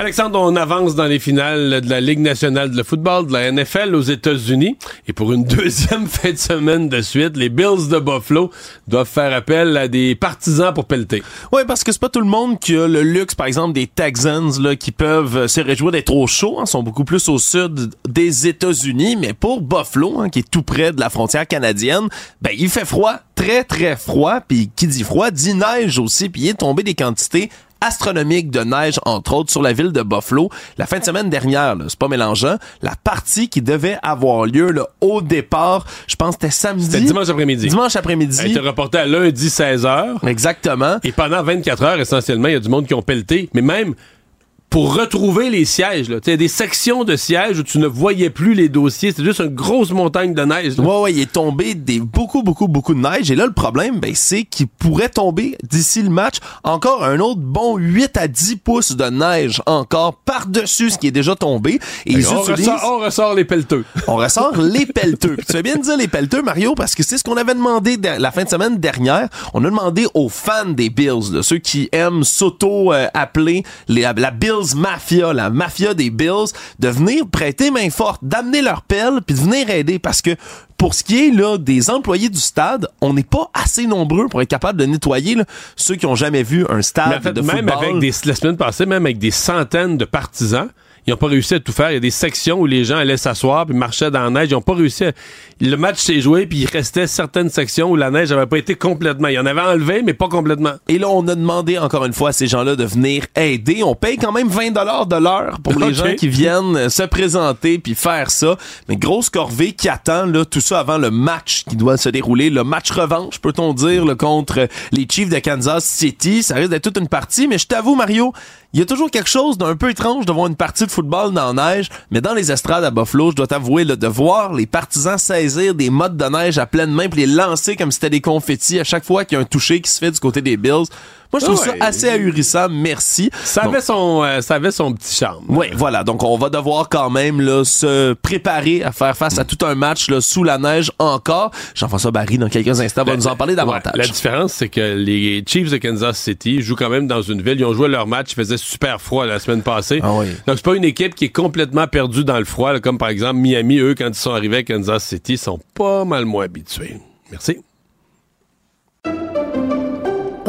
Alexandre, on avance dans les finales de la Ligue nationale de football, de la NFL aux États-Unis. Et pour une deuxième fin de semaine de suite, les Bills de Buffalo doivent faire appel à des partisans pour pelleter. Oui, parce que c'est pas tout le monde qui a le luxe, par exemple, des Texans là, qui peuvent euh, se réjouir d'être au chaud. Hein, sont beaucoup plus au sud des États-Unis. Mais pour Buffalo, hein, qui est tout près de la frontière canadienne, ben il fait froid, très très froid. Puis qui dit froid dit neige aussi. Puis il est tombé des quantités astronomiques de neige, entre autres, sur la ville de Buffalo. La fin de semaine dernière, c'est pas mélangeant, la partie qui devait avoir lieu là, au départ, je pense que c'était samedi. C'était dimanche après-midi. Dimanche après-midi. Elle été reportée à lundi 16h. Exactement. Et pendant 24 heures, essentiellement, il y a du monde qui ont pelleté. Mais même pour retrouver les sièges, là, il y a des sections de sièges où tu ne voyais plus les dossiers. C'était juste une grosse montagne de neige. là. Ouais, ouais, il est tombé des beaucoup, beaucoup, beaucoup de neige. Et là, le problème, ben, c'est qu'il pourrait tomber d'ici le match encore un autre bon 8 à 10 pouces de neige encore par-dessus ce qui est déjà tombé. Et ils qu'on utilisent... ressort, on ressort les pelleteux. On ressort les pelleteux. Puis tu fais bien de dire les pelleteux, Mario, parce que c'est ce qu'on avait demandé de- la fin de semaine dernière. On a demandé aux fans des Bills, là, ceux qui aiment s'auto-appeler la, la Bills Mafia, la mafia des Bills, de venir prêter main forte, d'amener leur pelle, puis de venir aider. Parce que pour ce qui est là des employés du stade, on n'est pas assez nombreux pour être capable de nettoyer là, ceux qui ont jamais vu un stade Mais en fait, de même football. avec des, la semaine passée, même avec des centaines de partisans, ils n'ont pas réussi à tout faire. Il y a des sections où les gens allaient s'asseoir puis marchaient dans la neige. Ils n'ont pas réussi. à- Le match s'est joué puis il restait certaines sections où la neige n'avait pas été complètement. Il y en avait enlevé, mais pas complètement. Et là, on a demandé encore une fois à ces gens-là de venir aider. On paye quand même 20 dollars de l'heure pour les gens qui viennent se présenter puis faire ça. Mais grosse corvée qui attend là tout ça avant le match qui doit se dérouler, le match revanche, peut-on dire, là, contre les Chiefs de Kansas City. Ça risque d'être toute une partie, mais je t'avoue, Mario, il y a toujours quelque chose d'un peu étrange de voir une partie de football dans la neige, mais dans les estrades à Buffalo, je dois t'avouer, là, de voir les partisans saisir des mottes de neige à pleine main puis les lancer comme si c'était des confettis à chaque fois qu'il y a un toucher qui se fait du côté des Bills. Moi, je trouve Ouais. ça assez ahurissant. Merci. Ça avait, son, euh, ça avait son petit charme. Oui, voilà. Donc, on va devoir quand même là, se préparer à faire face à tout un match là, sous la neige encore. Jean-François Barry, dans quelques instants, va nous en parler davantage. La différence, c'est que les Chiefs de Kansas City jouent quand même dans une ville. Ils ont joué leur match, il faisait super froid la semaine passée. Ah Donc, c'est pas une équipe qui est complètement perdue dans le froid, là, comme par exemple Miami, eux, quand ils sont arrivés à Kansas City, sont pas mal moins habitués. Merci.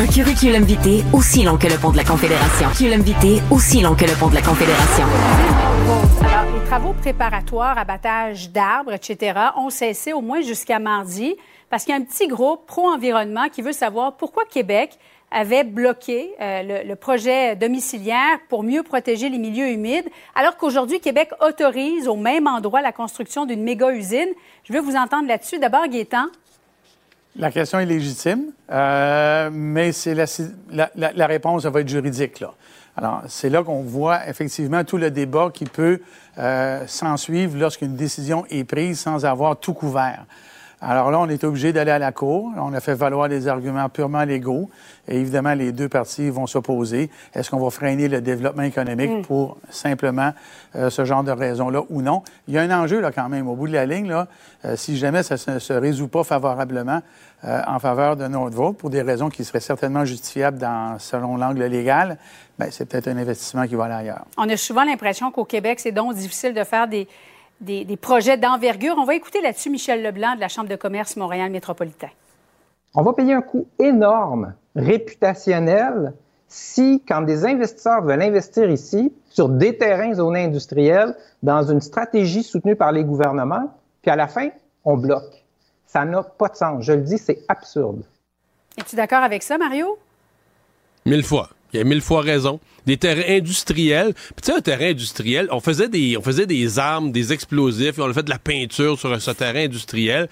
Un curriculum vitae aussi long que le pont de la Confédération. Curriculum vitae aussi long que le pont de la Confédération. Alors, les travaux préparatoires, abattage d'arbres, etc., ont cessé au moins jusqu'à mardi parce qu'il y a un petit groupe pro-environnement qui veut savoir pourquoi Québec avait bloqué euh, le, projet domiciliaire pour mieux protéger les milieux humides, alors qu'aujourd'hui, Québec autorise au même endroit la construction d'une méga-usine. Je veux vous entendre là-dessus. D'abord, Gaétan. La question est légitime, euh, mais c'est la, la, réponse va être juridique. Là. Alors, c'est là qu'on voit effectivement tout le débat qui peut euh, s'en suivre lorsqu'une décision est prise sans avoir tout couvert. Alors là, on est obligé d'aller à la Cour. On a fait valoir des arguments purement légaux. Et évidemment, les deux parties vont s'opposer. Est-ce qu'on va freiner le développement économique Mm. pour simplement euh, ce genre de raison-là ou non? Il y a un enjeu là quand même. Au bout de la ligne, là, euh, si jamais ça ne se résout pas favorablement euh, en faveur de notre vote, pour des raisons qui seraient certainement justifiables dans, selon l'angle légal, ben, c'est peut-être un investissement qui va aller ailleurs. On a souvent l'impression qu'au Québec, c'est donc difficile de faire des, des, des projets d'envergure. On va écouter là-dessus Michel Leblanc de la Chambre de commerce Montréal métropolitain. On va payer un coût énorme, réputationnel, si, quand des investisseurs veulent investir ici, sur des terrains zonés industriels, dans une stratégie soutenue par les gouvernements, puis à la fin, on bloque. Ça n'a pas de sens. Je le dis, c'est absurde. Es-tu d'accord avec ça, Mario? Mille fois. Il y a mille fois raison. Des terrains industriels. Puis tu sais, un terrain industriel, on faisait des, on faisait des armes, des explosifs, et on a fait de la peinture sur ce terrain industriel.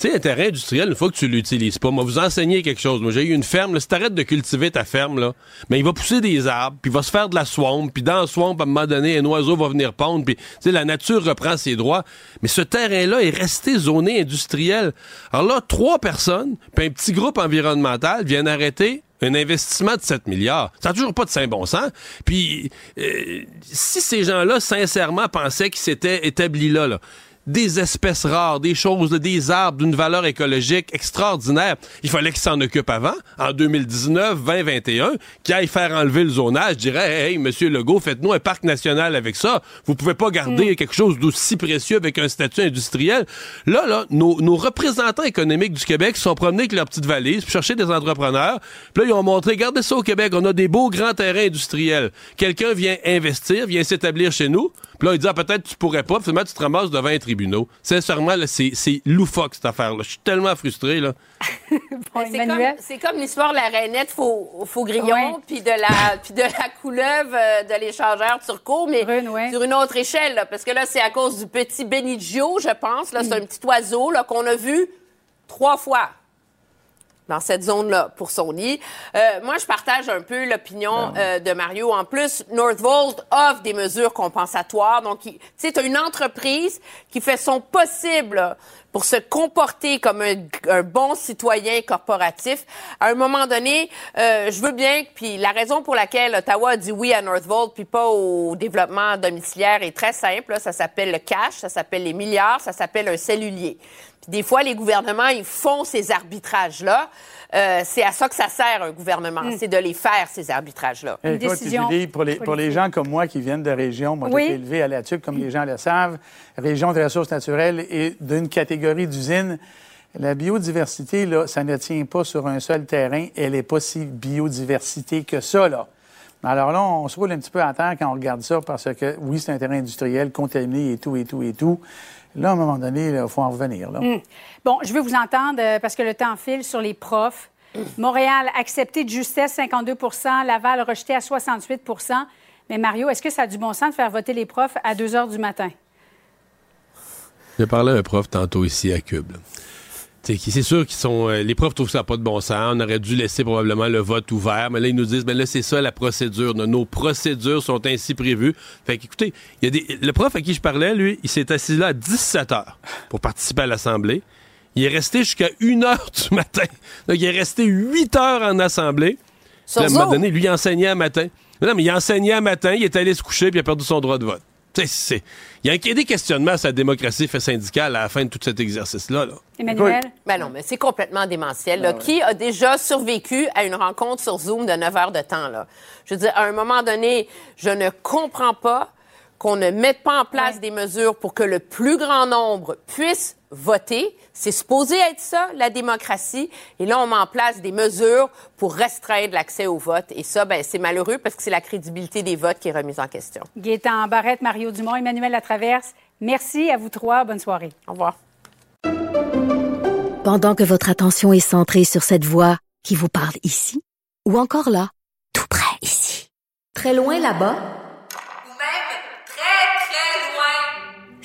Tu sais, un terrain industriel, une fois que tu l'utilises pas, moi, vous enseigner quelque chose. Moi, j'ai eu une ferme, là, si t'arrêtes de cultiver ta ferme, là, mais il va pousser des arbres, puis il va se faire de la swamp, puis dans la swamp, à un moment donné, un oiseau va venir pondre, puis, tu sais, la nature reprend ses droits. Mais ce terrain-là est resté zoné industriel. Alors là, trois personnes, puis un petit groupe environnemental viennent arrêter un investissement de 7 milliards. Ça n'a toujours pas de saint bon sens. Puis, euh, si ces gens-là, sincèrement, pensaient qu'ils s'étaient établis là, là, des espèces rares, des choses, des arbres d'une valeur écologique extraordinaire. Il fallait qu'ils s'en occupent avant, en 2019, 2021, qu'ils aillent faire enlever le zonage. Je dirais, hey, hey, monsieur Legault, faites-nous un parc national avec ça. Vous pouvez pas garder quelque chose d'aussi précieux avec un statut industriel. Là, là, nos, nos représentants économiques du Québec se sont promenés avec leur petite valise, puis chercher des entrepreneurs. Puis là, ils ont montré, regardez ça au Québec, on a des beaux grands terrains industriels. Quelqu'un vient investir, vient s'établir chez nous. Puis là, il dit, ah, peut-être tu pourrais pas. Puis finalement, tu te ramasses devant un tribunal. Sincèrement, c'est, c'est loufoque, cette affaire-là. Je suis tellement frustré, là. c'est, comme, l'histoire de la rainette faux, faux grillon, puis de la, puis de la couleuvre euh, de l'échangeur turco, mais sur une autre échelle, là, parce que là, c'est à cause du petit Benicio, je pense. Là, c'est un petit oiseau là, qu'on a vu trois fois dans cette zone-là pour son nid. Euh, moi, je partage un peu l'opinion euh, de Mario. En plus, Northvolt offre des mesures compensatoires. Donc, tu sais, une entreprise qui fait son possible pour se comporter comme un, un, bon citoyen corporatif. À un moment donné, euh, je veux bien, puis la raison pour laquelle Ottawa a dit oui à Northvolt puis pas au développement domiciliaire est très simple. Là. Ça s'appelle le cash, ça s'appelle les milliards, ça s'appelle un cellulier. Puis des fois, les gouvernements, ils font ces arbitrages-là. Euh, c'est à ça que ça sert un gouvernement, Hmm. c'est de les faire, ces arbitrages-là. Une décision Julie, pour, les, pour les gens comme moi qui viennent de régions, moi, Oui. j'ai été élevé à la TUC, comme les gens le savent, région de ressources naturelles et d'une catégorie d'usines. La biodiversité, là, ça ne tient pas sur un seul terrain. Elle n'est pas si biodiversité que ça, là. Alors là, on se roule un petit peu à terre quand on regarde ça parce que, oui, c'est un terrain industriel contaminé et tout, et tout, et tout. Là, à un moment donné, il faut en revenir. Là. Hmm. Bon, je veux vous entendre euh, parce que le temps file sur les profs. Montréal accepté de justesse 52% Laval rejeté à 68% Mais Mario, est-ce que ça a du bon sens de faire voter les profs à 2 heures du matin? J'ai parlé à un prof tantôt ici à Cube. là. C'est sûr qu'ils sont. euh, les profs trouvent ça pas de bon sens. On aurait dû laisser probablement le vote ouvert. Mais là, ils nous disent, ben là, c'est ça la procédure. Nos, procédures sont ainsi prévues. Fait qu'écoutez, il y a des. Le prof à qui je parlais, lui, il s'est assis là à 17 heures pour participer à l'Assemblée. Il est resté jusqu'à 1 heure du matin. Donc, il est resté 8 heures en Assemblée. Puis à un moment donné, lui, il enseignait à matin. Mais non, mais il enseignait à matin, il est allé se coucher, puis il a perdu son droit de vote. Tu sais, c'est- Il y a des questionnements à sa démocratie fait syndicale à la fin de tout cet exercice-là. Là. Emmanuel? Ben non, mais c'est complètement démentiel. là. Qui a déjà survécu à une rencontre sur Zoom de 9 heures de temps? Là? Je veux dire, à un moment donné, je ne comprends pas qu'on ne mette pas en place des mesures pour que le plus grand nombre puisse voter. C'est supposé être ça, la démocratie. Et là, on met en place des mesures pour restreindre l'accès au vote. Et ça, ben, c'est malheureux parce que c'est la crédibilité des votes qui est remise en question. Gaétan Barrette, Mario Dumont, Emmanuel Latraverse. Merci à vous trois. Bonne soirée. Au revoir. Pendant que votre attention est centrée sur cette voix qui vous parle ici, ou encore là, tout près ici, très loin là-bas,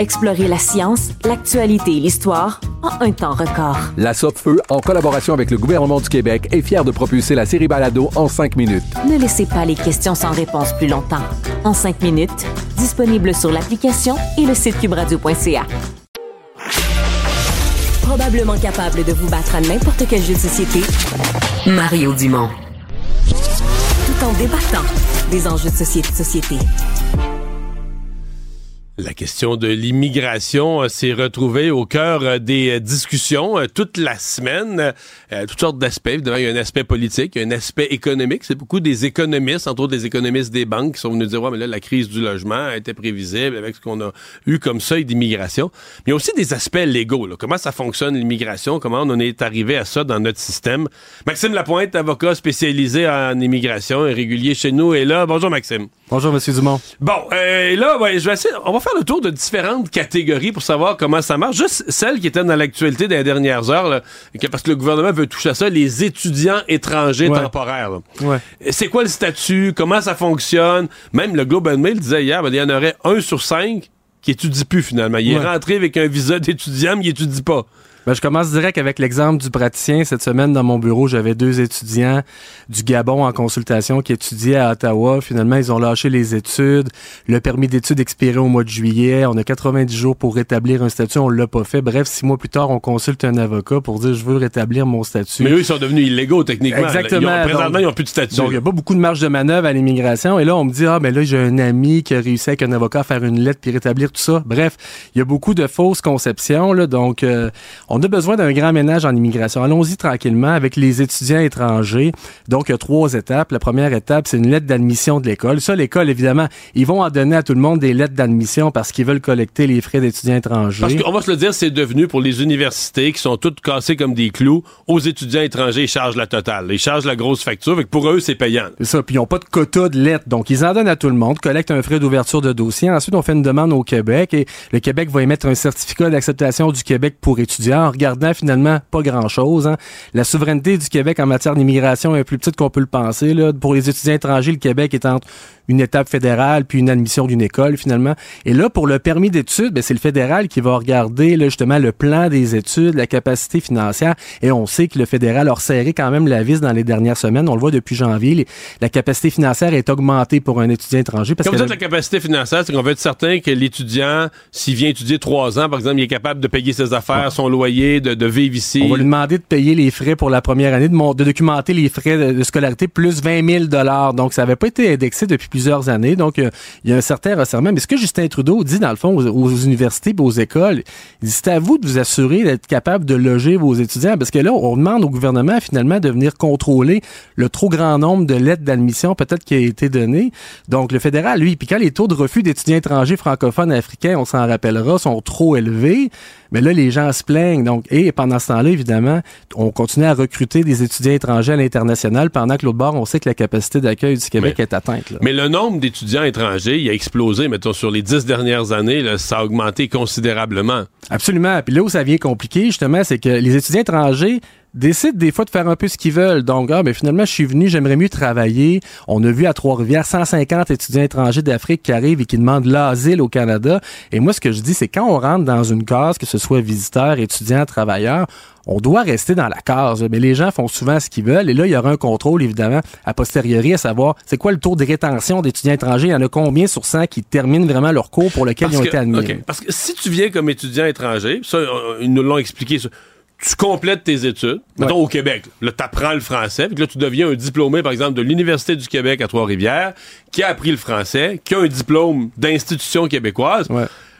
Explorez la science, l'actualité et l'histoire en un temps record. La Feu, en collaboration avec le gouvernement du Québec, est fière de propulser la série Balado en cinq minutes. Ne laissez pas les questions sans réponse plus longtemps. En cinq minutes, disponible sur l'application et le site cubradio.ca. Probablement capable de vous battre à n'importe quel jeu de société, Mario Dumont. Tout en débattant des enjeux de société. société. La question de l'immigration euh, s'est retrouvée au cœur euh, des euh, discussions toute la semaine. Toutes sortes d'aspects. Évidemment, il y a un aspect politique, il y a un aspect économique. C'est beaucoup des économistes, entre autres des économistes des banques, qui sont venus dire, ouais, mais là, la crise du logement était prévisible avec ce qu'on a eu comme seuil d'immigration. Mais il y a aussi des aspects légaux. là. Comment ça fonctionne l'immigration? Comment on en est arrivé à ça dans notre système? Maxime Lapointe, avocat spécialisé en immigration et régulier chez nous, est là. Bonjour, Maxime. Bonjour, Monsieur Dumont. Bon, euh, là, ouais, je vais essayer. On va faire le tour de différentes catégories pour savoir comment ça marche. Juste celle qui était dans l'actualité des dernières heures, là, parce que le gouvernement veut toucher à ça, les étudiants étrangers Ouais. temporaires. Ouais. C'est quoi le statut? Comment ça fonctionne? Même le Globe and Mail disait hier, ben, il y en aurait un sur cinq qui étudie plus finalement. Il est rentré avec un visa d'étudiant, mais il étudie pas. Ben, je commence direct avec l'exemple du praticien. Cette semaine, dans mon bureau, j'avais deux étudiants du Gabon en consultation qui étudiaient à Ottawa. Finalement, ils ont lâché les études. Le permis d'études expirait au mois de juillet. On a 90 jours pour rétablir un statut. On l'a pas fait. Bref, six mois plus tard, on consulte un avocat pour dire je veux rétablir mon statut. Mais eux, ils sont devenus illégaux techniquement. Exactement. Ils ont- présentement, Donc- ils n'ont plus de statut. Donc, il n'y a pas beaucoup de marge de manœuvre à l'immigration. Et là, on me dit, ah, ben là, j'ai un ami qui a réussi avec un avocat à faire une lettre puis rétablir tout ça. Bref, il y a beaucoup de fausses conceptions. Là, donc, euh, on a besoin d'un grand ménage en immigration. Allons-y tranquillement avec les étudiants étrangers. Donc, il y a trois étapes. La première étape, c'est une lettre d'admission de l'école. Ça, l'école, évidemment, ils vont en donner à tout le monde des lettres d'admission parce qu'ils veulent collecter les frais d'étudiants étrangers. Parce qu'on va se le dire, c'est devenu pour les universités qui sont toutes cassées comme des clous, aux étudiants étrangers, ils chargent la totale. Ils chargent la grosse facture. Fait que pour eux, c'est payant. C'est ça. Puis ils n'ont pas de quota de lettres. Donc, ils en donnent à tout le monde, collectent un frais d'ouverture de dossier. Ensuite, on fait une demande au Québec et le Québec va émettre un certificat d'acceptation du Québec pour étudiants en regardant finalement pas grand-chose. hein. La souveraineté du Québec en matière d'immigration est plus petite qu'on peut le penser. Pour les étudiants étrangers, le Québec est entre une étape fédérale, puis une admission d'une école, finalement. Et là, pour le permis d'études, ben, c'est le fédéral qui va regarder, là, justement, le plan des études, la capacité financière. Et on sait que le fédéral a resserré quand même la vis dans les dernières semaines. On le voit depuis janvier. Les- la capacité financière est augmentée pour un étudiant étranger. Parce Quand vous dites la capacité financière, c'est qu'on veut être certain que l'étudiant, s'il vient étudier trois ans, par exemple, il est capable de payer ses affaires, son loyer, de, de vivre ici. On va lui demander de payer les frais pour la première année, de, mon- de documenter les frais de, de scolarité plus 20 000 Donc, ça n'avait pas été indexé depuis plusieurs années. Donc, euh, il y a un certain resserrement. Mais ce que Justin Trudeau dit, dans le fond, aux, aux universités et aux écoles, il dit, c'est à vous de vous assurer d'être capable de loger vos étudiants. Parce que là, on demande au gouvernement, finalement, de venir contrôler le trop grand nombre de lettres d'admission, peut-être, qui a été donné. Donc, le fédéral, lui, puis quand les taux de refus d'étudiants étrangers francophones africains, on s'en rappellera, sont trop élevés, mais là, les gens se plaignent. Donc, et pendant ce temps-là, évidemment, on continue à recruter des étudiants étrangers à l'international, pendant que l'autre bord, on sait que la capacité d'accueil du Québec est atteinte. là. Mais le nombre d'étudiants étrangers, il a explosé, mettons, sur les dix dernières années, ça a augmenté considérablement. Absolument. Puis là où ça vient compliqué, justement, c'est que les étudiants étrangers décident des fois de faire un peu ce qu'ils veulent. Donc, ah, ben, finalement, je suis venu, j'aimerais mieux travailler. On a vu à Trois-Rivières 150 étudiants étrangers d'Afrique qui arrivent et qui demandent l'asile au Canada. Et moi, ce que je dis, c'est quand on rentre dans une case, que ce soit visiteur, étudiant, travailleur, on doit rester dans la case. Mais les gens font souvent ce qu'ils veulent. Et là, il y aura un contrôle, évidemment, a posteriori, à savoir, c'est quoi le taux de rétention d'étudiants étrangers? Il y en a combien sur 100 qui terminent vraiment leur cours pour lequel ils ont que, été admis? OK. Parce que si tu viens comme étudiant étranger, ça, euh, ils nous l'ont expliqué, ça, tu complètes tes études, mettons au Québec. Là, tu apprends le français, puis là, tu deviens un diplômé, par exemple, de l'Université du Québec à Trois-Rivières, qui a appris le français, qui a un diplôme d'institution québécoise.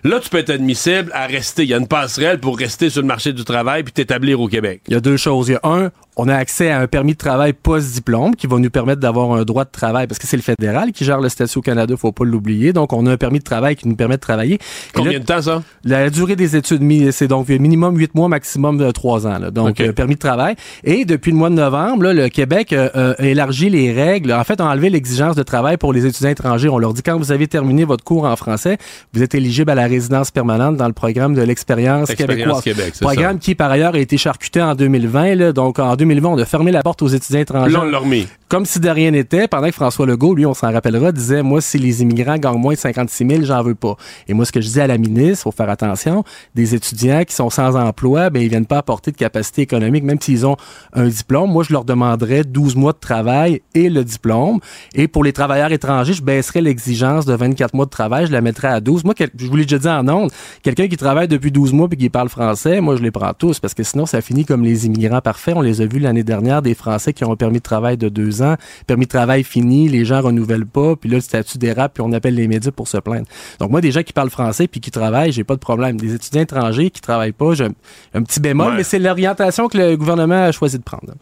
Là, tu peux être admissible à rester. Il y a une passerelle pour rester sur le marché du travail puis t'établir au Québec. Il y a deux choses. Il y a un, on a accès à un permis de travail post-diplôme qui va nous permettre d'avoir un droit de travail parce que c'est le fédéral qui gère le statut au Canada, faut pas l'oublier. Donc, on a un permis de travail qui nous permet de travailler. Combien là, de temps, ça? La durée des études, c'est donc minimum 8 mois, maximum 3 ans. là. Donc, euh, permis de travail. Et depuis le mois de novembre, là, le Québec euh, euh, a élargi les règles. En fait, on a enlevé l'exigence de travail pour les étudiants étrangers. On leur dit quand vous avez terminé votre cours en français, vous êtes éligible à la résidence permanente dans le programme de l'expérience Expérience québécoise. Québec, programme qui, par ailleurs, a été charcuté en 2020. Là. Donc, en 2020, on a fermé la porte aux étudiants étrangers. Là, on l'a remis. Comme si de rien n'était, pendant que François Legault, lui, on s'en rappellera, disait, moi, si les immigrants gagnent moins de 56 000, j'en veux pas. Et moi, ce que je dis à la ministre, faut faire attention, des étudiants qui sont sans emploi, ben, ils viennent pas apporter de capacité économique, même s'ils ont un diplôme. Moi, je leur demanderais 12 mois de travail et le diplôme. Et pour les travailleurs étrangers, je baisserais l'exigence de 24 mois de travail, je la mettrais à 12. Moi, je vous l'ai déjà dit en ondes, quelqu'un qui travaille depuis 12 mois puis qui parle français, moi, je les prends tous parce que sinon, ça finit comme les immigrants parfaits. On les a vus l'année dernière, des Français qui ont un permis de travail de deux ans, permis de travail fini, les gens renouvellent pas, puis là, le statut dérape, puis on appelle les médias pour se plaindre. Donc, moi, des gens qui parlent français puis qui travaillent, j'ai pas de problème. Des étudiants étrangers qui travaillent pas, j'ai un, un petit bémol, Ouais. mais c'est l'orientation que le gouvernement a choisi de prendre.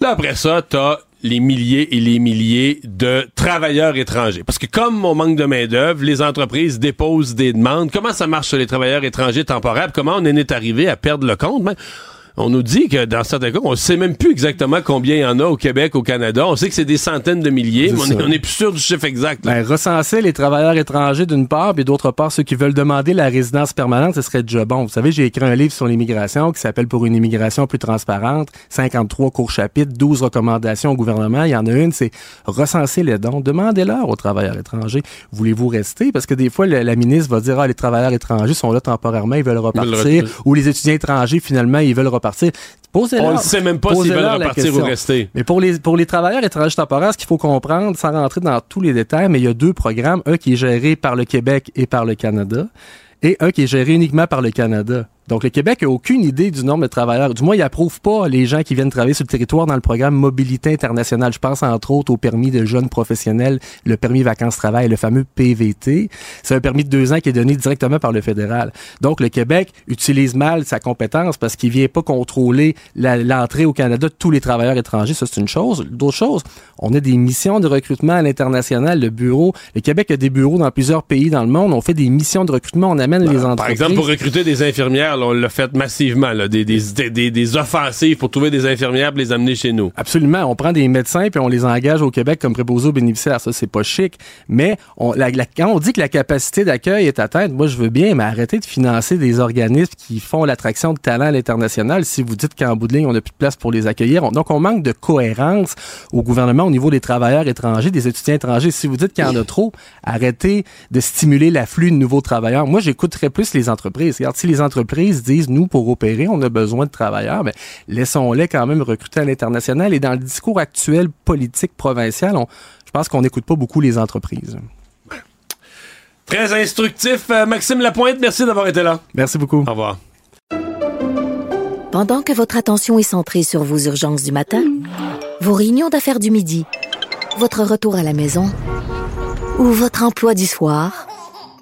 Là, après ça, t'as les milliers et les milliers de travailleurs étrangers. Parce que comme on manque de main-d'œuvre, les entreprises déposent des demandes. Comment ça marche sur les travailleurs étrangers temporaires? Comment on en est arrivé à perdre le compte? Ben, on nous dit que dans certains cas, on sait même plus exactement combien il y en a au Québec, au Canada. On sait que c'est des centaines de milliers, mais on n'est plus sûr du chiffre exact. Ben, recenser les travailleurs étrangers d'une part, puis d'autre part, ceux qui veulent demander la résidence permanente, ce serait déjà bon. Vous savez, j'ai écrit un livre sur l'immigration qui s'appelle Pour une immigration plus transparente, 53 courts chapitres, 12 recommandations au gouvernement. Il y en a une, c'est recenser les dons. Demandez-leur aux travailleurs étrangers, voulez-vous rester? Parce que des fois, le- la ministre va dire, ah, les travailleurs étrangers sont là temporairement, ils veulent repartir. Ou les étudiants étrangers, finalement, ils veulent repartir. On ne sait même pas s'ils veulent repartir ou rester. Mais pour les, pour les travailleurs étrangers temporaires, ce qu'il faut comprendre, sans rentrer dans tous les détails, mais il y a deux programmes. Un qui est géré par le Québec et par le Canada, et un qui est géré uniquement par le Canada. Donc, le Québec n'a aucune idée du nombre de travailleurs. Du moins, il approuve pas les gens qui viennent travailler sur le territoire dans le programme Mobilité internationale. Je pense, entre autres, au permis de jeunes professionnels, le permis vacances-travail, le fameux PVT. C'est un permis de deux ans qui est donné directement par le fédéral. Donc, le Québec utilise mal sa compétence parce qu'il vient pas contrôler l'entrée au Canada de tous les travailleurs étrangers. Ça, c'est une chose. D'autre chose, on a des missions de recrutement à l'international. Le bureau, le Québec a des bureaux dans plusieurs pays dans le monde. On fait des missions de recrutement. On amène les entreprises. Par exemple, pour recruter des infirmières, on l'a fait massivement, là, des, des, des, des offensives pour trouver des infirmières pour les amener chez nous. Absolument. On prend des médecins puis on les engage au Québec comme préposés aux bénéficiaires. Ça, c'est pas chic. Mais on, quand on dit que la capacité d'accueil est atteinte, moi, je veux bien, mais arrêtez de financer des organismes qui font l'attraction de talents à l'international si vous dites qu'en bout de ligne, on n'a plus de place pour les accueillir. On- donc, on manque de cohérence au gouvernement au niveau des travailleurs étrangers, des étudiants étrangers. Si vous dites qu'il y en a trop, arrêtez de stimuler l'afflux de nouveaux travailleurs. Moi, j'écouterais plus les entreprises. Si les entreprises disent, nous, pour opérer, on a besoin de travailleurs, mais laissons-les quand même recruter à l'international. Et dans le discours actuel politique provincial, on- je pense qu'on n'écoute pas beaucoup les entreprises. Très instructif. Euh, Maxime Lapointe, merci d'avoir été là. Merci beaucoup. Au revoir. Pendant que votre attention est centrée sur vos urgences du matin, vos réunions d'affaires du midi, votre retour à la maison ou votre emploi du soir,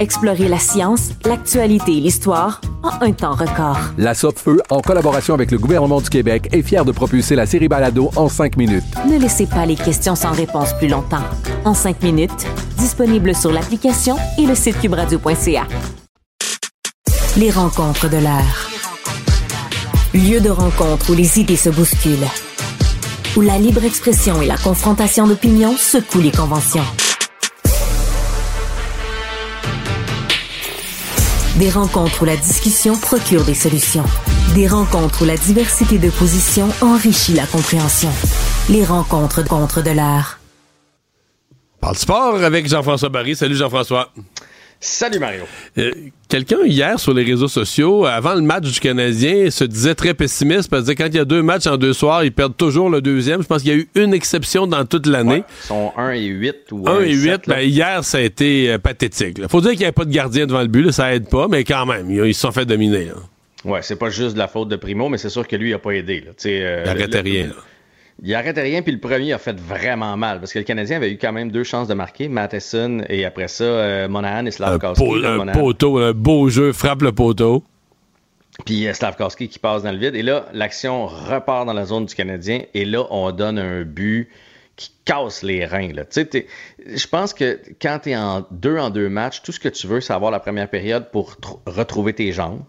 Explorez la science, l'actualité et l'histoire en un temps record. La Feu, en collaboration avec le gouvernement du Québec, est fière de propulser la série Balado en cinq minutes. Ne laissez pas les questions sans réponse plus longtemps. En cinq minutes, disponible sur l'application et le site cubradio.ca. Les rencontres de l'heure. Lieu de rencontre où les idées se bousculent. Où la libre expression et la confrontation d'opinions secouent les conventions. Des rencontres où la discussion procure des solutions. Des rencontres où la diversité de positions enrichit la compréhension. Les rencontres contre de l'art. Parle sport avec Jean-François Barry. Salut Jean-François. Salut Mario. Euh, Quelqu'un hier sur les réseaux sociaux, avant le match du Canadien, se disait très pessimiste parce que quand il y a deux matchs en deux soirs, ils perdent toujours le deuxième. Je pense qu'il y a eu une exception dans toute l'année. Ils sont 1 et 8 ou 1 1 et 8, 7, là. ben, hier, ça a été euh, pathétique. là. Faut dire qu'il n'y avait pas de gardien devant le but, là, ça aide pas, mais quand même, ils, se sont fait dominer. là. Ouais, c'est pas juste de la faute de Primo, mais c'est sûr que lui, il a pas aidé. Là. Euh, Il rien, là. Il arrêtait rien, puis le premier a fait vraiment mal, parce que le Canadien avait eu quand même deux chances de marquer, Matheson et après ça, euh, Monahan et Un, Slavkowski. un Monahan. poteau, un beau jeu, frappe le poteau. Puis euh, Slavkowski qui passe dans le vide. Et là, l'action repart dans la zone du Canadien. Et là, on donne un but qui casse les reins. je pense que quand tu es en deux en deux matchs, tout ce que tu veux, c'est avoir la première période pour tr- retrouver tes jambes.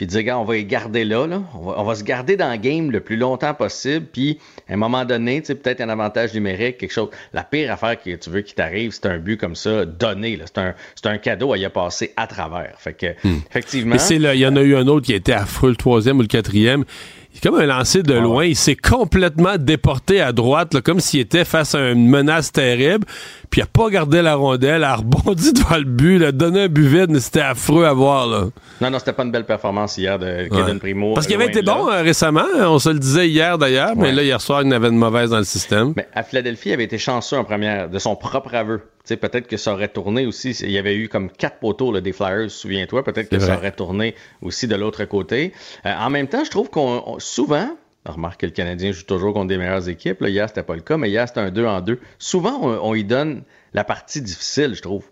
Puis dire, gars, on va les garder là, là. On, va, on va se garder dans le game le plus longtemps possible. Puis, à un moment donné, tu sais, peut-être un avantage numérique, quelque chose. La pire affaire que tu veux qui t'arrive, c'est un but comme ça, donné. là. C'est un, c'est un cadeau à y passer à travers. Fait que, effectivement. Mais c'est là, il y en a eu un autre qui était affreux, le troisième ou le quatrième. C'est comme un lancer de loin. Il s'est complètement déporté à droite, là, comme s'il était face à une menace terrible. Puis il a pas gardé la rondelle, a rebondi devant le but, il a donné un but vide, mais c'était affreux à voir. Là. Non, non, c'était pas une belle performance hier de Kevin Ouais. Primo. Parce qu'il avait été bon euh, récemment, on se le disait hier d'ailleurs, mais Ouais. là, hier soir, il avait une mauvaise dans le système. Mais à Philadelphie, il avait été chanceux en première, de son propre aveu. Sais, peut-être que ça aurait tourné aussi. Il y avait eu comme quatre poteaux là, des Flyers, souviens-toi. Peut-être que ça aurait tourné aussi de l'autre côté. Euh, en même temps, je trouve qu'on on- souvent, remarque que le Canadien joue toujours contre des meilleures équipes. Là, hier, c'était pas le cas, mais hier, c'était un 2 en 2. Souvent, on, on y donne la partie difficile, je trouve.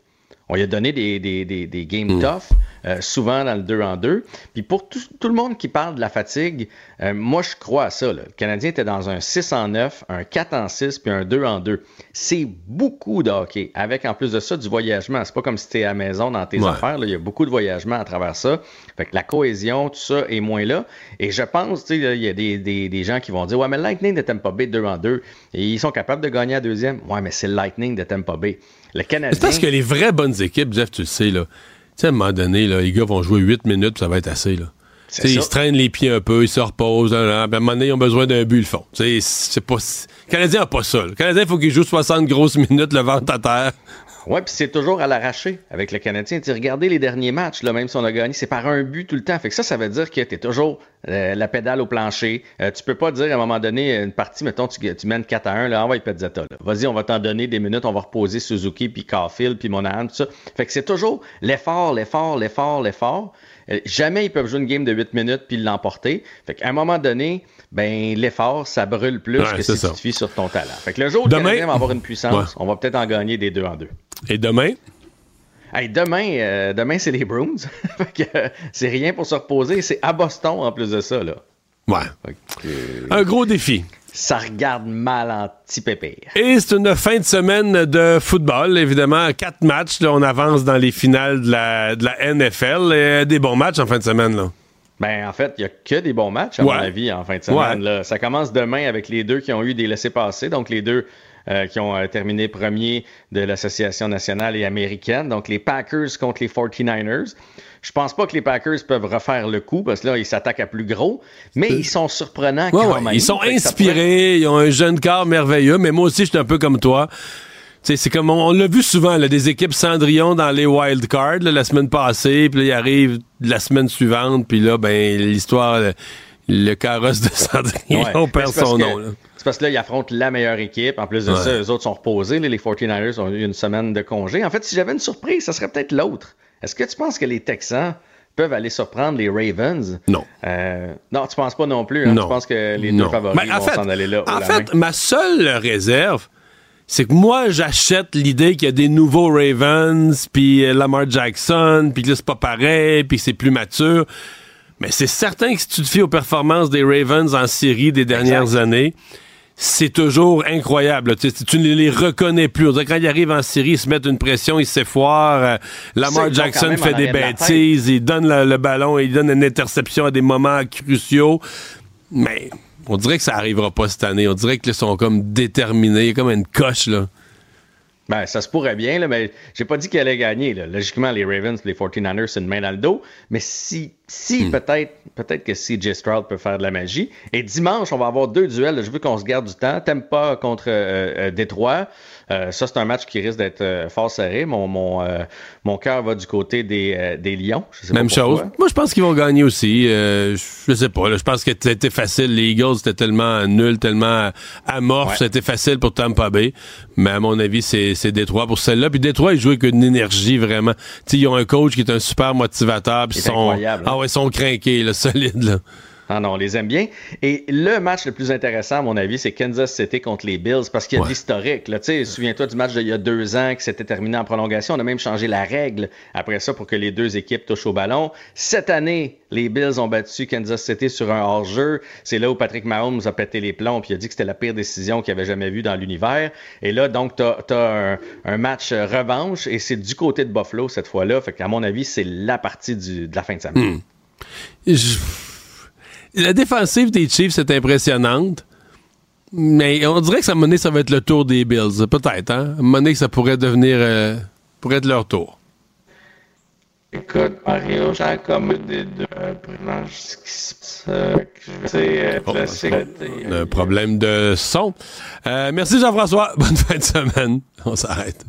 On lui a donné des, des, des, des games tough, euh, souvent dans le 2 en 2. Puis pour tout, tout le monde qui parle de la fatigue, euh, moi je crois à ça. là. Le Canadien était dans un 6 en 9, un 4 en 6, puis un 2 en 2. C'est beaucoup de hockey. Avec en plus de ça du voyagement. C'est pas comme si tu à la maison dans tes Ouais. affaires. là. Il y a beaucoup de voyagement à travers ça. Fait que la cohésion, tout ça est moins là. Et je pense, tu sais, il y a des, des, des gens qui vont dire Ouais, mais le Lightning de Tampa Bay 2 en 2. Et ils sont capables de gagner à deuxième. Ouais, mais c'est le Lightning de Tampa Bay. Le Canadien. C'est parce que les vraies bonnes équipes, Jeff, tu le sais, là. Tu sais, à un moment donné, là, les gars vont jouer 8 minutes, ça va être assez, là. Ils se traînent les pieds un peu, ils se reposent, là, là, puis à un moment donné, ils ont besoin d'un but, ils le font. Tu sais, c'est pas. Le Canadien n'a pas ça. là. Le Canadien, il faut qu'il joue 60 grosses minutes le ventre à terre. Oui, puis c'est toujours à l'arraché avec le Canadien. Tu regardez les derniers matchs, là, même si on a gagné, c'est par un but tout le temps. Fait que ça, ça veut dire que tu toujours euh, la pédale au plancher. Euh, tu peux pas dire à un moment donné, une partie, mettons, tu, tu mènes 4 à 1, là, envoie Pezzetta. Vas-y, on va t'en donner des minutes, on va reposer Suzuki, puis Caulfield, puis Monahan, tout ça. Fait que c'est toujours l'effort, l'effort, l'effort, l'effort. Euh, jamais ils peuvent jouer une game de 8 minutes puis l'emporter. Fait qu'à un moment donné, ben l'effort, ça brûle plus Ouais, que si ça. tu te fies sur ton talent. Fait que le jour où Demain- le va avoir une puissance, Ouais. on va peut-être en gagner des deux en deux. Et demain? Hey, demain, euh, demain c'est les Bruins. fait que euh, c'est rien pour se reposer. C'est à Boston en plus de ça. Là. Ouais. Un gros défi. Ça regarde mal en petit pépère. Et c'est une fin de semaine de football, évidemment. Quatre matchs, là, on avance dans les finales de la, de la NFL. Et des bons matchs en fin de semaine. Là. Ben, en fait, il n'y a que des bons matchs, à Ouais. mon avis, en fin de semaine. là. Ça commence demain avec les deux qui ont eu des laissés-passer, donc les deux euh, qui ont euh, terminé premier de l'Association nationale et américaine, donc les Packers contre les 49ers. Je pense pas que les Packers peuvent refaire le coup, parce que là, ils s'attaquent à plus gros, mais ils sont surprenants Ouais, quand ouais, même. Ils sont inspirés, ils ont un jeune corps merveilleux, mais moi aussi, je suis un peu comme toi. Tu sais, C'est comme on, on l'a vu souvent, là, des équipes Cendrillon dans les wild cards là, la semaine passée, puis là, ils arrivent la semaine suivante, puis là, ben l'histoire, le, le carrosse de Cendrillon Ouais. Perd son que- nom. là. C'est parce que là, ils affrontent la meilleure équipe. En plus de Ouais. ça, eux autres sont reposés. Les 49ers ont eu une semaine de congé. En fait, si j'avais une surprise, ça serait peut-être l'autre. Est-ce que tu penses que les Texans peuvent aller surprendre les Ravens? Non. Euh, non, tu penses pas non plus. Hein? Non. Tu penses que les Non. deux favoris Ben, vont s'en aller là. En fait, main? ma seule réserve, c'est que moi, j'achète l'idée qu'il y a des nouveaux Ravens, puis euh, Lamar Jackson, puis que là, c'est pas pareil, puis que c'est plus mature. Mais c'est certain que si tu te fies aux performances des Ravens en série des dernières années, c'est toujours incroyable. Tu, ne les reconnais plus. On dirait que quand ils arrivent en série, ils se mettent une pression, ils s'effoirent. Euh, Lamar Jackson fait des de bêtises, il donne le, le ballon, il donne une interception à des moments cruciaux. Mais on dirait que ça arrivera pas cette année. On dirait qu'ils sont comme déterminés. Il y a comme une coche, là. Ben, ça se pourrait bien, là, mais j'ai pas dit qu'ils allaient gagner. Là. Logiquement, les Ravens les 49ers, c'est une main dans le dos. Mais si, si Hmm. peut-être, peut-être que CJ Stroud peut faire de la magie. Et dimanche, on va avoir deux duels. là. Je veux qu'on se garde du temps. Tempa contre euh, euh, Détroit. Euh, ça, c'est un match qui risque d'être euh, fort serré. Mon, mon, euh, mon cœur va du côté des, euh, des Lions. Je sais pas Même chose. Moi, je pense qu'ils vont gagner aussi. Euh, je sais pas. je pense que c'était facile. Les Eagles, c'était tellement nul, tellement amorphe. Ouais. C'était facile pour Tampa Bay. Mais à mon avis, c'est c'est Détroit pour celle-là. Puis Détroit, ils jouent avec une énergie vraiment. Tu sais, ils ont un coach qui est un super motivateur. Puis sont, incroyable, hein. ah ouais, ils sont craqués, là, solides. Là. Ah non, on les aime bien. Et le match le plus intéressant, à mon avis, c'est Kansas City contre les Bills parce qu'il y a de l'historique. là. Tu sais, Souviens-toi du match d'il y a deux ans qui s'était terminé en prolongation. On a même changé la règle après ça pour que les deux équipes touchent au ballon. Cette année, les Bills ont battu Kansas City sur un hors-jeu. C'est là où Patrick Mahomes a pété les plombs puis il a dit que c'était la pire décision qu'il avait jamais vue dans l'univers. Et là, donc, tu as, un, un match euh, revanche et c'est du côté de Buffalo cette fois-là. Fait qu'à mon avis, c'est la partie du- de la fin de semaine. Hmm. Je- La défensive des Chiefs est impressionnante. Mais on dirait que ça, à un moment donné, ça va être le tour des Bills. Peut-être, hein? À un moment donné, que ça pourrait devenir... euh, pourrait être leur tour. Écoute, Mario, j'ai comme des deux ce qui se passe. problème de son. Euh, merci Jean-François. Bonne fin de semaine. On s'arrête.